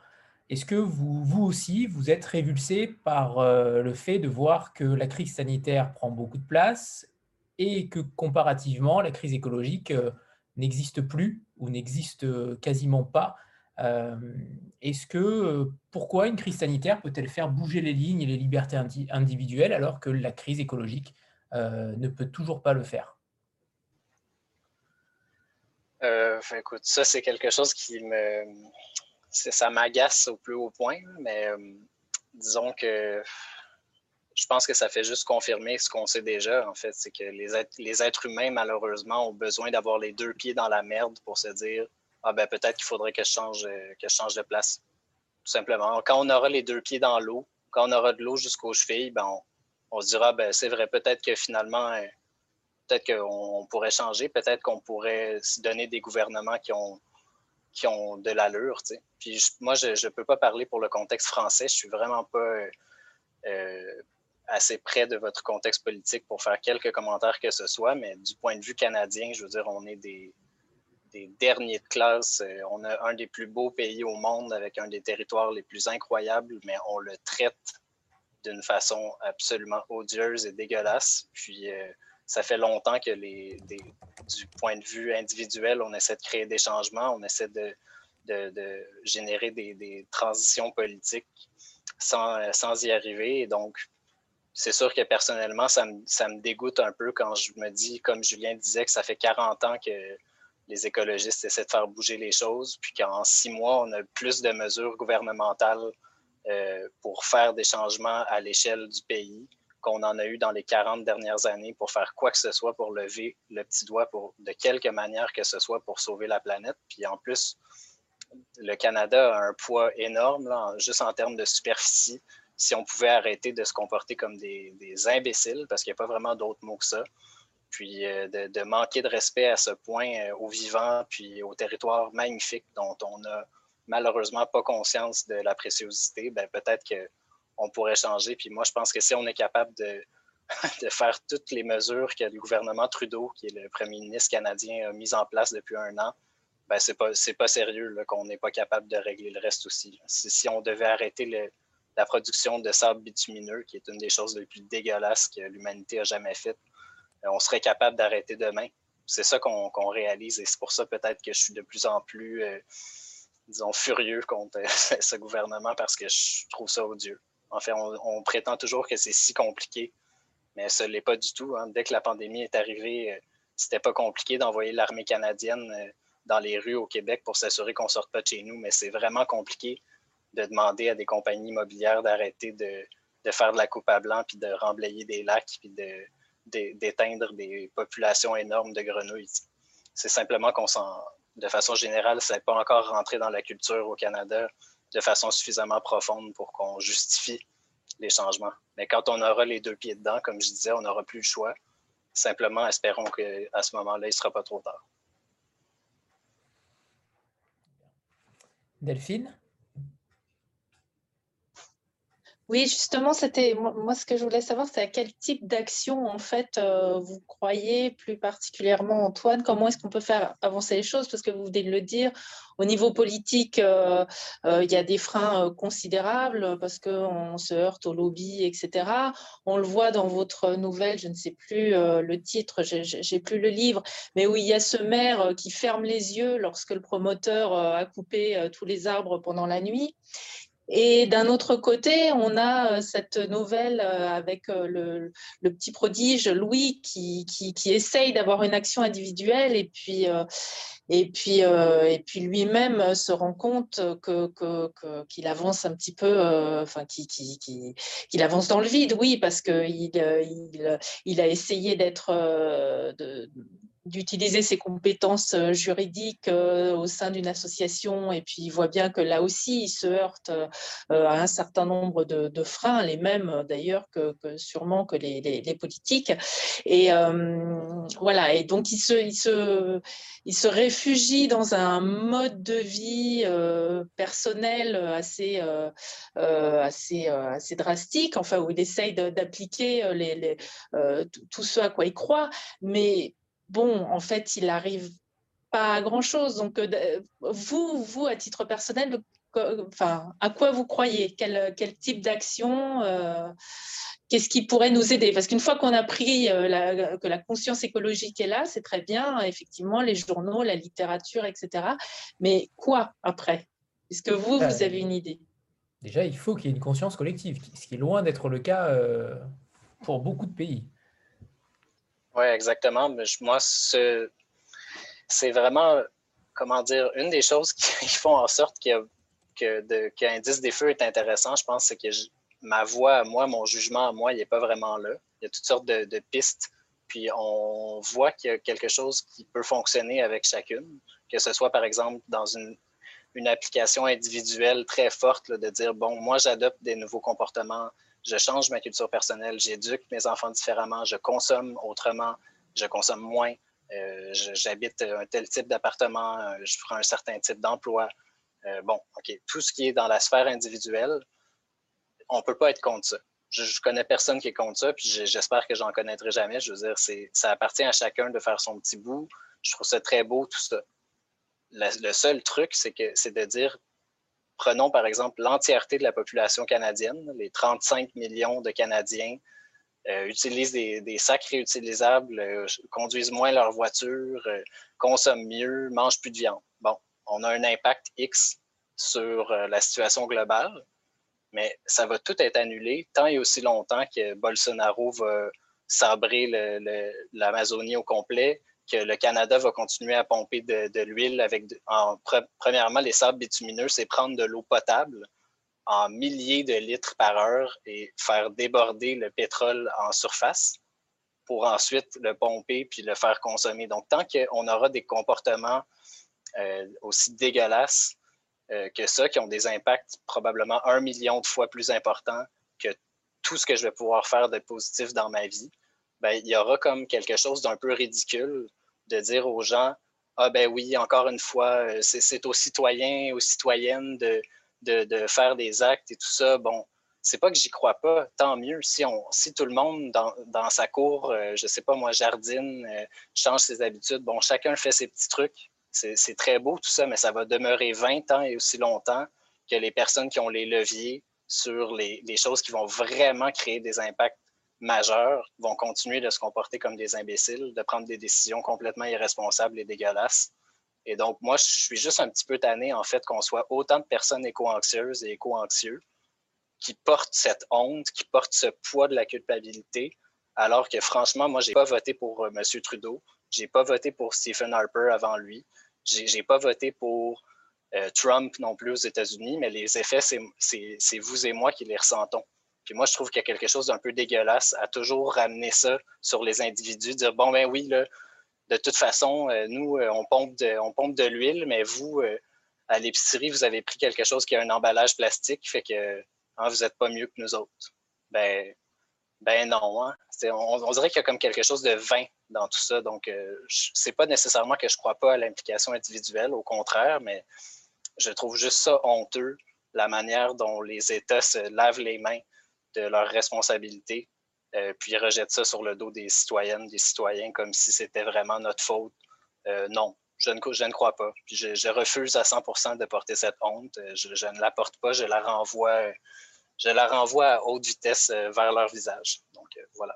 est-ce que vous, aussi, vous êtes révulsé par le fait de voir que la crise sanitaire prend beaucoup de place et que comparativement, la crise écologique n'existe plus ou n'existe quasiment pas est-ce que euh, pourquoi une crise sanitaire peut-elle faire bouger les lignes et les libertés individuelles alors que la crise écologique euh, ne peut toujours pas le faire? Écoute, ça c'est quelque chose qui me, ça m'agace au plus haut point, mais disons que je pense que ça fait juste confirmer ce qu'on sait déjà, en fait, c'est que les les êtres humains, malheureusement, ont besoin d'avoir les deux pieds dans la merde pour se dire ah ben peut-être qu'il faudrait que je change euh, que je change de place. Tout simplement. Quand on aura les deux pieds dans l'eau, quand on aura de l'eau jusqu'aux chevilles, ben on, se dira ben c'est vrai, peut-être que finalement, euh, peut-être qu'on pourrait changer, peut-être qu'on pourrait se donner des gouvernements qui ont qui ont de l'allure. Puis moi, je ne peux pas parler pour le contexte français. Je suis vraiment pas euh, assez près de votre contexte politique pour faire quelques commentaires que ce soit, mais du point de vue canadien, je veux dire, on est des, des derniers de classe. Euh, on a un des plus beaux pays au monde avec un des territoires les plus incroyables, mais on le traite d'une façon absolument odieuse et dégueulasse. Puis euh, ça fait longtemps que les, du point de vue individuel, on essaie de créer des changements, on essaie de, de, générer des, transitions politiques sans, sans, y arriver. Et donc, c'est sûr que personnellement, ça me, ça me dégoûte un peu quand je me dis, comme Julien disait, que ça fait 40 ans que les écologistes essaient de faire bouger les choses, puis qu'en six mois, on a plus de mesures gouvernementales euh, pour faire des changements à l'échelle du pays qu'on en a eu dans les 40 dernières années pour faire quoi que ce soit pour lever le petit doigt pour, de quelque manière que ce soit pour sauver la planète. Puis en plus, le Canada a un poids énorme, juste en termes de superficie. Si on pouvait arrêter de se comporter comme des, des imbéciles, parce qu'il n'y a pas vraiment d'autres mots que ça, puis euh, de, manquer de respect à ce point euh, aux vivants, puis au territoire magnifique dont on n'a malheureusement pas conscience de la préciosité, ben peut-être qu'on pourrait changer. Puis moi, je pense que si on est capable de, faire toutes les mesures que le gouvernement Trudeau, qui est le premier ministre canadien, a mises en place depuis un an, ben c'est pas, pas sérieux qu'on n'est pas capable de régler le reste aussi. Si, on devait arrêter la production de sable bitumineux, qui est une des choses les plus dégueulasses que l'humanité a jamais faites, on serait capable d'arrêter demain. C'est ça qu'on réalise et c'est pour ça peut-être que je suis de plus en plus, euh, disons, furieux contre ce gouvernement parce que je trouve ça odieux. En fait, on, prétend toujours que c'est si compliqué, mais ce n'est pas du tout. Hein. Dès que la pandémie est arrivée, euh, c'était pas compliqué d'envoyer l'armée canadienne dans les rues au Québec pour s'assurer qu'on ne sorte pas de chez nous, mais c'est vraiment compliqué de demander à des compagnies immobilières d'arrêter de, faire de la coupe à blanc, puis de remblayer des lacs, puis d'éteindre des populations énormes de grenouilles. C'est simplement qu'on s'en, de façon générale, ça n'est pas encore rentré dans la culture au Canada de façon suffisamment profonde pour qu'on justifie les changements. Mais quand on aura les deux pieds dedans, comme je disais, on n'aura plus le choix. Simplement, espérons qu'à ce moment-là, il ne sera pas trop tard. Delphine? Oui, justement, c'était moi ce que je voulais savoir, c'est à quel type d'action en fait euh, vous croyez plus particulièrement, Antoine? Comment est-ce qu'on peut faire avancer les choses? Parce que vous venez de le dire, au niveau politique, euh, euh, il y a des freins considérables parce qu'on se heurte au lobby, etc. On le voit dans votre nouvelle, je ne sais plus le titre, j'ai plus le livre, mais où il y a ce maire qui ferme les yeux lorsque le promoteur a coupé tous les arbres pendant la nuit. Et d'un autre côté, on a euh, cette nouvelle euh, avec euh, le, petit prodige Louis qui, qui, essaye d'avoir une action individuelle et puis, et puis, et puis lui-même se rend compte qu'il que, qu'il avance un petit peu, enfin, qu'il avance dans le vide, oui, parce qu'il il, il, a essayé d'être d'utiliser ses compétences euh, juridiques euh, au sein d'une association. Et puis il voit bien que là aussi il se heurte euh, à un certain nombre de, freins, les mêmes d'ailleurs que, sûrement que les, politiques. Et voilà, et donc il se, il, se, il se réfugie dans un mode de vie personnel assez, assez, assez drastique, enfin où il essaye d'appliquer les, tout ce à quoi il croit, mais bon, en fait, il n'arrive pas à grand-chose. Donc, euh, vous, vous, à titre personnel, enfin, à quoi vous croyez? Quel, type d'action euh, Qu'est-ce qui pourrait nous aider? Parce qu'une fois qu'on a pris euh, que la conscience écologique est là, c'est très bien, effectivement, les journaux, la littérature, etc. Mais quoi après? Est-ce que vous, vous avez une idée? Déjà, il faut qu'il y ait une conscience collective, ce qui est loin d'être le cas pour beaucoup de pays. Oui, exactement. Mais moi, c'est vraiment, comment dire, une des choses qui font en sorte que, que, Indice des Feux est intéressant, je pense, c'est que ma voix moi, mon jugement moi, il n'est pas vraiment là. Il y a toutes sortes de, pistes. Puis on voit qu'il y a quelque chose qui peut fonctionner avec chacune, que ce soit par exemple dans une, une application individuelle très forte, de dire, bon, moi j'adopte des nouveaux comportements je change ma culture personnelle, j'éduque mes enfants différemment, je consomme autrement, je consomme moins, euh, j'habite un tel type d'appartement, euh, je ferai un certain type d'emploi. Euh, bon, OK, tout ce qui est dans la sphère individuelle, on ne peut pas être contre ça. Je, ne connais personne qui est contre ça, puis j'espère que j'en connaîtrai jamais. Je veux dire, ça appartient à chacun de faire son petit bout. Je trouve ça très beau, tout ça. le seul truc, c'est de dire Prenons par exemple l'entièreté de la population canadienne, les 35 millions de Canadiens euh, utilisent des, sacs réutilisables, euh, conduisent moins leur voiture, euh, consomment mieux, mangent plus de viande. Bon, on a un impact X sur la situation globale, mais ça va tout être annulé tant et aussi longtemps que Bolsonaro va sabrer l'Amazonie au complet, que le Canada va continuer à pomper de, l'huile avec, en, premièrement, les sables bitumineux, c'est prendre de l'eau potable en milliers de litres par heure et faire déborder le pétrole en surface pour ensuite le pomper puis le faire consommer. Donc, tant qu'on aura des comportements euh, aussi dégueulasses euh, que ça, qui ont des impacts probablement un million de fois plus importants que tout ce que je vais pouvoir faire de positif dans ma vie, ben, il y aura comme quelque chose d'un peu ridicule de dire aux gens Ah, ben oui, encore une fois, euh, c'est aux citoyens, aux citoyennes de, de, faire des actes et tout ça. Bon, c'est pas que j'y crois pas, tant mieux. Si, on, si tout le monde dans, dans sa cour, euh, je sais pas, moi, jardine, euh, change ses habitudes, bon, chacun fait ses petits trucs. C'est très beau tout ça, mais ça va demeurer 20 ans et aussi longtemps que les personnes qui ont les leviers sur les, les choses qui vont vraiment créer des impacts majeurs vont continuer de se comporter comme des imbéciles, de prendre des décisions complètement irresponsables et dégueulasses. Et donc, moi, je suis juste un petit peu tanné, en fait, qu'on soit autant de personnes éco-anxieuses et éco-anxieux qui portent cette honte, qui portent ce poids de la culpabilité, alors que franchement, moi, j'ai pas voté pour euh, M. Trudeau, j'ai pas voté pour Stephen Harper avant lui, J'ai pas voté pour euh, Trump non plus aux États-Unis, mais les effets, c'est vous et moi qui les ressentons. Puis moi, je trouve qu'il y a quelque chose d'un peu dégueulasse à toujours ramener ça sur les individus, dire bon, ben oui, là, de toute façon, euh, nous, on pompe de, de l'huile, mais vous, à l'épicerie, vous avez pris quelque chose qui a un emballage plastique, fait que hein, vous n'êtes pas mieux que nous autres. Ben, ben non. Hein. On, dirait qu'il y a comme quelque chose de vain dans tout ça. Donc, euh, c'est pas nécessairement que je crois pas à l'implication individuelle, au contraire, mais je trouve juste ça honteux, la manière dont les États se lavent les mains de leurs responsabilités, euh, puis rejettent ça sur le dos des citoyennes, des citoyens, comme si c'était vraiment notre faute. Euh, non, je ne, crois pas. Je, refuse à 100% de porter cette honte. Je, je, ne la porte pas, je la renvoie je la renvoie à haute vitesse euh, vers leur visage. Donc euh, voilà.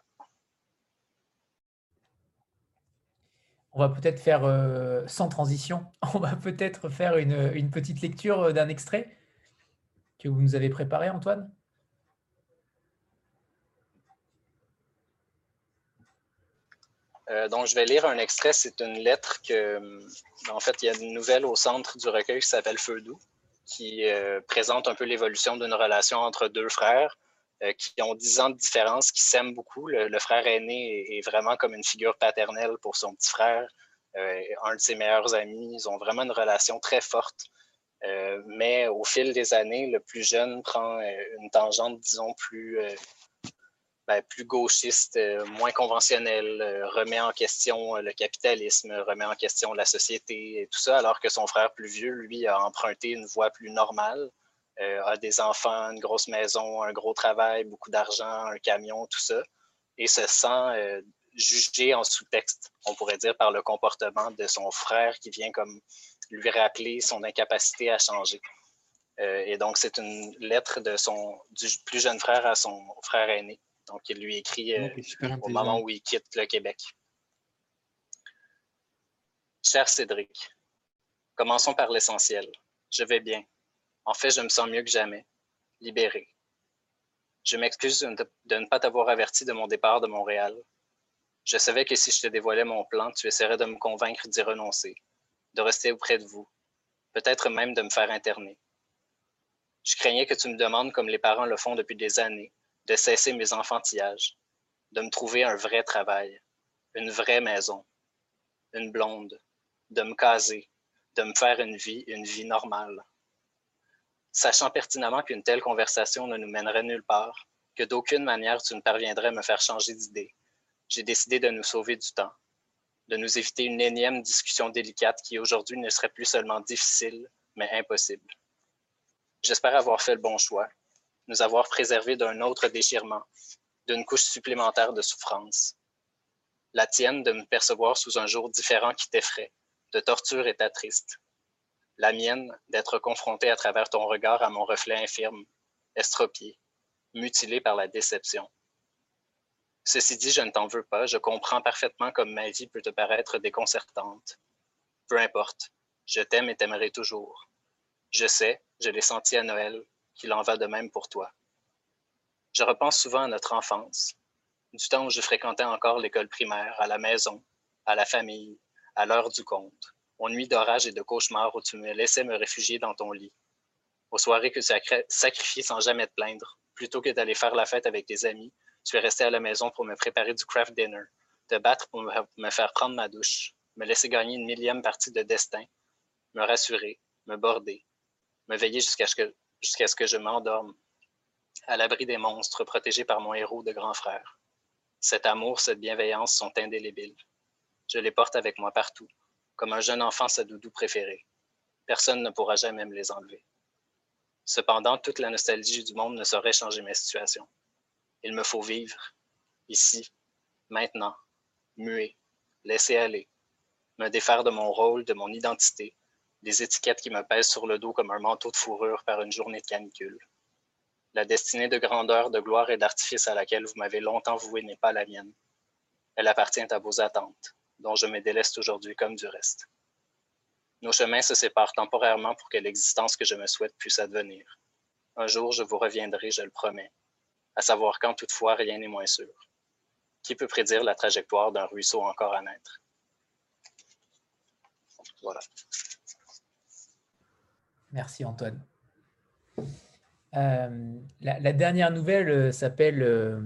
On va peut-être faire, euh, sans transition, on va peut-être faire une, petite lecture d'un extrait que vous nous avez préparé, Antoine? Donc, je vais lire un extrait. C'est une lettre que, en fait, il y a une nouvelle au centre du recueil qui s'appelle Feu doux qui euh, présente un peu l'évolution d'une relation entre deux frères euh, qui ont dix ans de différence, qui s'aiment beaucoup. Le, frère aîné est, vraiment comme une figure paternelle pour son petit frère, euh, un de ses meilleurs amis. Ils ont vraiment une relation très forte. mais au fil des années, le plus jeune prend une tangente, disons, plus ben, plus gauchiste, euh, moins conventionnel, euh, remet en question euh, le capitalisme, remet en question la société et tout ça, alors que son frère plus vieux, lui, a emprunté une voie plus normale, a des enfants, une grosse maison, un gros travail, beaucoup d'argent, un camion, tout ça, et se sent jugé en sous-texte, on pourrait dire, par le comportement de son frère qui vient comme lui rappeler son incapacité à changer. et donc, c'est une lettre de son, du plus jeune frère à son frère aîné. Donc, il lui écrit euh, au moment où il quitte le Québec. Cher Cédric, commençons par l'essentiel. Je vais bien. En fait, je me sens mieux que jamais. Libéré. Je m'excuse de ne pas t'avoir averti de mon départ de Montréal. Je savais que si je te dévoilais mon plan, tu essaierais de me convaincre d'y renoncer, de rester auprès de vous, peut-être même de me faire interner. Je craignais que tu me demandes, comme les parents le font depuis des années, de cesser mes enfantillages, de me trouver un vrai travail, une vraie maison, une blonde, de me caser, de me faire une vie, une vie normale. Sachant pertinemment qu'une telle conversation ne nous mènerait nulle part, que d'aucune manière tu ne parviendrais à me faire changer d'idée, j'ai décidé de nous sauver du temps, de nous éviter une énième discussion délicate qui aujourd'hui ne serait plus seulement difficile, mais impossible. J'espère avoir fait le bon choix nous avoir préservé d'un autre déchirement, d'une couche supplémentaire de souffrance. La tienne de me percevoir sous un jour différent qui t'effraie, de torture et t'attriste. La mienne d'être confrontée à travers ton regard à mon reflet infirme, estropié, mutilé par la déception. Ceci dit, je ne t'en veux pas, je comprends parfaitement comme ma vie peut te paraître déconcertante. Peu importe, je t'aime et t'aimerai toujours. Je sais, je l'ai senti à Noël, qu'il en va de même pour toi. Je repense souvent à notre enfance, du temps où je fréquentais encore l'école primaire, à la maison, à la famille, à l'heure du compte, aux nuits d'orage et de cauchemars où tu me laissais me réfugier dans ton lit, aux soirées que tu as sacrifiées sans jamais te plaindre, plutôt que d'aller faire la fête avec tes amis, tu es resté à la maison pour me préparer du craft dinner, te battre pour me faire prendre ma douche, me laisser gagner une millième partie de destin, me rassurer, me border, me veiller jusqu'à ce que jusqu'à ce que je m'endorme, à l'abri des monstres protégés par mon héros de grand frère. Cet amour, cette bienveillance sont indélébiles. Je les porte avec moi partout, comme un jeune enfant sa doudou préféré. Personne ne pourra jamais me les enlever. Cependant, toute la nostalgie du monde ne saurait changer ma situation. Il me faut vivre, ici, maintenant, muet, laisser aller, me défaire de mon rôle, de mon identité, des étiquettes qui me pèsent sur le dos comme un manteau de fourrure par une journée de canicule. La destinée de grandeur, de gloire et d'artifice à laquelle vous m'avez longtemps voué n'est pas la mienne. Elle appartient à vos attentes, dont je me déleste aujourd'hui comme du reste. Nos chemins se séparent temporairement pour que l'existence que je me souhaite puisse advenir. Un jour, je vous reviendrai, je le promets, à savoir quand toutefois rien n'est moins sûr. Qui peut prédire la trajectoire d'un ruisseau encore à naître? voilà. Merci Antoine. Euh, la, dernière nouvelle euh, s'appelle, euh,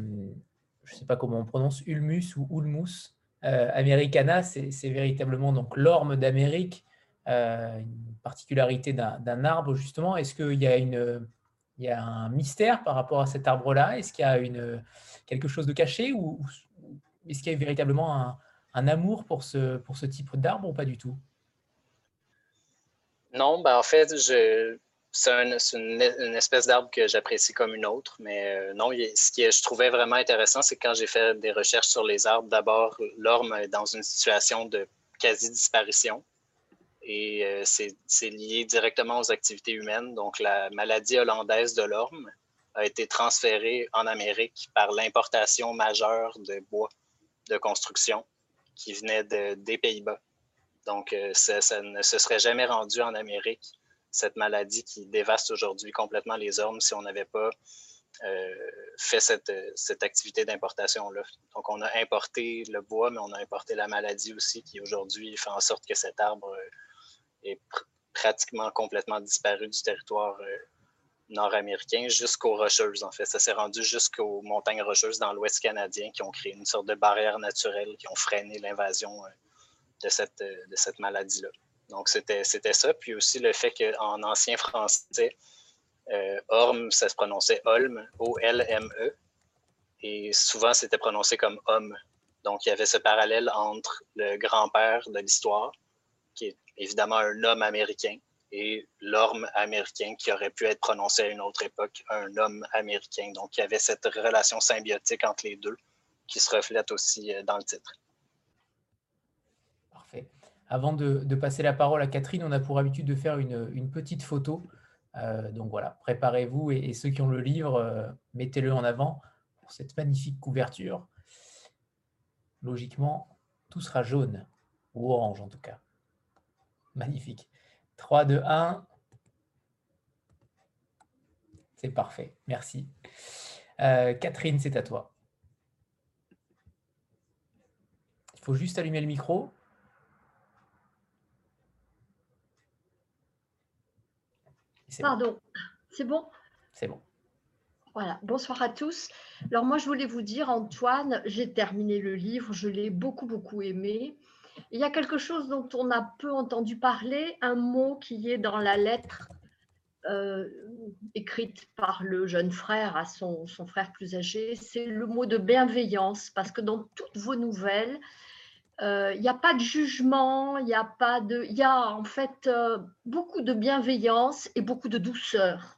je ne sais pas comment on prononce, Ulmus ou Ulmus americana. C'est véritablement donc l'orme d'Amérique, une particularité d'un arbre justement. Est-ce qu'il y a il y a un mystère par rapport à cet arbre-là? Est-ce qu'il y a une, quelque chose de caché ou, est-ce qu'il y a véritablement un, un, amour pour ce, pour ce type d'arbre ou pas du tout? Non, ben en fait, je, c'est une, espèce d'arbre que j'apprécie comme une autre, mais euh, non, ce que je trouvais vraiment intéressant, c'est quand j'ai fait des recherches sur les arbres, d'abord, l'orme est dans une situation de quasi-disparition et euh, c'est lié directement aux activités humaines. Donc, la maladie hollandaise de l'orme a été transférée en Amérique par l'importation majeure de bois de construction qui venait des Pays-Bas. Donc, euh, ça ne se serait jamais rendu en Amérique cette maladie qui dévaste aujourd'hui complètement les ormes si on n'avait pas euh, fait cette, cette activité d'importation-là. Donc, on a importé le bois, mais on a importé la maladie aussi, qui aujourd'hui fait en sorte que cet arbre euh, est pratiquement complètement disparu du territoire euh, nord-américain jusqu'aux Rocheuses, en fait. Ça s'est rendu jusqu'aux montagnes Rocheuses dans l'Ouest canadien qui ont créé une sorte de barrière naturelle qui ont freiné l'invasion de cette, de cette maladie-là. Donc, c'était ça. Puis aussi le fait qu'en ancien français, euh, Orme, ça se prononçait Olm, O-L-M-E. Et souvent, c'était prononcé comme homme. Donc, il y avait ce parallèle entre le grand-père de l'histoire, qui est évidemment un homme américain, et l'orme américain qui aurait pu être prononcé à une autre époque, un homme américain. Donc, il y avait cette relation symbiotique entre les deux qui se reflète aussi euh, dans le titre. Avant de, passer la parole à Catherine, on a pour habitude de faire une, petite photo. Euh, donc voilà, préparez-vous et, ceux qui ont le livre, euh, mettez-le en avant pour cette magnifique couverture. Logiquement, tout sera jaune ou orange en tout cas. Magnifique. 3, 2, 1. C'est parfait, merci. Euh, Catherine, c'est à toi. Il faut juste allumer le micro. Pardon, c'est bon? C'est bon. Voilà, bonsoir à tous. Alors moi, je voulais vous dire, Antoine, j'ai terminé le livre, je l'ai beaucoup, beaucoup aimé. Il y a quelque chose dont on a peu entendu parler, un mot qui est dans la lettre euh, écrite par le jeune frère à son, son frère plus âgé, c'est le mot de bienveillance, parce que dans toutes vos nouvelles, il euh, n'y a pas de jugement, il n'y a pas de, il y a en fait euh, beaucoup de bienveillance et beaucoup de douceur,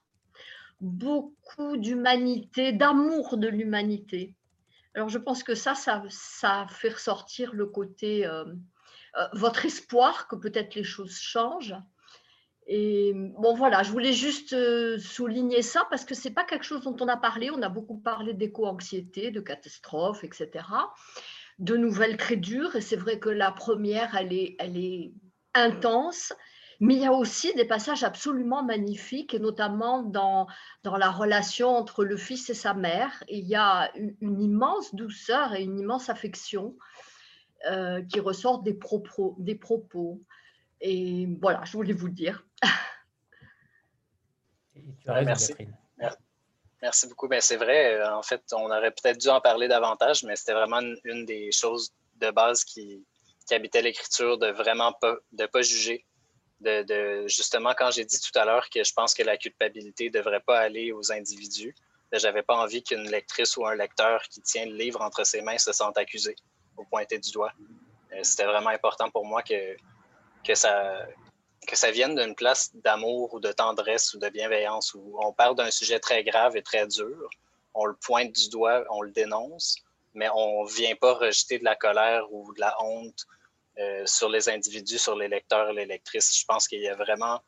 beaucoup d'humanité, d'amour de l'humanité. Alors je pense que ça, ça, ça fait ressortir le côté, euh, votre espoir que peut-être les choses changent. Et bon voilà, je voulais juste souligner ça parce que c'est pas quelque chose dont on a parlé. On a beaucoup parlé d'éco-anxiété, de catastrophes, etc de nouvelles très dures. Et c'est vrai que la première, elle est, elle est intense. Mais il y a aussi des passages absolument magnifiques, et notamment dans, dans la relation entre le fils et sa mère. il y a une, immense douceur et une immense affection euh, qui ressortent des propos, des propos. Et voilà, je voulais vous le dire. tu as Merci. Merci beaucoup. Ben, c'est vrai, euh, en fait, on aurait peut-être dû en parler davantage, mais c'était vraiment une, des choses de base qui, habitait l'écriture, de vraiment pas, de pas juger. De, justement, quand j'ai dit tout à l'heure que je pense que la culpabilité ne devrait pas aller aux individus, ben, j'avais pas envie qu'une lectrice ou un lecteur qui tient le livre entre ses mains se sente accusé au pointer du doigt. Euh, c'était vraiment important pour moi que, que ça, que ça vienne d'une place d'amour ou de tendresse ou de bienveillance où on parle d'un sujet très grave et très dur, on le pointe du doigt, on le dénonce, mais on ne vient pas rejeter de la colère ou de la honte euh, sur les individus, sur les lecteurs les lectrices. Je pense qu'il y a vraiment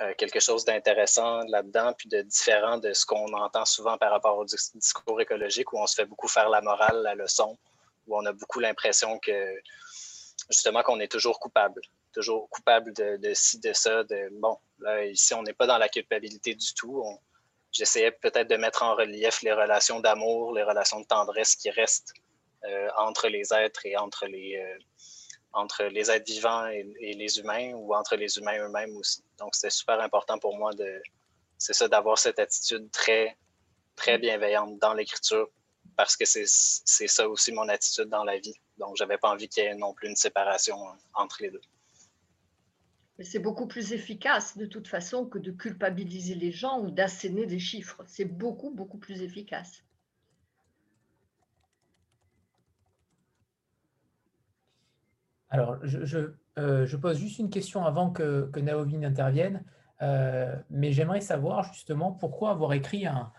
euh, quelque chose d'intéressant là-dedans, puis de différent de ce qu'on entend souvent par rapport au discours écologique, où on se fait beaucoup faire la morale, la leçon, où on a beaucoup l'impression que justement qu'on est toujours coupable toujours coupable de, ci, de ça. De, bon, là, ici, on n'est pas dans la culpabilité du tout. J'essayais peut-être de mettre en relief les relations d'amour, les relations de tendresse qui restent euh, entre les êtres et entre les, euh, entre les êtres vivants et, les humains ou entre les humains eux-mêmes aussi. Donc, c'était super important pour moi de, c'est ça, d'avoir cette attitude très, très bienveillante dans l'écriture parce que c'est ça aussi mon attitude dans la vie. Donc, j'avais pas envie qu'il y ait non plus une séparation entre les deux. C'est beaucoup plus efficace de toute façon que de culpabiliser les gens ou d'asséner des chiffres. C'est beaucoup, beaucoup plus efficace. Alors, je, euh, pose juste une question avant que, que Naomi n'intervienne, euh, mais j'aimerais savoir justement pourquoi avoir écrit un,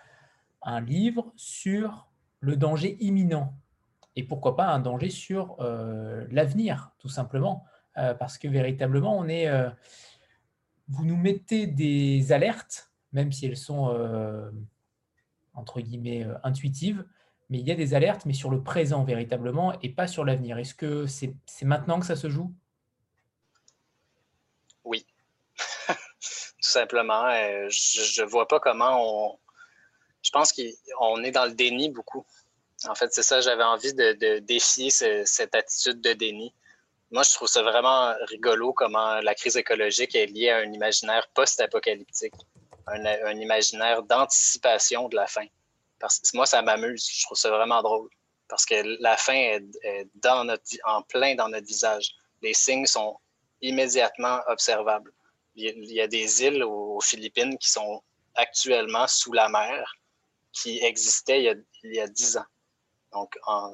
livre sur le danger imminent et pourquoi pas un danger sur euh, l'avenir, tout simplement. Euh, parce que véritablement, on est, euh, vous nous mettez des alertes, même si elles sont, euh, entre guillemets, intuitives, mais il y a des alertes, mais sur le présent véritablement, et pas sur l'avenir. Est-ce que c'est maintenant que ça se joue? Oui. Tout simplement, je ne vois pas comment on... Je pense qu'on est dans le déni beaucoup. En fait, c'est ça, j'avais envie de, défier cette attitude de déni moi, je trouve ça vraiment rigolo comment la crise écologique est liée à un imaginaire post-apocalyptique, un, imaginaire d'anticipation de la fin. Parce que moi, ça m'amuse. Je trouve ça vraiment drôle. Parce que la fin est, dans notre, en plein dans notre visage. Les signes sont immédiatement observables. Il y a des îles aux Philippines qui sont actuellement sous la mer, qui existaient il y a, 10 ans. Donc, en,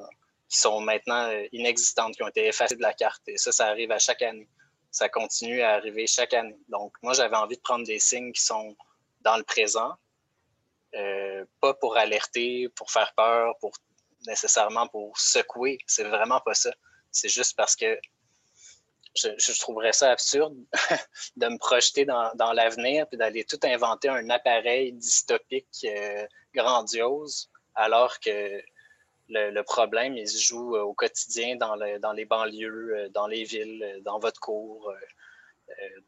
qui sont maintenant euh, inexistantes, qui ont été effacées de la carte. Et ça, ça arrive à chaque année. Ça continue à arriver chaque année. Donc, moi, j'avais envie de prendre des signes qui sont dans le présent, euh, pas pour alerter, pour faire peur, pour nécessairement pour secouer. C'est vraiment pas ça. C'est juste parce que je, trouverais ça absurde de me projeter dans, l'avenir puis d'aller tout inventer un appareil dystopique euh, grandiose alors que le, problème, il se joue euh, au quotidien dans, les banlieues, euh, dans les villes, euh, dans votre cours,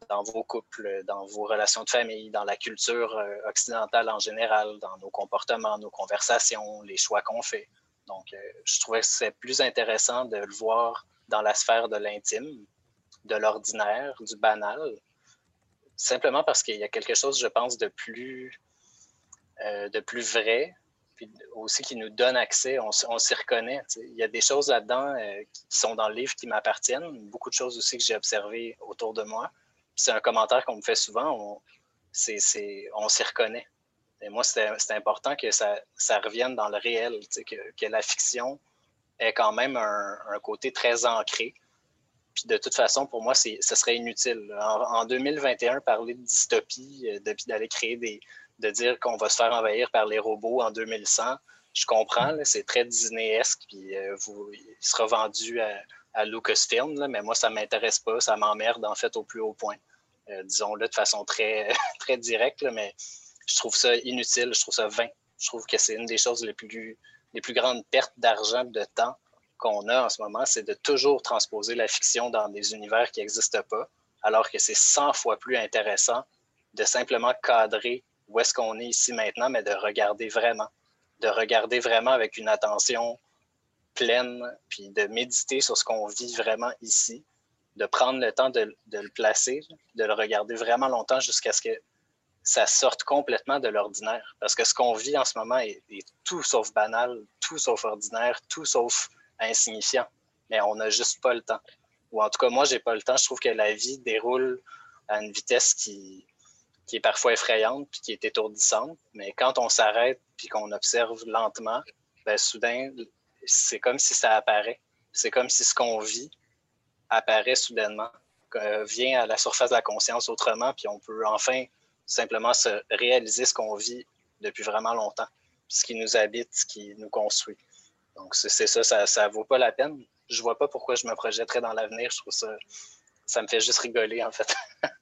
dans vos couples, dans vos relations de famille, dans la culture occidentale en général, dans nos comportements, nos conversations, les choix qu'on fait. Donc, je trouvais que c'est plus intéressant de le voir dans la sphère de l'intime, de l'ordinaire, du banal, simplement parce qu'il y a quelque chose, je pense, de plus, de plus vrai, puis aussi qui nous donne accès, on, s'y reconnaît. Il y a des choses là-dedans euh, qui sont dans le livre qui m'appartiennent, beaucoup de choses aussi que j'ai observées autour de moi. C'est un commentaire qu'on me fait souvent, on, s'y reconnaît. Et moi, c'est important que ça, revienne dans le réel, que, la fiction ait quand même un, côté très ancré. Puis de toute façon, pour moi, ce serait inutile. En, en, 2021, parler de dystopie, euh, d'aller créer des, de dire qu'on va se faire envahir par les robots en 2100. Je comprends, c'est très Disney-esque, puis euh, il sera vendu à, Lucasfilm, mais moi, ça ne m'intéresse pas, ça m'emmerde en fait au plus haut point. Euh, disons-le de façon très, très directe, mais je trouve ça inutile, je trouve ça vain. Je trouve que c'est une des choses les plus, les plus grandes pertes d'argent, de temps qu'on a en ce moment, c'est de toujours transposer la fiction dans des univers qui n'existent pas, alors que c'est 100 fois plus intéressant de simplement cadrer où est-ce qu'on est ici maintenant, mais de regarder vraiment, de regarder vraiment avec une attention pleine, puis de méditer sur ce qu'on vit vraiment ici, de prendre le temps de, le placer, de le regarder vraiment longtemps jusqu'à ce que ça sorte complètement de l'ordinaire. Parce que ce qu'on vit en ce moment est, tout sauf banal, tout sauf ordinaire, tout sauf insignifiant. Mais on n'a juste pas le temps. Ou en tout cas, moi, j'ai pas le temps. Je trouve que la vie déroule à une vitesse qui, qui est parfois effrayante puis qui est étourdissante. Mais quand on s'arrête puis qu'on observe lentement, ben, soudain, c'est comme si ça apparaît. C'est comme si ce qu'on vit apparaît soudainement, euh, vient à la surface de la conscience autrement, puis on peut enfin simplement se réaliser ce qu'on vit depuis vraiment longtemps, ce qui nous habite, ce qui nous construit. Donc, c'est ça, ça ne vaut pas la peine. Je vois pas pourquoi je me projetterais dans l'avenir. Je trouve ça, ça me fait juste rigoler, en fait.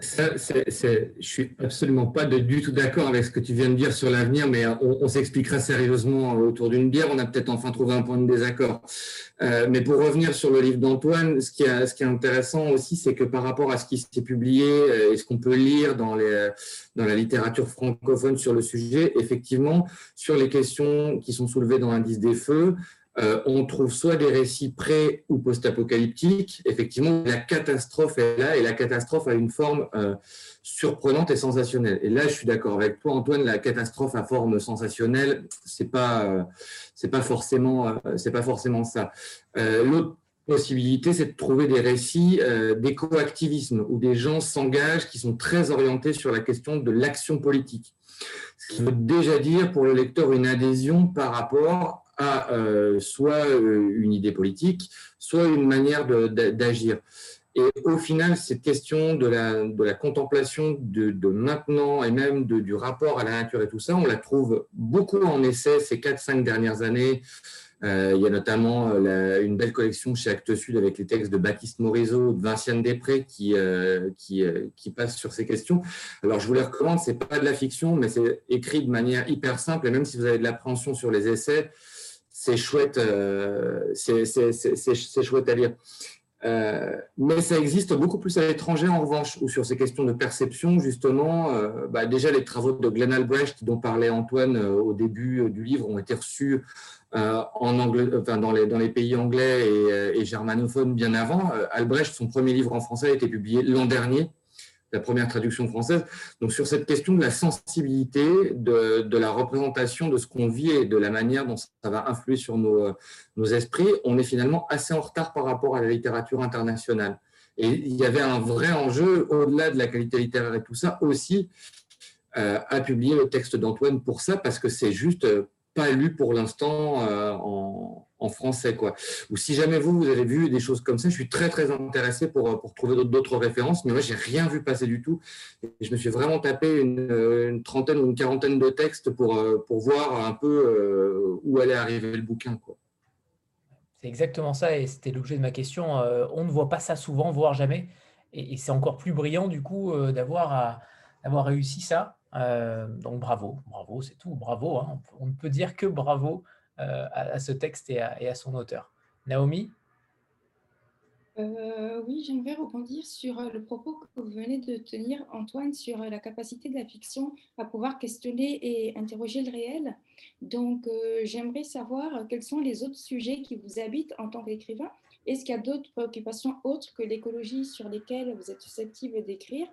Ça, je suis absolument pas du tout d'accord avec ce que tu viens de dire sur l'avenir, mais on, s'expliquera sérieusement autour d'une bière. On a peut-être enfin trouvé un point de désaccord. Euh, mais pour revenir sur le livre d'Antoine, ce, qui est, intéressant aussi, c'est que par rapport à ce qui s'est publié euh, et ce qu'on peut lire dans, dans la littérature francophone sur le sujet, effectivement, sur les questions qui sont soulevées dans l'indice des feux, euh, on trouve soit des récits pré- ou post-apocalyptiques. Effectivement, la catastrophe est là et la catastrophe a une forme euh, surprenante et sensationnelle. Et là, je suis d'accord avec toi, Antoine, la catastrophe à forme sensationnelle, c'est pas, euh, pas forcément, pas forcément ça. L'autre possibilité, c'est de trouver des récits d'éco-activisme où des gens s'engagent qui sont très orientés sur la question de l'action politique. Ce qui veut déjà dire pour le lecteur une adhésion par rapport euh, soit euh, une idée politique, soit une manière d'agir. Et au final, cette question de la, de la contemplation de, maintenant et même de, du rapport à la nature et tout ça, on la trouve beaucoup en essai ces 4-5 dernières années. Euh, il y a notamment une belle collection chez Actes Sud avec les textes de Baptiste Morisot, de Vinciane Després qui, qui, qui passent sur ces questions. Alors je vous les recommande, c'est pas de la fiction, mais c'est écrit de manière hyper simple. Et même si vous avez de l'appréhension sur les essais, c'est chouette, euh, c'est chouette à lire. Euh, mais ça existe beaucoup plus à l'étranger en revanche, ou sur ces questions de perception, justement, euh, bah, déjà les travaux de Glenn Albrecht dont parlait Antoine au début du livre ont été reçus en anglais, dans, les, pays anglais et germanophones bien avant. Albrecht, son premier livre en français a été publié l'an dernier, la première traduction française. Donc sur cette question de la sensibilité, de, la représentation de ce qu'on vit et de la manière dont ça va influer sur nos, nos, esprits, on est finalement assez en retard par rapport à la littérature internationale. Et il y avait un vrai enjeu, au-delà de la qualité littéraire et tout ça, aussi euh, à publier le texte d'Antoine pour ça, parce que c'est juste pas lu pour l'instant euh, en, en, français. Quoi. Ou si jamais vous, vous avez vu des choses comme ça, je suis très très intéressé pour, pour trouver d'autres références, mais moi, j'ai rien vu passer du tout. Et je me suis vraiment tapé une, une, trentaine ou une quarantaine de textes pour, euh, pour voir un peu euh, où allait arriver le bouquin. Quoi. C'est exactement ça, et c'était l'objet de ma question. on ne voit pas ça souvent, voire jamais. Et, c'est encore plus brillant, du coup, d'avoir réussi ça. Euh, donc bravo, bravo, c'est tout, bravo. Hein. On ne peut dire que bravo euh, à, ce texte et à, son auteur. Naomi euh, Oui, j'aimerais rebondir sur le propos que vous venez de tenir, Antoine, sur la capacité de la fiction à pouvoir questionner et interroger le réel. Donc j'aimerais savoir quels sont les autres sujets qui vous habitent en tant qu'écrivain. Est-ce qu'il y a d'autres préoccupations autres que l'écologie sur lesquelles vous êtes susceptible d'écrire?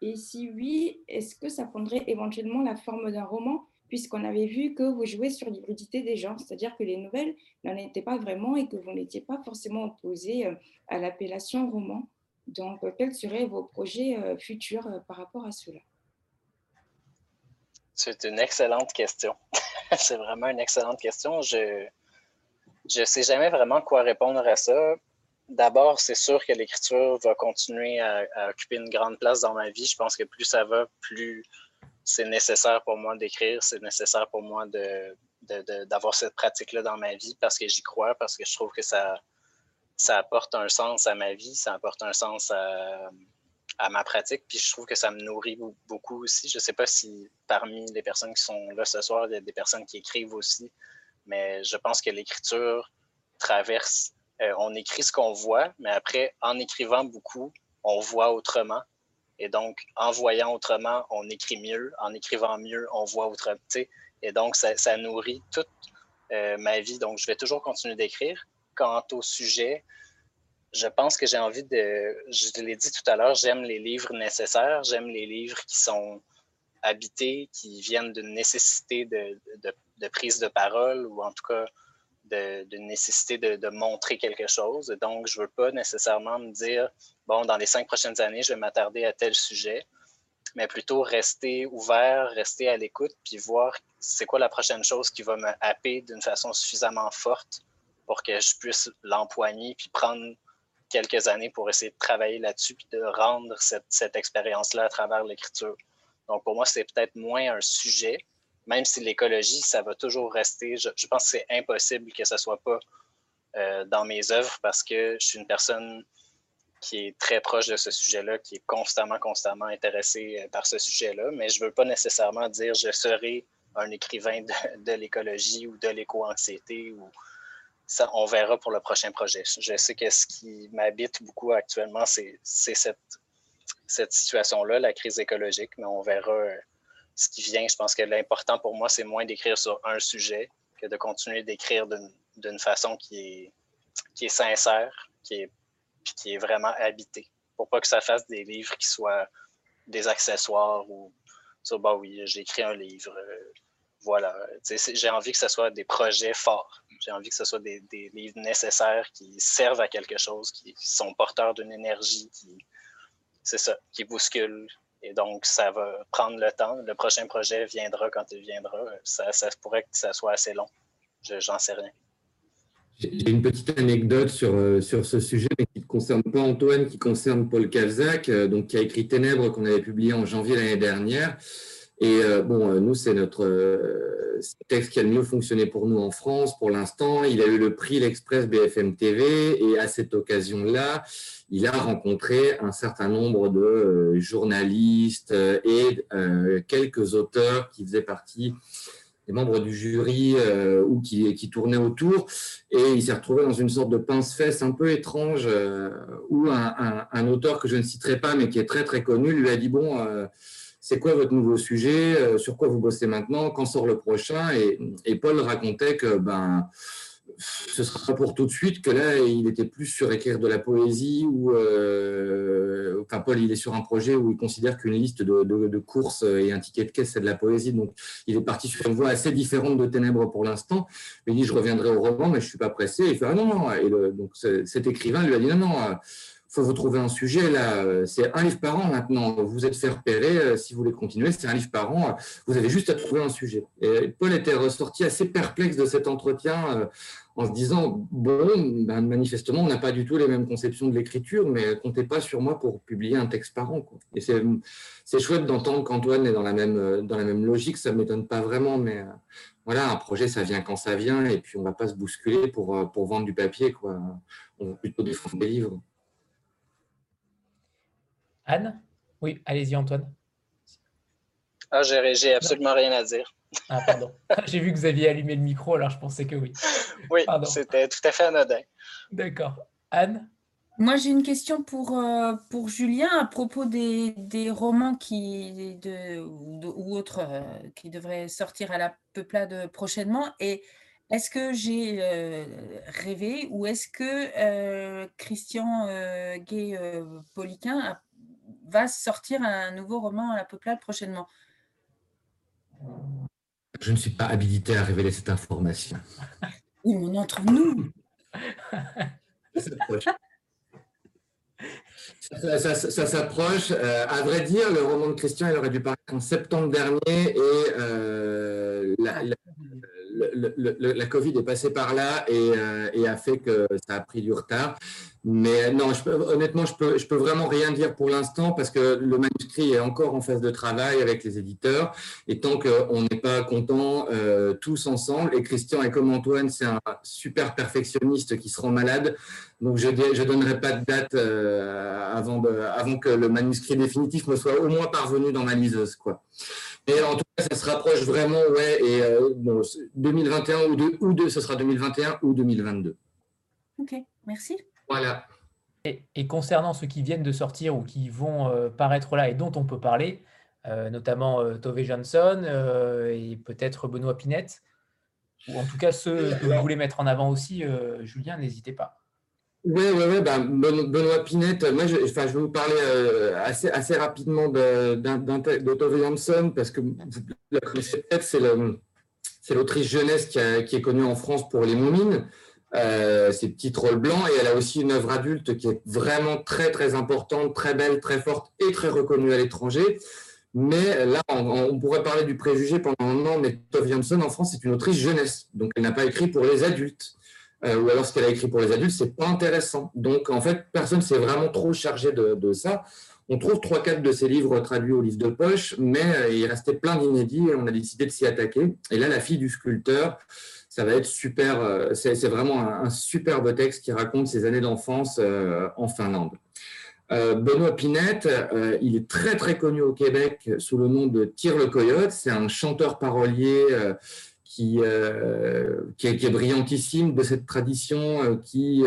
Et si oui, est-ce que ça prendrait éventuellement la forme d'un roman, puisqu'on avait vu que vous jouez sur l'hybridité des genres, c'est-à-dire que les nouvelles n'en étaient pas vraiment et que vous n'étiez pas forcément opposé euh, à l'appellation roman. Donc, euh, quels seraient vos projets euh, futurs par rapport à cela? C'est une excellente question. C'est vraiment une excellente question. Je ne sais jamais vraiment quoi répondre à ça d'abord, c'est sûr que l'écriture va continuer à, occuper une grande place dans ma vie. Je pense que plus ça va, plus c'est nécessaire pour moi d'écrire, c'est nécessaire pour moi d'avoir cette pratique-là dans ma vie parce que j'y crois, parce que je trouve que ça, ça apporte un sens à ma vie, ça apporte un sens à, ma pratique, puis je trouve que ça me nourrit beaucoup aussi. Je ne sais pas si parmi les personnes qui sont là ce soir, il y a des personnes qui écrivent aussi, mais je pense que l'écriture traverse euh, on écrit ce qu'on voit, mais après, en écrivant beaucoup, on voit autrement. Et donc, en voyant autrement, on écrit mieux. En écrivant mieux, on voit autrement. Et donc, ça, nourrit toute euh, ma vie. Donc, je vais toujours continuer d'écrire. Quant au sujet, je pense que j'ai envie de, je l'ai dit tout à l'heure, j'aime les livres nécessaires, j'aime les livres qui sont habités, qui viennent d'une nécessité de, prise de parole ou en tout cas de, nécessité de, montrer quelque chose. Donc, je ne veux pas nécessairement me dire, bon, dans les cinq prochaines années, je vais m'attarder à tel sujet, mais plutôt rester ouvert, rester à l'écoute, puis voir c'est quoi la prochaine chose qui va me happer d'une façon suffisamment forte pour que je puisse l'empoigner, puis prendre quelques années pour essayer de travailler là-dessus, puis de rendre cette, cette expérience-là à travers l'écriture. Donc, pour moi, c'est peut-être moins un sujet, même si l'écologie, ça va toujours rester, je, pense que c'est impossible que ça ne soit pas euh, dans mes œuvres parce que je suis une personne qui est très proche de ce sujet-là, qui est constamment, constamment intéressée euh, par ce sujet-là, mais je ne veux pas nécessairement dire je serai un écrivain de, l'écologie ou de l'éco-anxiété ou ça, on verra pour le prochain projet. Je sais que ce qui m'habite beaucoup actuellement, c'est cette, situation-là, la crise écologique, mais on verra euh, ce qui vient. Je pense que l'important pour moi, c'est moins d'écrire sur un sujet que de continuer d'écrire d'une façon qui est, qui est sincère, qui est, qui est vraiment habitée, pour pas que ça fasse des livres qui soient des accessoires ou ça, bah oui, j'ai écrit un livre, euh, voilà. J'ai envie que ce soit des projets forts. J'ai envie que ce soit des, des, livres nécessaires qui servent à quelque chose, qui sont porteurs d'une énergie, qui, c'est ça, qui bousculent. Et donc, ça va prendre le temps. Le prochain projet viendra quand il viendra. Ça, ça pourrait que ça soit assez long. J'en sais rien. J'ai une petite anecdote sur, euh, sur ce sujet, concerne pas Antoine, qui concerne Paul Kavzak, euh, donc, qui a écrit Ténèbres qu'on avait publié en janvier l'année dernière. Et euh, bon, nous, c'est notre texte qui a le mieux fonctionné pour nous en France pour l'instant. Il a eu le prix L'Express BFM TV et à cette occasion-là, il a rencontré un certain nombre de journalistes et quelques auteurs qui faisaient partie des membres du jury euh, ou qui, tournaient autour. Et il s'est retrouvé dans une sorte de pince-fesse un peu étrange euh, où un, auteur que je ne citerai pas, mais qui est très très connu, lui a dit Bon, euh, c'est quoi votre nouveau sujet? Sur quoi vous bossez maintenant? Quand sort le prochain? Et, et, Paul racontait que ben, ce sera pour tout de suite que là, il était plus sur écrire de la poésie ou, euh, enfin, Paul, il est sur un projet où il considère qu'une liste de, courses et un ticket de caisse, c'est de la poésie. Donc, il est parti sur une voie assez différente de Ténèbres pour l'instant. Il dit, je reviendrai au roman, mais je suis pas pressé. Il fait, ah non, non. Et donc, cet écrivain lui a dit, non, non, faut vous trouver un sujet là. C'est un livre par an maintenant. Vous êtes fait repérer. Si vous voulez continuer, c'est un livre par an. Vous avez juste à trouver un sujet. Et Paul était ressorti assez perplexe de cet entretien euh, en se disant bon, ben, manifestement, on n'a pas du tout les mêmes conceptions de l'écriture, mais comptez pas sur moi pour publier un texte par an. Et c'est chouette d'entendre qu'Antoine est dans la même dans la même logique. Ça m'étonne pas vraiment, mais euh, voilà, un projet, ça vient quand ça vient, et puis on va pas se bousculer pour euh, pour vendre du papier, quoi. On va plutôt défendre des livres. Anne? Oui, allez-y Antoine. Ah, j'ai absolument rien à dire. Ah, pardon. J'ai vu que vous aviez allumé le micro, alors je pensais que oui. Oui, c'était tout à fait anodin. D'accord. Anne? Moi, j'ai une question pour, euh, pour Julien à propos des, des romans qui, de, ou, autres euh, qui devraient sortir à la peuplade prochainement. Et est-ce que j'ai euh, rêvé ou est-ce que Christian Gay-Poliquin va sortir un nouveau roman à la peuplade prochainement Je ne suis pas habilité à révéler cette information. Oui, mais entre nous. Ça, s'approche. Euh, à vrai dire, le roman de Christian, il aurait dû paraître en septembre dernier et euh, la, la, Covid est passée par là et, euh, et, a fait que ça a pris du retard. Mais non, je peux, honnêtement, je peux, peux vraiment rien dire pour l'instant parce que le manuscrit est encore en phase de travail avec les éditeurs. Et tant qu'on n'est pas content euh, tous ensemble, et Christian est comme Antoine, c'est un super perfectionniste qui se rend malade. Donc je ne donnerai pas de date euh, avant, avant que le manuscrit définitif me soit au moins parvenu dans ma liseuse. Quoi. Mais en tout cas, ça se rapproche vraiment, ouais. Et 2021 euh, ou, deux, ou deux, ce sera 2021 ou 2022. Ok, merci. Voilà. Et, concernant ceux qui viennent de sortir ou qui vont euh, paraître là et dont on peut parler, euh, notamment euh, Tove Johnson et peut-être Benoît Pinette, ou en tout cas ceux que vous voulez mettre en avant aussi, Julien, n'hésitez pas. Oui, oui, oui. Ben, Benoît Pinette, moi, je, enfin, je vais vous parler assez, assez rapidement de, de, Tove Johnson parce que la connaissez peut-être, c'est l'autrice jeunesse qui, est connue en France pour Les Moumines. Euh, ces petits trolls blancs. Et elle a aussi une œuvre adulte qui est vraiment très, très importante, très belle, très forte et très reconnue à l'étranger. Mais là, on, pourrait parler du préjugé pendant un an, mais Tove Jansson, en France, c'est une autrice jeunesse. Donc, elle n'a pas écrit pour les adultes. Euh, ou alors, ce qu'elle a écrit pour les adultes, c'est pas intéressant. Donc, en fait, personne s'est vraiment trop chargé de, ça. On trouve trois, quatre de ses livres traduits au livre de poche, mais euh, il restait plein d'inédits et on a décidé de s'y attaquer. Et là, La fille du sculpteur, ça va être super. Euh, c'est vraiment un, superbe texte qui raconte ses années d'enfance euh, en Finlande. Benoît Pinette, il est très très connu au Québec sous le nom de Tire le Coyote. C'est un chanteur parolier qui, qui est, brillantissime de cette tradition, qui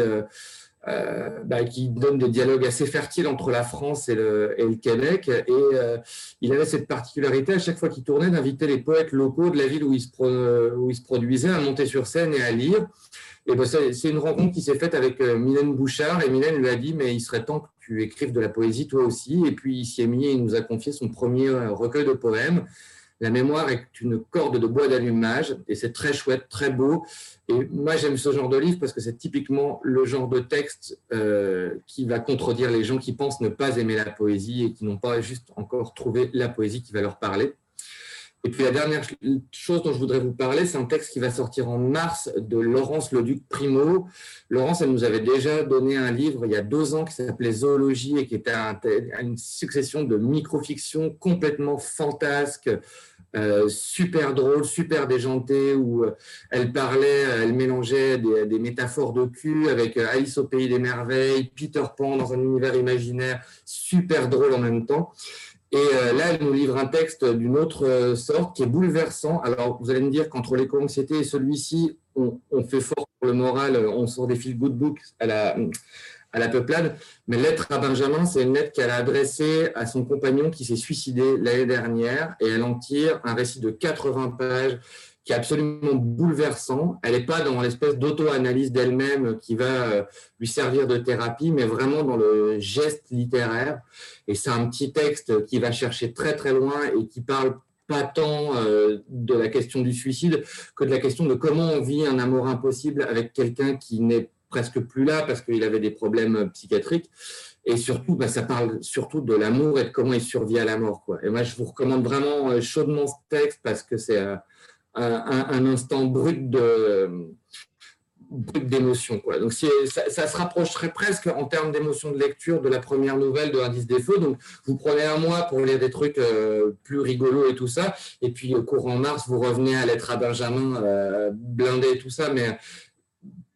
euh, bah, qui donne des dialogues assez fertiles entre la France et le, Québec. Et euh, il avait cette particularité, à chaque fois qu'il tournait, d'inviter les poètes locaux de la ville où il, se produisait à monter sur scène et à lire. Et ben, c'est une rencontre qui s'est faite avec euh, Mylène Bouchard. Et Mylène lui a dit, mais il serait temps que tu écrives de la poésie toi aussi. Et puis il s'y est mis et il nous a confié son premier recueil de poèmes. La mémoire est une corde de bois d'allumage et c'est très chouette, très beau. Et moi, j'aime ce genre de livre parce que c'est typiquement le genre de texte euh, qui va contredire les gens qui pensent ne pas aimer la poésie et qui n'ont pas juste encore trouvé la poésie qui va leur parler. Et puis la dernière chose dont je voudrais vous parler, c'est un texte qui va sortir en mars de Laurence Leduc Primo. Laurence, elle nous avait déjà donné un livre il y a deux ans qui s'appelait Zoologie et qui était une succession de micro-fictions complètement fantasques, euh, super drôle, super déjanté, où euh, elle parlait, euh, elle mélangeait des, métaphores de cul avec Alice au pays des merveilles, Peter Pan dans un univers imaginaire, super drôle en même temps. Et là, elle nous livre un texte d'une autre sorte qui est bouleversant. Alors, vous allez me dire qu'entre l'éco-anxiété et celui-ci, on, fait fort pour le moral, on sort des fils good book à la, à la peuplade. Mais lettre à Benjamin, c'est une lettre qu'elle a adressée à son compagnon qui s'est suicidé l'année dernière et elle en tire un récit de 80 pages qui est absolument bouleversant. Elle n'est pas dans l'espèce d'auto-analyse d'elle-même qui va euh, lui servir de thérapie, mais vraiment dans le geste littéraire. Et c'est un petit texte qui va chercher très très loin et qui parle pas tant euh, de la question du suicide que de la question de comment on vit un amour impossible avec quelqu'un qui n'est presque plus là parce qu'il avait des problèmes psychiatriques. Et surtout, bah, ça parle surtout de l'amour et de comment il survit à la mort. Quoi. Et moi, je vous recommande vraiment euh, chaudement ce texte parce que c'est euh, un, instant brut de d'émotion. Quoi. Donc, ça, se rapprocherait presque en termes d'émotion de lecture de la première nouvelle de Indice des. Donc, vous prenez un mois pour lire des trucs euh, plus rigolos et tout ça. Et puis, au courant mars, vous revenez à Lettre à Benjamin, blindé et tout ça. Mais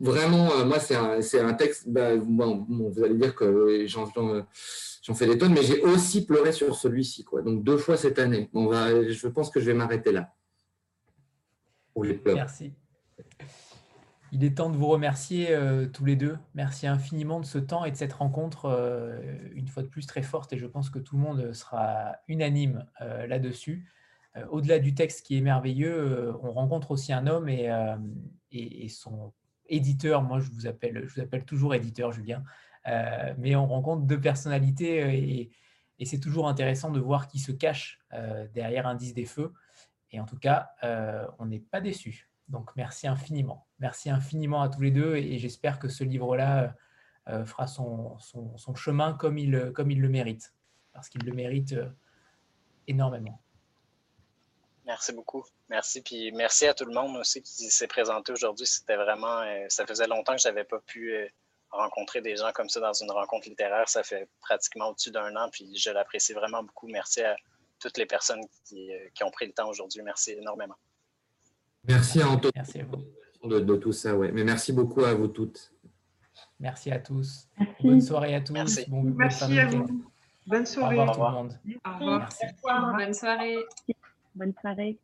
vraiment, euh, moi, c'est un, texte, bah, vous allez dire que j'en fais des tonnes, mais j'ai aussi pleuré sur celui-ci, quoi. Donc deux fois cette année. Bon, je pense que je vais m'arrêter là. Merci. Il est temps de vous remercier euh, tous les deux. Merci infiniment de ce temps et de cette rencontre, euh, une fois de plus très forte, et je pense que tout le monde sera unanime là-dessus. Au-delà du texte qui est merveilleux, on rencontre aussi un homme et, et, et son éditeur, moi je vous appelle, je vous appelle toujours éditeur, Julien, euh, mais on rencontre deux personnalités euh, et, c'est toujours intéressant de voir qui se cache euh, derrière Indice des Feux. Et en tout cas, on n'est pas déçu. Donc merci infiniment. Merci infiniment à tous les deux et, j'espère que ce livre-là fera son, chemin comme il, le mérite, parce qu'il le mérite énormément. Merci beaucoup. Merci. Puis merci à tout le monde aussi qui s'est présenté aujourd'hui. C'était vraiment. Euh, ça faisait longtemps que je n'avais pas pu euh, rencontrer des gens comme ça dans une rencontre littéraire. Ça fait pratiquement au-dessus d'un an. Puis je l'apprécie vraiment beaucoup. Merci à toutes les personnes qui, euh, ont pris le temps aujourd'hui. Merci énormément. Merci à Antoine merci à vous. De, tout ça. Ouais. Mais merci beaucoup à vous toutes. Merci à tous. Bonne soirée à tous. Merci, merci à vous. Bonne soirée. Au revoir, tout le monde. Au revoir. Bonne soirée. Bonne soirée.